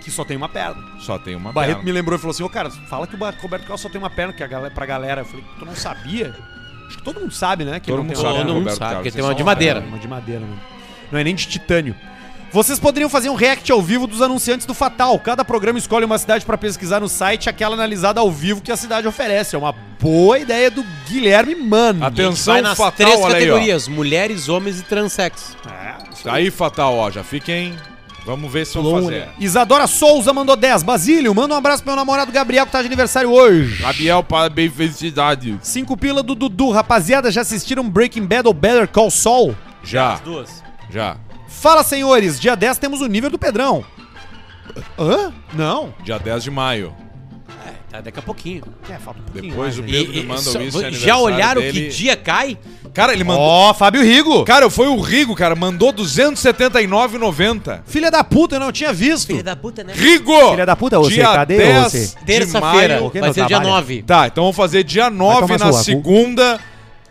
Speaker 1: Que só tem uma perna.
Speaker 2: Só tem uma
Speaker 1: O Barreto
Speaker 2: perna.
Speaker 1: me lembrou e falou assim: Ô cara, fala que o Roberto Carlos só tem uma perna que a galera, pra galera. Eu falei, tu não sabia? Acho que todo mundo sabe, né? Que
Speaker 2: Todo mundo sabe,
Speaker 1: perna.
Speaker 3: Todo mundo
Speaker 2: Roberto
Speaker 3: sabe,
Speaker 2: Carlos,
Speaker 3: porque tem
Speaker 2: é
Speaker 3: uma de madeira.
Speaker 1: Uma de madeira, mano. Não é nem de titânio. Vocês poderiam fazer um react ao vivo dos anunciantes do Fatal. Cada programa escolhe uma cidade pra pesquisar no site, aquela analisada ao vivo que a cidade oferece. É uma boa ideia do Guilherme Mano.
Speaker 2: Atenção,
Speaker 3: Vai nas
Speaker 2: fatal,
Speaker 3: três
Speaker 2: olha aí,
Speaker 3: categorias: mulheres, homens e transexo.
Speaker 2: Tá aí, Fatal, ó. Já fiquem... Vamos ver se vão
Speaker 3: um,
Speaker 2: fazer.
Speaker 1: Isadora Souza mandou 10. Basílio, manda um abraço pro meu namorado Gabriel que tá de aniversário hoje.
Speaker 2: Gabriel, parabéns, felicidade.
Speaker 1: Cinco pila do Dudu. Rapaziada, já assistiram Breaking Bad ou Better Call Saul?
Speaker 2: Já,
Speaker 3: Duas.
Speaker 2: já.
Speaker 1: Fala, senhores. Dia 10 temos o nível do Pedrão. Hã? Não.
Speaker 2: Dia 10 de maio.
Speaker 3: Tá, daqui a pouquinho.
Speaker 1: É, falta um pouquinho
Speaker 2: Depois
Speaker 1: mais
Speaker 2: o. Pedro me manda o isso, é
Speaker 3: já olharam
Speaker 2: dele.
Speaker 3: que dia cai?
Speaker 2: Cara, ele mandou...
Speaker 1: Ó, Fábio Rigo.
Speaker 2: Cara, foi o Rigo, cara. Mandou 279,90.
Speaker 1: Filha da puta, eu não tinha visto.
Speaker 3: da puta, né?
Speaker 2: Rigo!
Speaker 1: Filha da puta, você,
Speaker 2: dia
Speaker 1: cadê
Speaker 2: 10
Speaker 1: você?
Speaker 2: de
Speaker 3: Terça-feira, vai ser dia
Speaker 1: trabalha.
Speaker 3: 9.
Speaker 2: Tá, então vamos fazer dia 9
Speaker 1: tomar
Speaker 2: na
Speaker 1: sua cu.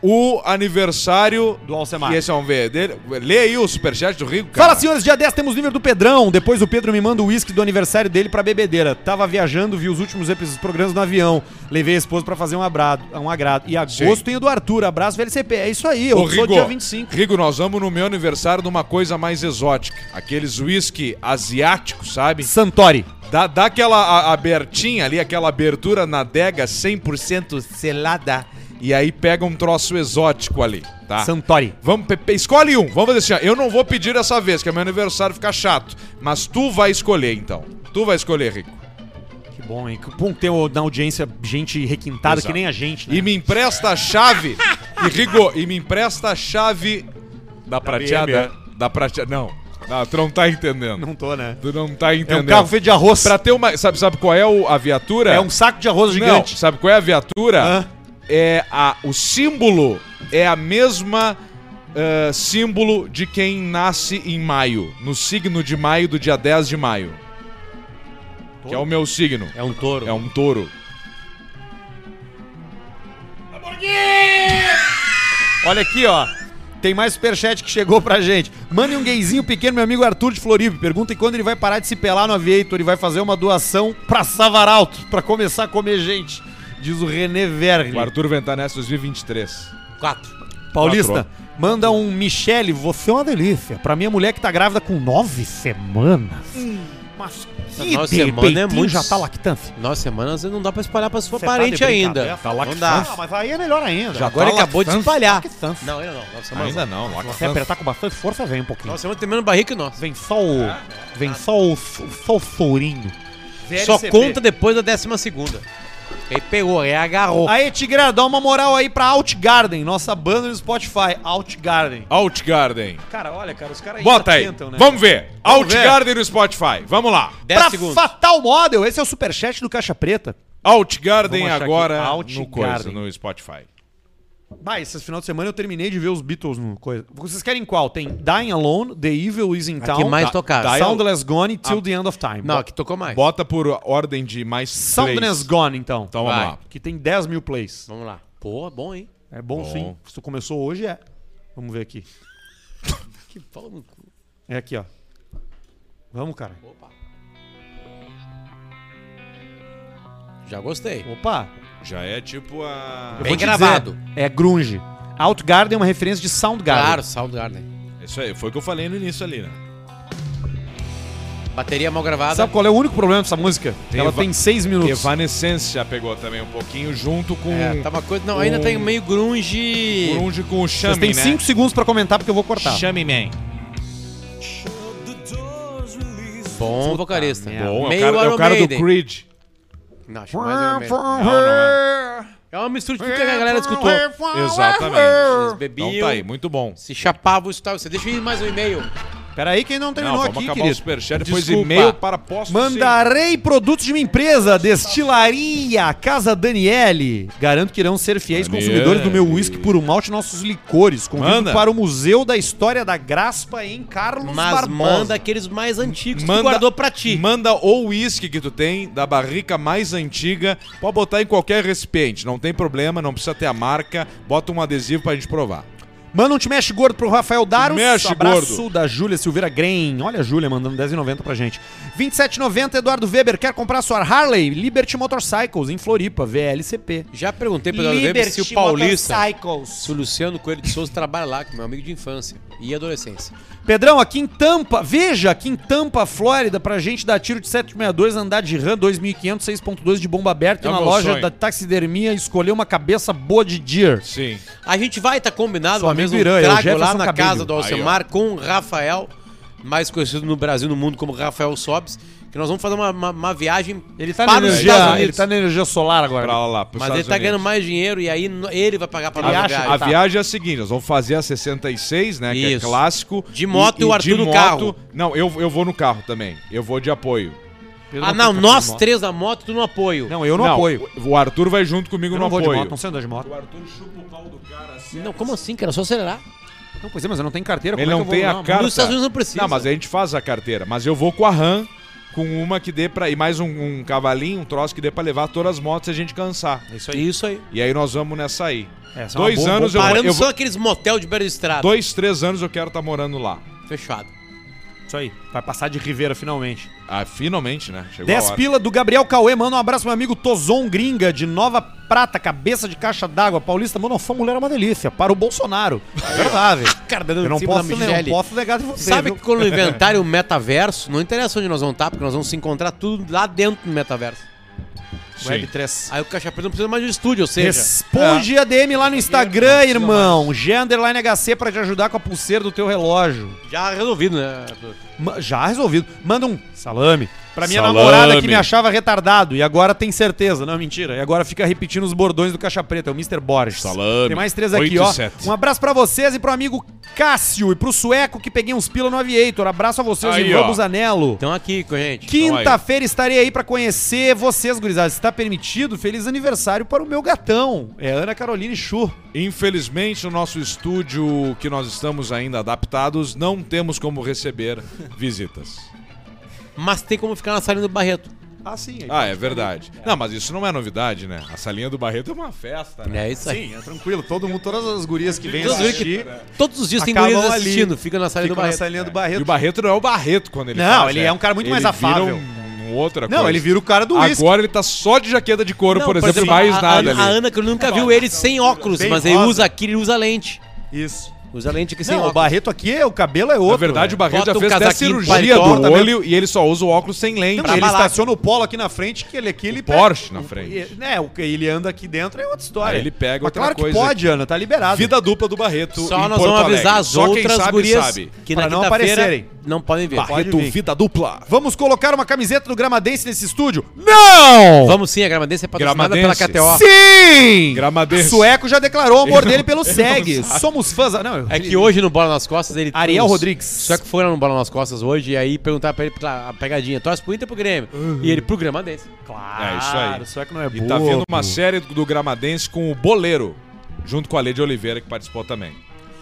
Speaker 2: O aniversário
Speaker 1: Do Alcemar.
Speaker 2: E esse vamos ver. Dele. Lê aí o superchat do Rigo, cara.
Speaker 1: Fala, senhores, dia 10 temos nível do Pedrão. Depois o Pedro me manda o uísque do aniversário dele pra bebedeira. Tava viajando, vi os últimos episódios programas no avião. Levei a esposa pra fazer um, abrado, um agrado. E agosto
Speaker 2: Sim.
Speaker 1: tem o do Arthur. Abraço, VLCP. É isso aí, eu
Speaker 2: Ô,
Speaker 1: sou
Speaker 2: Rigo,
Speaker 1: dia 25.
Speaker 2: Rigo, nós vamos no meu aniversário numa coisa mais exótica. Aqueles whisky asiáticos, sabe?
Speaker 1: Santori.
Speaker 2: Dá, dá aquela a- abertinha ali, aquela abertura na adega 100% selada. E aí pega um troço exótico ali, tá?
Speaker 1: Santori.
Speaker 2: Vamos, Pepe, escolhe um. Vamos fazer assim, ó. Eu não vou pedir dessa vez, que é meu aniversário fica chato. Mas tu vai escolher, então. Tu vai escolher, Rico.
Speaker 1: Que bom, hein? Que bom ter na audiência gente requintada
Speaker 2: Exato.
Speaker 1: que nem a gente, né?
Speaker 2: E me empresta a chave. e Rigo, e me empresta a chave da prateada. Da prateada. Não. Não, tu não tá entendendo.
Speaker 1: Não tô, né?
Speaker 2: Tu não tá
Speaker 1: É
Speaker 2: entendendo.
Speaker 1: um carro feito de arroz.
Speaker 2: Pra ter uma. Sabe, sabe qual é o- a viatura?
Speaker 1: É um saco de arroz gigante.
Speaker 2: Não, sabe qual é a viatura?
Speaker 1: Hã?
Speaker 2: É a, o símbolo é a mesma ah, símbolo de quem nasce em maio. No signo de maio do dia 10 de maio. Que é o meu signo.
Speaker 3: É um touro.
Speaker 2: É um touro.
Speaker 1: Olha aqui, ó. Tem mais superchat que chegou pra gente. Mande um gayzinho pequeno, meu amigo Arthur de Floripe. Pergunta quando ele vai parar de se pelar no Aviator e vai fazer uma doação pra Savaralto, pra começar a comer gente. Diz o René Vergne.
Speaker 2: O Arthur Ventanés 2023.
Speaker 3: Quatro.
Speaker 1: Paulista, manda um Michele, você é uma delícia. Pra minha mulher que tá grávida com nove semanas. Mas
Speaker 3: Nossa,
Speaker 1: de
Speaker 3: semana é muito-
Speaker 1: já tá lactância.
Speaker 3: Nossa, semana às vezes não dá pra espalhar pra sua
Speaker 1: Você tá
Speaker 3: parente
Speaker 1: de
Speaker 3: ainda.
Speaker 1: Tá
Speaker 3: não
Speaker 1: lactância.
Speaker 3: dá.
Speaker 1: Ah, mas aí é melhor ainda.
Speaker 2: Já
Speaker 3: Agora
Speaker 2: tá
Speaker 3: ele acabou de
Speaker 2: lactância?
Speaker 3: espalhar.
Speaker 1: Lactância.
Speaker 3: Não, ainda não. Nossa,
Speaker 2: Ainda não,
Speaker 1: Se você
Speaker 2: lactância.
Speaker 1: apertar com bastante força, vem um pouquinho.
Speaker 3: Nossa, semana tem menos barriga que nós.
Speaker 1: Vem só o. Vem só o, só o florinho.
Speaker 3: Só conta depois da décima segunda. Aí pegou, aí agarrou.
Speaker 1: Aí, Tigrão, dá uma moral aí pra Outgarden, nossa banda no Spotify. Outgarden.
Speaker 2: Outgarden.
Speaker 1: Cara, olha, cara, os caras
Speaker 2: Bota aí.
Speaker 1: ainda tentam, né?
Speaker 2: Vamos ver.
Speaker 1: Vamos
Speaker 2: Outgarden no Spotify. Vamos lá.
Speaker 3: 10
Speaker 1: Pra
Speaker 3: segundos.
Speaker 1: Fatal Model, esse é o superchat do Caixa Preta.
Speaker 2: Outgarden agora no coisa, no Spotify.
Speaker 1: Bah, esse final de semana eu terminei de ver os Beatles no coisa. Vocês querem qual? Tem Dying Alone, The Evil Is in
Speaker 3: A
Speaker 1: Town,
Speaker 3: que mais
Speaker 1: Soundless Gone Till the End of Time.
Speaker 3: Não, aqui tocou mais.
Speaker 2: Bota por ordem de mais
Speaker 1: Soundless
Speaker 2: plays.
Speaker 1: Gone, então.
Speaker 2: Então vamos
Speaker 3: Vai.
Speaker 2: lá.
Speaker 1: Que tem 10 mil plays.
Speaker 3: Vamos lá. Pô, bom, hein?
Speaker 1: É bom,
Speaker 2: Bom.
Speaker 1: sim. Se tu começou hoje, é. Vamos ver aqui. (laughs)
Speaker 3: Que pau no cu.
Speaker 1: É aqui, ó. Vamos, cara.
Speaker 3: Já gostei.
Speaker 1: Opa.
Speaker 2: Já é tipo a.
Speaker 1: eu
Speaker 3: Bem
Speaker 1: vou te
Speaker 3: gravado.
Speaker 1: dizer, é grunge. Outgarden é uma referência de Soundgarden.
Speaker 3: Claro, Soundgarden.
Speaker 2: Isso aí, foi o que eu falei no início ali, né?
Speaker 3: Bateria mal gravada.
Speaker 1: Sabe qual é o único problema dessa música?
Speaker 2: Tem
Speaker 1: Ela
Speaker 2: eva-
Speaker 1: tem 6 minutos.
Speaker 2: Evanescência pegou também um pouquinho junto com.
Speaker 3: É, tá uma coisa. Não, ainda tem meio grunge.
Speaker 2: Grunge com o
Speaker 1: Vocês
Speaker 2: Chame,
Speaker 1: têm
Speaker 2: né?
Speaker 1: 5 segundos pra comentar porque eu vou cortar.
Speaker 2: Chame Man.
Speaker 3: Bom vocalista.
Speaker 2: Bom, é o
Speaker 3: meio
Speaker 2: cara, é o cara do
Speaker 3: Maiden.
Speaker 2: Creed.
Speaker 3: Não, acho mais Iron Maiden.
Speaker 2: Não, não é.
Speaker 3: É uma mistura de tudo que a galera escutou.
Speaker 2: Exatamente.
Speaker 3: Eles bebiam,
Speaker 2: Então tá aí, muito bom.
Speaker 3: se chapavam, escutavam. Você deixa eu ir mais um e-mail.
Speaker 1: Pera aí, quem não
Speaker 2: Não,
Speaker 1: terminou
Speaker 2: vamos
Speaker 1: aqui,
Speaker 2: acabar o
Speaker 1: querido.
Speaker 2: superchat, depois e-mail para posto
Speaker 1: Mandarei produtos de minha empresa, Destilaria Casa Daniele. Garanto que irão ser fiéis
Speaker 2: Daniele.
Speaker 1: consumidores do meu uísque puro malte e nossos licores. Convido
Speaker 2: Manda.
Speaker 1: para o Museu da História da Graspa em Carlos
Speaker 3: Mas
Speaker 1: Barbosa.
Speaker 3: manda aqueles mais antigos que
Speaker 2: Manda,
Speaker 3: tu guardou pra ti.
Speaker 2: Manda o uísque que tu tem, da barrica mais antiga. Pode botar em qualquer recipiente, não tem problema, não precisa ter a marca. Bota um adesivo pra gente provar.
Speaker 1: Manda um te mexe gordo pro Rafael Daros.
Speaker 2: Mexe
Speaker 1: Abraço
Speaker 2: gordo.
Speaker 1: da Júlia Silveira Green. Olha a Júlia mandando 10,90 pra gente. 27,90 Eduardo Weber quer comprar sua Harley Liberty Motorcycles em Floripa, VLCP.
Speaker 3: Já perguntei pro Eduardo Weber se o Paulista,
Speaker 1: Motorcycles.
Speaker 3: se o Luciano Coelho de Souza trabalha lá, que é meu amigo de infância e adolescência.
Speaker 1: Pedrão, aqui em Tampa, veja, aqui em Tampa, Flórida, pra gente dar tiro de 762, andar de RAM 2500, 6.2 de bomba aberta
Speaker 2: É
Speaker 1: na loja
Speaker 2: sonho.
Speaker 1: da taxidermia escolher uma cabeça boa de deer.
Speaker 2: Sim.
Speaker 3: A gente vai estar combinado uma
Speaker 1: amigo
Speaker 3: vez um
Speaker 1: Irã, é o
Speaker 3: trago lá na
Speaker 1: Cabelho.
Speaker 3: casa do
Speaker 2: Aí,
Speaker 3: Alcemar com o Rafael, mais conhecido no Brasil e no mundo como Rafael Sobes, que nós vamos fazer uma, uma- uma viagem
Speaker 1: Ele tá,
Speaker 3: para
Speaker 1: na
Speaker 3: os
Speaker 1: energia,
Speaker 3: Estados Unidos.
Speaker 1: ele tá na energia solar agora.
Speaker 2: Pra lá, pros
Speaker 3: Mas ele
Speaker 2: Estados
Speaker 3: tá ganhando
Speaker 2: Unidos.
Speaker 3: mais dinheiro e aí ele vai pagar pra
Speaker 1: Ele
Speaker 3: nós a viagem.
Speaker 2: A
Speaker 1: Tá.
Speaker 2: viagem é a seguinte, nós vamos fazer a 66, né? Que é
Speaker 3: Isso.
Speaker 2: clássico.
Speaker 3: De moto e o Arthur no carro.
Speaker 2: Não, eu, eu vou no carro também. Eu vou de apoio.
Speaker 1: Eu
Speaker 3: Ah, não, nós
Speaker 1: moto.
Speaker 3: três da moto, tu no apoio.
Speaker 1: Não, eu não, apoio.
Speaker 2: O Arthur vai junto comigo
Speaker 1: Eu
Speaker 2: no
Speaker 1: não vou de
Speaker 2: apoio.
Speaker 1: moto, não sei andar de moto.
Speaker 2: O Arthur chupa o pau do cara assim.
Speaker 3: Não, como assim, cara? É só acelerar.
Speaker 1: Não, pois é, mas eu não tenho carteira.
Speaker 2: Ele
Speaker 1: como é
Speaker 2: não
Speaker 1: que eu
Speaker 2: tem
Speaker 1: vou?
Speaker 2: a
Speaker 1: Não,
Speaker 2: carta.
Speaker 3: Nos Estados Unidos não precisa.
Speaker 2: Não, mas a gente faz a carteira. Mas eu vou com a RAM, com uma que dê pra. E mais um, um cavalinho, um troço que dê pra levar todas as motos se a gente cansar.
Speaker 1: É isso aí.
Speaker 3: Isso aí.
Speaker 2: E aí nós vamos nessa aí.
Speaker 1: Essa é uma
Speaker 2: Dois
Speaker 1: boa-
Speaker 2: anos eu,
Speaker 1: boa-
Speaker 2: vou-
Speaker 3: Parando
Speaker 2: eu
Speaker 3: só
Speaker 2: vou.
Speaker 3: aqueles motel de beira de estrada.
Speaker 2: Dois, três anos eu quero estar morando lá.
Speaker 3: Fechado.
Speaker 1: Isso aí. Vai passar de Ribeira finalmente.
Speaker 2: Ah, finalmente, né? Chegou
Speaker 1: 10
Speaker 2: a hora.
Speaker 1: pila do Gabriel Cauê. Manda um abraço pro meu amigo Tozon Gringa, de Nova Prata, cabeça de caixa d'água. Paulista, mano, sua mulher é uma delícia. Para o Bolsonaro. É verdade. (laughs)
Speaker 3: Cara,
Speaker 1: Eu não posso, não posso negar de você.
Speaker 3: Sabe
Speaker 1: viu?
Speaker 3: que quando (laughs) inventarem o metaverso, não interessa onde nós vamos estar, porque nós vamos se encontrar tudo lá dentro do metaverso.
Speaker 1: Web 3.
Speaker 3: Aí o Caixa Preta não precisa mais de estúdio, ou seja,
Speaker 1: Responde a DM lá no Instagram, irmão. G underline HC pra te ajudar com a pulseira do teu relógio.
Speaker 3: já resolvido, né? Arthur?
Speaker 1: Ma- Já resolvido. Manda um salame. Pra minha
Speaker 2: Salame.
Speaker 1: namorada que me achava retardado e agora tem certeza. Não, mentira. E agora fica repetindo os bordões do Caixa Preta. É o Mr. Boris.
Speaker 2: Salame.
Speaker 1: Tem mais três aqui,
Speaker 2: Oito e
Speaker 1: ó.
Speaker 2: sete.
Speaker 1: Um abraço pra vocês e pro amigo Cássio e pro sueco que peguei uns pila no Aviator. Abraço a vocês
Speaker 2: Aí,
Speaker 1: e vamos anelo.
Speaker 3: Estão aqui com a gente.
Speaker 1: Quinta-feira estarei aí pra conhecer vocês, gurizada. Se tá permitido, feliz aniversário para o meu gatão. É Ana Caroline Chu.
Speaker 2: Infelizmente, no nosso estúdio, que nós estamos ainda adaptados, não temos como receber (laughs) visitas.
Speaker 3: Mas tem como ficar na salinha do Barreto.
Speaker 1: Ah, sim.
Speaker 2: Ah, é verdade. Não, mas isso não é novidade, né? A salinha do Barreto é uma festa, né?
Speaker 3: É isso aí.
Speaker 1: Sim, é tranquilo. Todo mundo, todas as gurias que vêm
Speaker 3: Todos os
Speaker 1: assistir,
Speaker 3: que- Todos os dias tem
Speaker 1: Acabam
Speaker 3: gurias
Speaker 1: ali.
Speaker 3: assistindo, fica na salinha do
Speaker 1: ficam na
Speaker 3: Barreto.
Speaker 1: salinha do
Speaker 2: E
Speaker 1: Barreto.
Speaker 2: o Barreto não é o Barreto quando ele
Speaker 1: Não,
Speaker 2: faz,
Speaker 1: ele
Speaker 2: né?
Speaker 1: é um cara muito mais
Speaker 2: Ele
Speaker 1: afável.
Speaker 2: Vira um, um outra
Speaker 1: Não,
Speaker 2: coisa.
Speaker 1: ele vira o cara do uísque.
Speaker 2: Agora ele tá só de jaqueta de couro,
Speaker 3: Não,
Speaker 2: por exemplo, mais
Speaker 3: a,
Speaker 2: nada
Speaker 3: a,
Speaker 2: ali.
Speaker 3: a Ana, que eu nunca viu ele sem óculos,
Speaker 1: Bem
Speaker 3: mas ele
Speaker 1: rosa.
Speaker 3: usa aqui, ele usa lente.
Speaker 1: Isso.
Speaker 3: Usa lente que sem
Speaker 1: Não, o
Speaker 3: óculos.
Speaker 1: Barreto aqui, o cabelo é outro.
Speaker 2: Na verdade, o
Speaker 1: velho.
Speaker 2: Barreto
Speaker 3: Bota
Speaker 2: já
Speaker 3: um
Speaker 2: fez até
Speaker 3: casaquinho
Speaker 2: cirurgia do
Speaker 3: também.
Speaker 2: olho e ele só usa o óculos sem lente.
Speaker 3: Pra
Speaker 1: ele
Speaker 3: balada.
Speaker 1: estaciona o polo aqui na frente, que ele aqui, ele
Speaker 2: Porsche na frente.
Speaker 1: É, o que ele anda aqui dentro é outra história.
Speaker 2: Aí ele pega
Speaker 1: Mas
Speaker 2: outra
Speaker 1: claro
Speaker 2: coisa
Speaker 1: que pode, Ana, tá liberado.
Speaker 2: Vida dupla do Barreto
Speaker 3: Só
Speaker 2: em
Speaker 3: nós
Speaker 2: Porto
Speaker 3: vamos avisar
Speaker 2: Alegre.
Speaker 3: as
Speaker 2: Só quem
Speaker 3: outras
Speaker 2: sabe,
Speaker 3: gurias
Speaker 2: sabe.
Speaker 3: que
Speaker 1: Pra não aparecerem.
Speaker 3: não podem ver.
Speaker 1: Pode vir.
Speaker 2: Vida dupla.
Speaker 1: Vamos colocar uma camiseta do Gramadense nesse estúdio? Não!
Speaker 3: Vamos sim, a Gramadense é patrocinada pela. KTO.
Speaker 1: Sim!
Speaker 2: Gramadense.
Speaker 1: Sueco já declarou o amor dele pelo SEG. Somos fãs. Não,
Speaker 3: É que hoje no Bola nas Costas ele.
Speaker 1: Ariel Rodrigues.
Speaker 3: Só que foi lá no Bola nas Costas hoje e aí perguntaram pra ele a pegadinha: torce pro Inter pro Grêmio? E ele pro Gramadense.
Speaker 1: Claro,
Speaker 2: É isso aí.
Speaker 1: o sueco não é
Speaker 2: E
Speaker 1: bobo.
Speaker 2: tá vindo uma série do Gramadense com o Boleiro, junto com a Lady Oliveira, que participou também.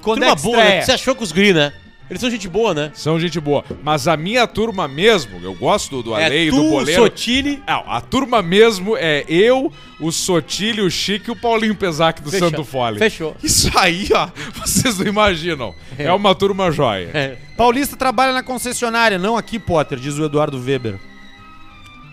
Speaker 1: Quando é que
Speaker 3: boa, né?
Speaker 1: estreia?
Speaker 3: Você achou com os guri, né? Eles são gente boa, né?
Speaker 2: São gente boa. Mas a minha turma mesmo, eu gosto do, do Ale e
Speaker 3: é
Speaker 2: do
Speaker 3: tu, o
Speaker 2: Boleiro.
Speaker 3: Sotile.
Speaker 2: Não, a turma mesmo é eu, o Sotilho, o Chico e o Paulinho Pesac do
Speaker 3: Fechou.
Speaker 2: Santo Fole.
Speaker 3: Fechou.
Speaker 2: Isso aí, ó, vocês não imaginam. É, uma turma joia.
Speaker 3: É.
Speaker 1: Paulista trabalha na concessionária, não aqui, Potter, diz o Eduardo Weber.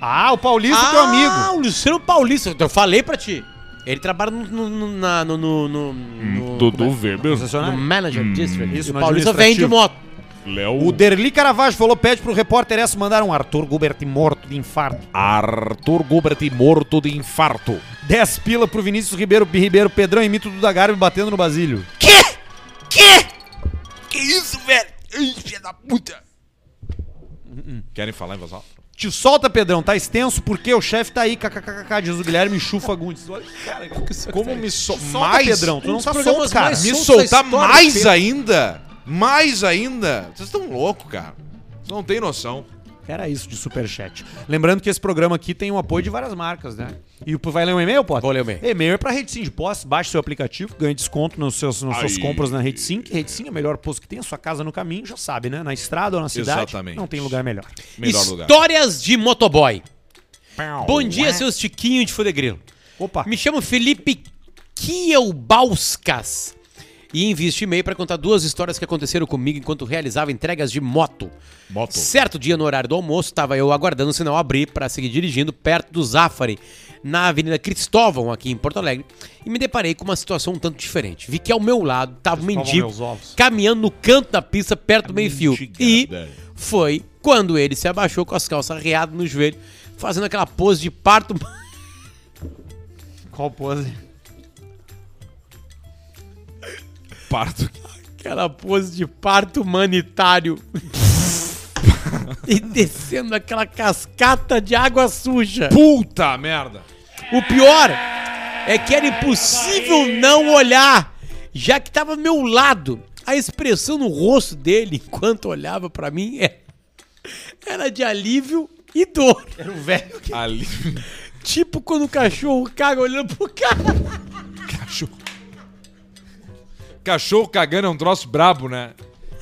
Speaker 1: Ah, o Paulista é teu amigo.
Speaker 3: Ah, o Luciano Paulista. Eu falei pra ti. Ele trabalha no. no, no, na- no, no, no, no-
Speaker 2: Dudu
Speaker 3: é?
Speaker 2: Weber.
Speaker 3: no? Manager District.
Speaker 1: isso,
Speaker 3: E o
Speaker 1: no
Speaker 3: Paulista vende moto.
Speaker 2: Léo.
Speaker 1: O Derli Caravaggio falou, pede pro repórter essa mandar um Arthur Gubert morto de infarto.
Speaker 2: Arthur Gubert morto de infarto.
Speaker 1: 10 pila pro Vinícius Ribeiro, Ribeiro Pedrão e mito do Dagarbi batendo no Basílio.
Speaker 5: Que? Que? Que isso, velho? Ih, filha da puta.
Speaker 2: Querem falar em voz alta?
Speaker 1: Te solta, Pedrão, tá extenso porque o chefe tá aí, kkkk, diz o Guilherme Chufa Fagundes. Olha, cara,
Speaker 2: Como me so
Speaker 1: solta,
Speaker 2: mais
Speaker 1: Pedrão, tu não tá solto, cara.
Speaker 2: Me soltar mais ainda? Mais ainda? Vocês estão loucos, cara. Vocês não têm noção.
Speaker 1: Era isso de superchat. Lembrando que esse programa aqui tem o apoio de várias marcas, né? E o- vai ler um e-mail, Potter?
Speaker 3: Vou ler o e-mail.
Speaker 1: E-mail é pra Rede Sim de Posse. Baixe seu aplicativo, ganhe desconto nos seus, nas suas compras na Rede Sim. Que Rede Sim é o melhor posto que tem. A sua casa no caminho, já sabe, né? Na estrada ou na cidade.
Speaker 2: Exatamente.
Speaker 1: Não tem lugar melhor.
Speaker 2: Melhor lugar.
Speaker 3: Histórias de motoboy. Bom dia, seus tiquinhos de fudegrilo.
Speaker 1: Opa.
Speaker 3: Me chamo Felipe Kielbauskas e envio este e-mail para contar duas histórias que aconteceram comigo enquanto realizava entregas de moto.
Speaker 2: Moto.
Speaker 3: Certo dia, no horário do almoço, estava eu aguardando o sinal abrir para seguir dirigindo perto do Zafari, na Avenida Cristóvão, aqui em Porto Alegre, e me deparei com uma situação um tanto diferente. Vi que ao meu lado estava um mendigo caminhando no canto da pista perto do meio-fio. E
Speaker 2: Mendigada.
Speaker 3: foi quando ele se abaixou com as calças arreadas no joelho, fazendo aquela pose de parto. (laughs)
Speaker 1: Qual pose?
Speaker 2: Parto.
Speaker 3: Aquela pose de parto humanitário. e descendo aquela cascata de água suja.
Speaker 2: Puta merda.
Speaker 3: O pior é que era impossível não olhar, já que tava ao meu lado. A expressão no rosto dele, enquanto olhava pra mim, é- era de alívio e dor.
Speaker 1: Era o velho que...
Speaker 2: Ali.
Speaker 3: Tipo quando o cachorro caga olhando pro cara.
Speaker 2: Cachorro. Cachorro cagando é um troço brabo, né?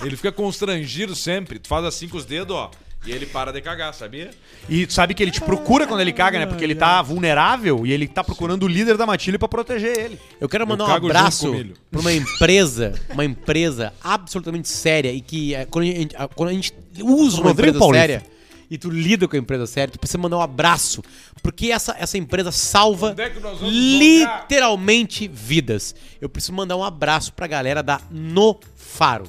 Speaker 2: Ele fica constrangido sempre. Tu faz assim com os dedos, ó. E ele para de cagar, sabia?
Speaker 1: E tu sabe que ele te procura quando ele caga, né? Porque ele tá vulnerável e ele tá procurando o líder da matilha pra proteger ele.
Speaker 3: Eu quero mandar um
Speaker 2: cago junto
Speaker 3: abraço
Speaker 2: com milho.
Speaker 3: pra uma empresa, uma empresa absolutamente séria e que é, quando, a gente, quando a gente usa uma
Speaker 1: Rodrigo
Speaker 3: empresa
Speaker 1: Paulista.
Speaker 3: séria e tu lida com a empresa séria, tu precisa mandar um abraço, porque essa, essa empresa salva
Speaker 2: é
Speaker 3: literalmente vidas. Eu preciso mandar um abraço pra galera da No Faro.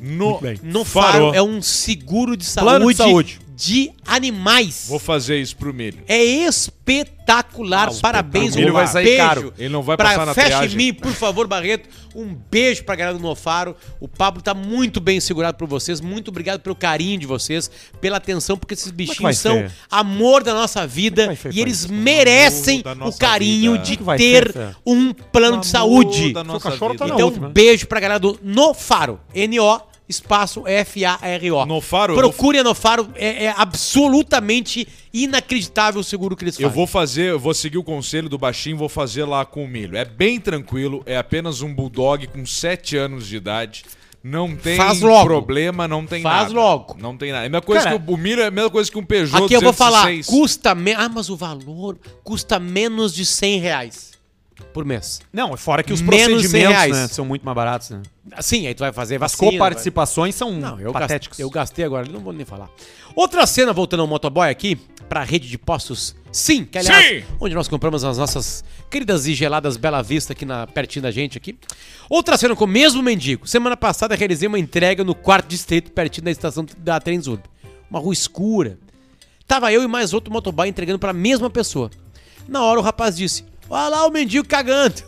Speaker 2: No,
Speaker 3: No
Speaker 2: Faro.
Speaker 3: Faro é um seguro de
Speaker 1: Plano de
Speaker 3: saúde,
Speaker 1: saúde.
Speaker 3: De animais.
Speaker 2: Vou fazer isso pro milho.
Speaker 3: É espetacular. Parabéns,
Speaker 1: O milho vai sair caro.
Speaker 2: Ele não vai
Speaker 3: pra
Speaker 2: passar na
Speaker 3: Fecha
Speaker 2: triagem.
Speaker 3: em mim, por favor, Barreto. Um beijo pra galera do Nofaro. O Pablo tá muito bem segurado por vocês. Muito obrigado pelo carinho de vocês, pela atenção, porque esses
Speaker 1: vai
Speaker 3: bichinhos são
Speaker 1: ser?
Speaker 3: amor da nossa vida
Speaker 1: ser,
Speaker 3: e
Speaker 1: vai
Speaker 3: eles merecem o carinho
Speaker 2: vida.
Speaker 3: de
Speaker 1: que vai
Speaker 3: ter
Speaker 1: ser,
Speaker 3: um plano de saúde.
Speaker 2: Da nossa
Speaker 1: cachorro tá
Speaker 3: Então,
Speaker 1: última.
Speaker 3: beijo pra galera do Nofaro. N-O espaço F-A-R-O.
Speaker 2: Nofaro, eu
Speaker 3: Procure a Nofaro. É, é absolutamente inacreditável o seguro que eles
Speaker 2: Eu
Speaker 3: fazem.
Speaker 2: vou fazer, eu vou seguir o conselho do baixinho, vou fazer lá com o milho. É bem tranquilo, é apenas um bulldog com 7 anos de idade. Não tem
Speaker 3: Faz
Speaker 2: problema, não tem
Speaker 3: Faz
Speaker 2: nada.
Speaker 3: logo.
Speaker 2: Não tem nada. É a mesma coisa
Speaker 1: Cara,
Speaker 2: que o, o milho é a mesma coisa que um Peugeot
Speaker 3: Aqui eu vou falar,
Speaker 2: 206.
Speaker 3: custa menos. Ah, mas o valor custa menos de 100 reais por mês.
Speaker 1: Não, fora que os
Speaker 3: Menos
Speaker 1: procedimentos
Speaker 3: 100 reais.
Speaker 1: né, são muito mais baratos, né?
Speaker 3: Assim, aí tu vai fazer
Speaker 1: As
Speaker 3: vacina.
Speaker 1: coparticipações são
Speaker 3: Não, eu
Speaker 1: patéticas.
Speaker 3: gastei, eu gastei agora, não vou nem falar. Outra cena, voltando ao motoboy aqui, pra rede de postos Sim, que aliás,
Speaker 2: Sim!
Speaker 3: onde nós compramos as nossas queridas e geladas Bela Vista aqui na pertinho da gente aqui. Outra cena com o mesmo mendigo. Semana passada realizei uma entrega no quarto distrito pertinho da estação da Transurb. Uma rua escura. Tava eu e mais outro motoboy entregando pra mesma pessoa. Na hora o rapaz disse: Olha lá o mendigo cagando.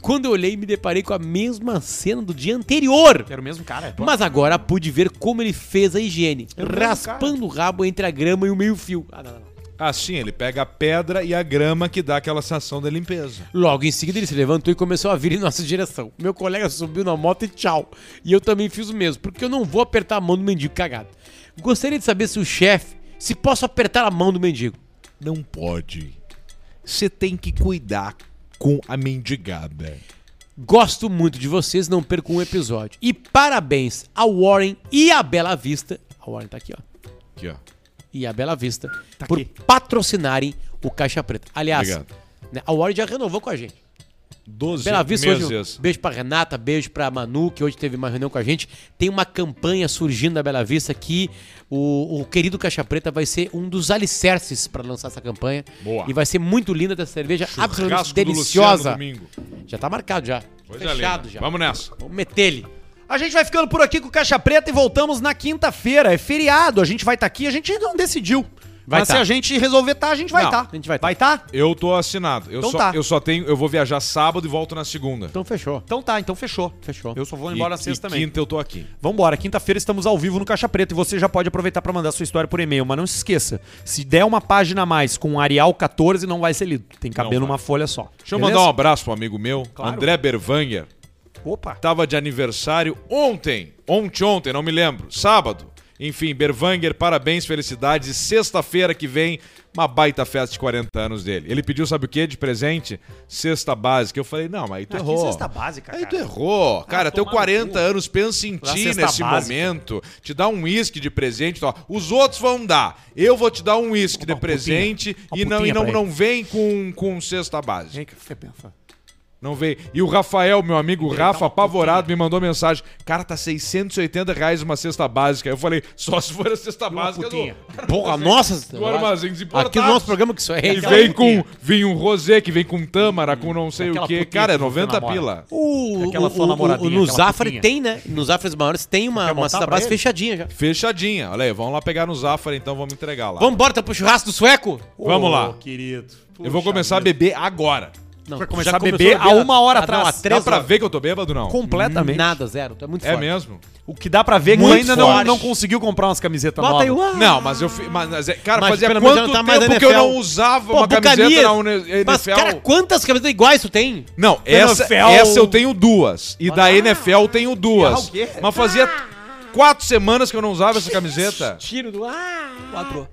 Speaker 3: Quando eu olhei, me deparei com a mesma cena do dia anterior.
Speaker 1: Era o mesmo cara.
Speaker 3: Mas agora pude ver como ele fez a higiene,
Speaker 1: mesmo
Speaker 3: raspando o rabo entre a grama e o meio-fio. Ah, não, não.
Speaker 2: Assim, ele pega a pedra e a grama que dá aquela sensação de limpeza.
Speaker 3: Logo em seguida ele se levantou e começou a vir em nossa direção. Meu colega subiu na moto e tchau. E eu também fiz o mesmo, porque eu não vou apertar a mão do mendigo cagado. Gostaria de saber se o chefe, se posso apertar a mão do mendigo.
Speaker 2: Não pode. Você tem que cuidar com a mendigada.
Speaker 3: Gosto muito de vocês, não percam um episódio. E parabéns ao Warren e à Bela Vista. A Warren tá aqui, ó.
Speaker 2: Aqui, ó.
Speaker 3: E a Bela Vista
Speaker 1: Tá
Speaker 3: por
Speaker 1: aqui.
Speaker 3: patrocinarem o Caixa Preta. Aliás,
Speaker 2: Obrigado.
Speaker 3: né, a Warren já renovou com a gente.
Speaker 2: 12
Speaker 3: Bela Vista hoje,
Speaker 2: meses.
Speaker 3: beijo pra Renata, beijo pra Manu, que hoje teve uma reunião com a gente. Tem uma campanha surgindo da Bela Vista que o, o querido Caixa Preta vai ser um dos alicerces pra lançar essa campanha.
Speaker 2: Boa.
Speaker 3: E vai ser muito linda dessa cerveja, absolutamente
Speaker 2: Churrasco do
Speaker 3: deliciosa. Já tá marcado já.
Speaker 2: Coisa
Speaker 3: Fechado
Speaker 2: linda.
Speaker 3: já.
Speaker 2: Vamos nessa.
Speaker 3: Vamos meter ele.
Speaker 1: A gente vai ficando por aqui com o Caixa Preta e voltamos na quinta-feira. É feriado, a gente vai estar aqui, a gente ainda não decidiu.
Speaker 3: Vai
Speaker 1: Mas
Speaker 3: tá.
Speaker 1: se a gente resolver tá, a gente vai
Speaker 2: Não,
Speaker 1: tá.
Speaker 3: a gente vai tá.
Speaker 1: Vai tá?
Speaker 2: Eu tô assinado. Eu,
Speaker 1: Então
Speaker 2: só,
Speaker 1: tá.
Speaker 2: eu só tenho. Eu vou viajar sábado e volto na segunda.
Speaker 3: Então fechou.
Speaker 1: Então tá, então fechou.
Speaker 3: Fechou.
Speaker 1: Eu só vou embora
Speaker 2: e,
Speaker 1: na sexta
Speaker 2: e
Speaker 1: também.
Speaker 2: quinta eu tô aqui.
Speaker 1: Vambora, quinta-feira estamos ao vivo no Caixa Preta e você já pode aproveitar pra mandar sua história por e-mail, mas não se esqueça, se der uma página a mais com Arial 14 não vai ser lido, tem que caber
Speaker 2: Não
Speaker 1: numa folha só.
Speaker 2: Deixa eu
Speaker 1: Beleza?
Speaker 2: mandar um abraço pro amigo meu,
Speaker 1: Claro.
Speaker 2: André Berwanger.
Speaker 1: Opa.
Speaker 2: Tava de aniversário ontem. Ontem, ontem, não me lembro. Sábado. Enfim, Berwanger, parabéns, felicidades. E sexta-feira que vem, uma baita festa de 40 anos dele. Ele pediu, sabe o que de presente? Cesta básica. Eu falei, não, mas aí tu
Speaker 1: Ah, que
Speaker 2: errou.
Speaker 1: cesta básica,
Speaker 2: Aí tu
Speaker 1: cara.
Speaker 2: errou. Cara, teu
Speaker 1: tomar no
Speaker 2: 40
Speaker 1: cu.
Speaker 2: anos, pensa em ti nesse
Speaker 1: básica.
Speaker 2: momento. Te dá um uísque de presente. Ó. Os outros vão dar. Eu vou te dar um uísque de
Speaker 1: putinha.
Speaker 2: presente e não, e não, não vem com, com cesta básica.
Speaker 1: Vem cá, você pensa.
Speaker 2: Não veio. E o Rafael, meu amigo
Speaker 1: Ele
Speaker 2: Rafa,
Speaker 1: tá uma
Speaker 2: apavorado, me mandou mensagem. Cara, tá 680 reais uma cesta básica. Eu falei, só se for a cesta básica do. (laughs)
Speaker 3: Porra, nossa.
Speaker 2: do Importados.
Speaker 3: Aqui no nosso programa que isso é.
Speaker 2: E
Speaker 3: aquela
Speaker 2: vem com
Speaker 3: putinha.
Speaker 2: vinho rosé, que vem com tâmara, com não sei
Speaker 1: Aquela
Speaker 2: o quê.
Speaker 1: putinha
Speaker 2: Cara, é
Speaker 1: que você
Speaker 2: 90
Speaker 1: namora.
Speaker 2: pila.
Speaker 3: O,
Speaker 1: Aquela
Speaker 3: o,
Speaker 1: sua
Speaker 3: o,
Speaker 1: namoradinha,
Speaker 3: o, no
Speaker 1: putinha.
Speaker 3: tem, né? Nos Zafres maiores tem uma, uma cesta
Speaker 1: ele?
Speaker 3: fechadinha já.
Speaker 2: Fechadinha. Olha aí, vamos lá pegar no Zafari, então vamos entregar lá.
Speaker 3: Vamos embora, tá pro churrasco do sueco?
Speaker 2: Vamos lá.
Speaker 1: querido.
Speaker 2: Eu vou começar a beber agora.
Speaker 3: Não,
Speaker 1: Vai começar
Speaker 3: já
Speaker 1: a beber há uma hora
Speaker 3: Ah, não,
Speaker 1: atrás.
Speaker 3: há três
Speaker 2: Dá pra
Speaker 3: horas.
Speaker 2: ver que eu tô bêbado, não?
Speaker 1: Completamente.
Speaker 3: Nada, zero. Tu é muito
Speaker 2: É
Speaker 3: forte.
Speaker 2: mesmo?
Speaker 1: O que dá pra ver é que ainda não, não conseguiu comprar umas camisetas
Speaker 3: Bota aí
Speaker 1: novas.
Speaker 2: Não, mas eu... fi- Mas, é- cara,
Speaker 3: Mas
Speaker 2: fazia quanto
Speaker 3: não tá mais
Speaker 2: tempo que eu não usava
Speaker 3: Pô,
Speaker 2: uma camiseta na NFL?
Speaker 3: Mas, cara, quantas camisetas iguais tu tem?
Speaker 2: Não, essa, essa eu tenho duas. E da NFL eu tenho duas.
Speaker 1: Ah, o quê?
Speaker 2: Mas fazia quatro semanas que eu não usava essa camiseta.
Speaker 3: Tiro do... Ah!
Speaker 10: Quatro.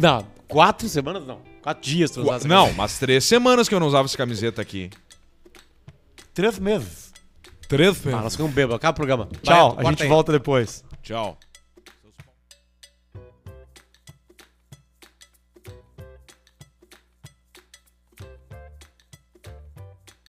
Speaker 3: Não, quatro semanas não. Quatro dias tu usaste essa
Speaker 2: Não,
Speaker 3: camiseta.
Speaker 2: mas três semanas que eu não usava essa camiseta aqui.
Speaker 1: Três meses.
Speaker 2: Três
Speaker 3: Ah, nós ficamos bêbados. Acaba o programa.
Speaker 1: Tchau,
Speaker 3: Vai,
Speaker 1: a gente
Speaker 3: aí.
Speaker 1: volta depois.
Speaker 2: Tchau.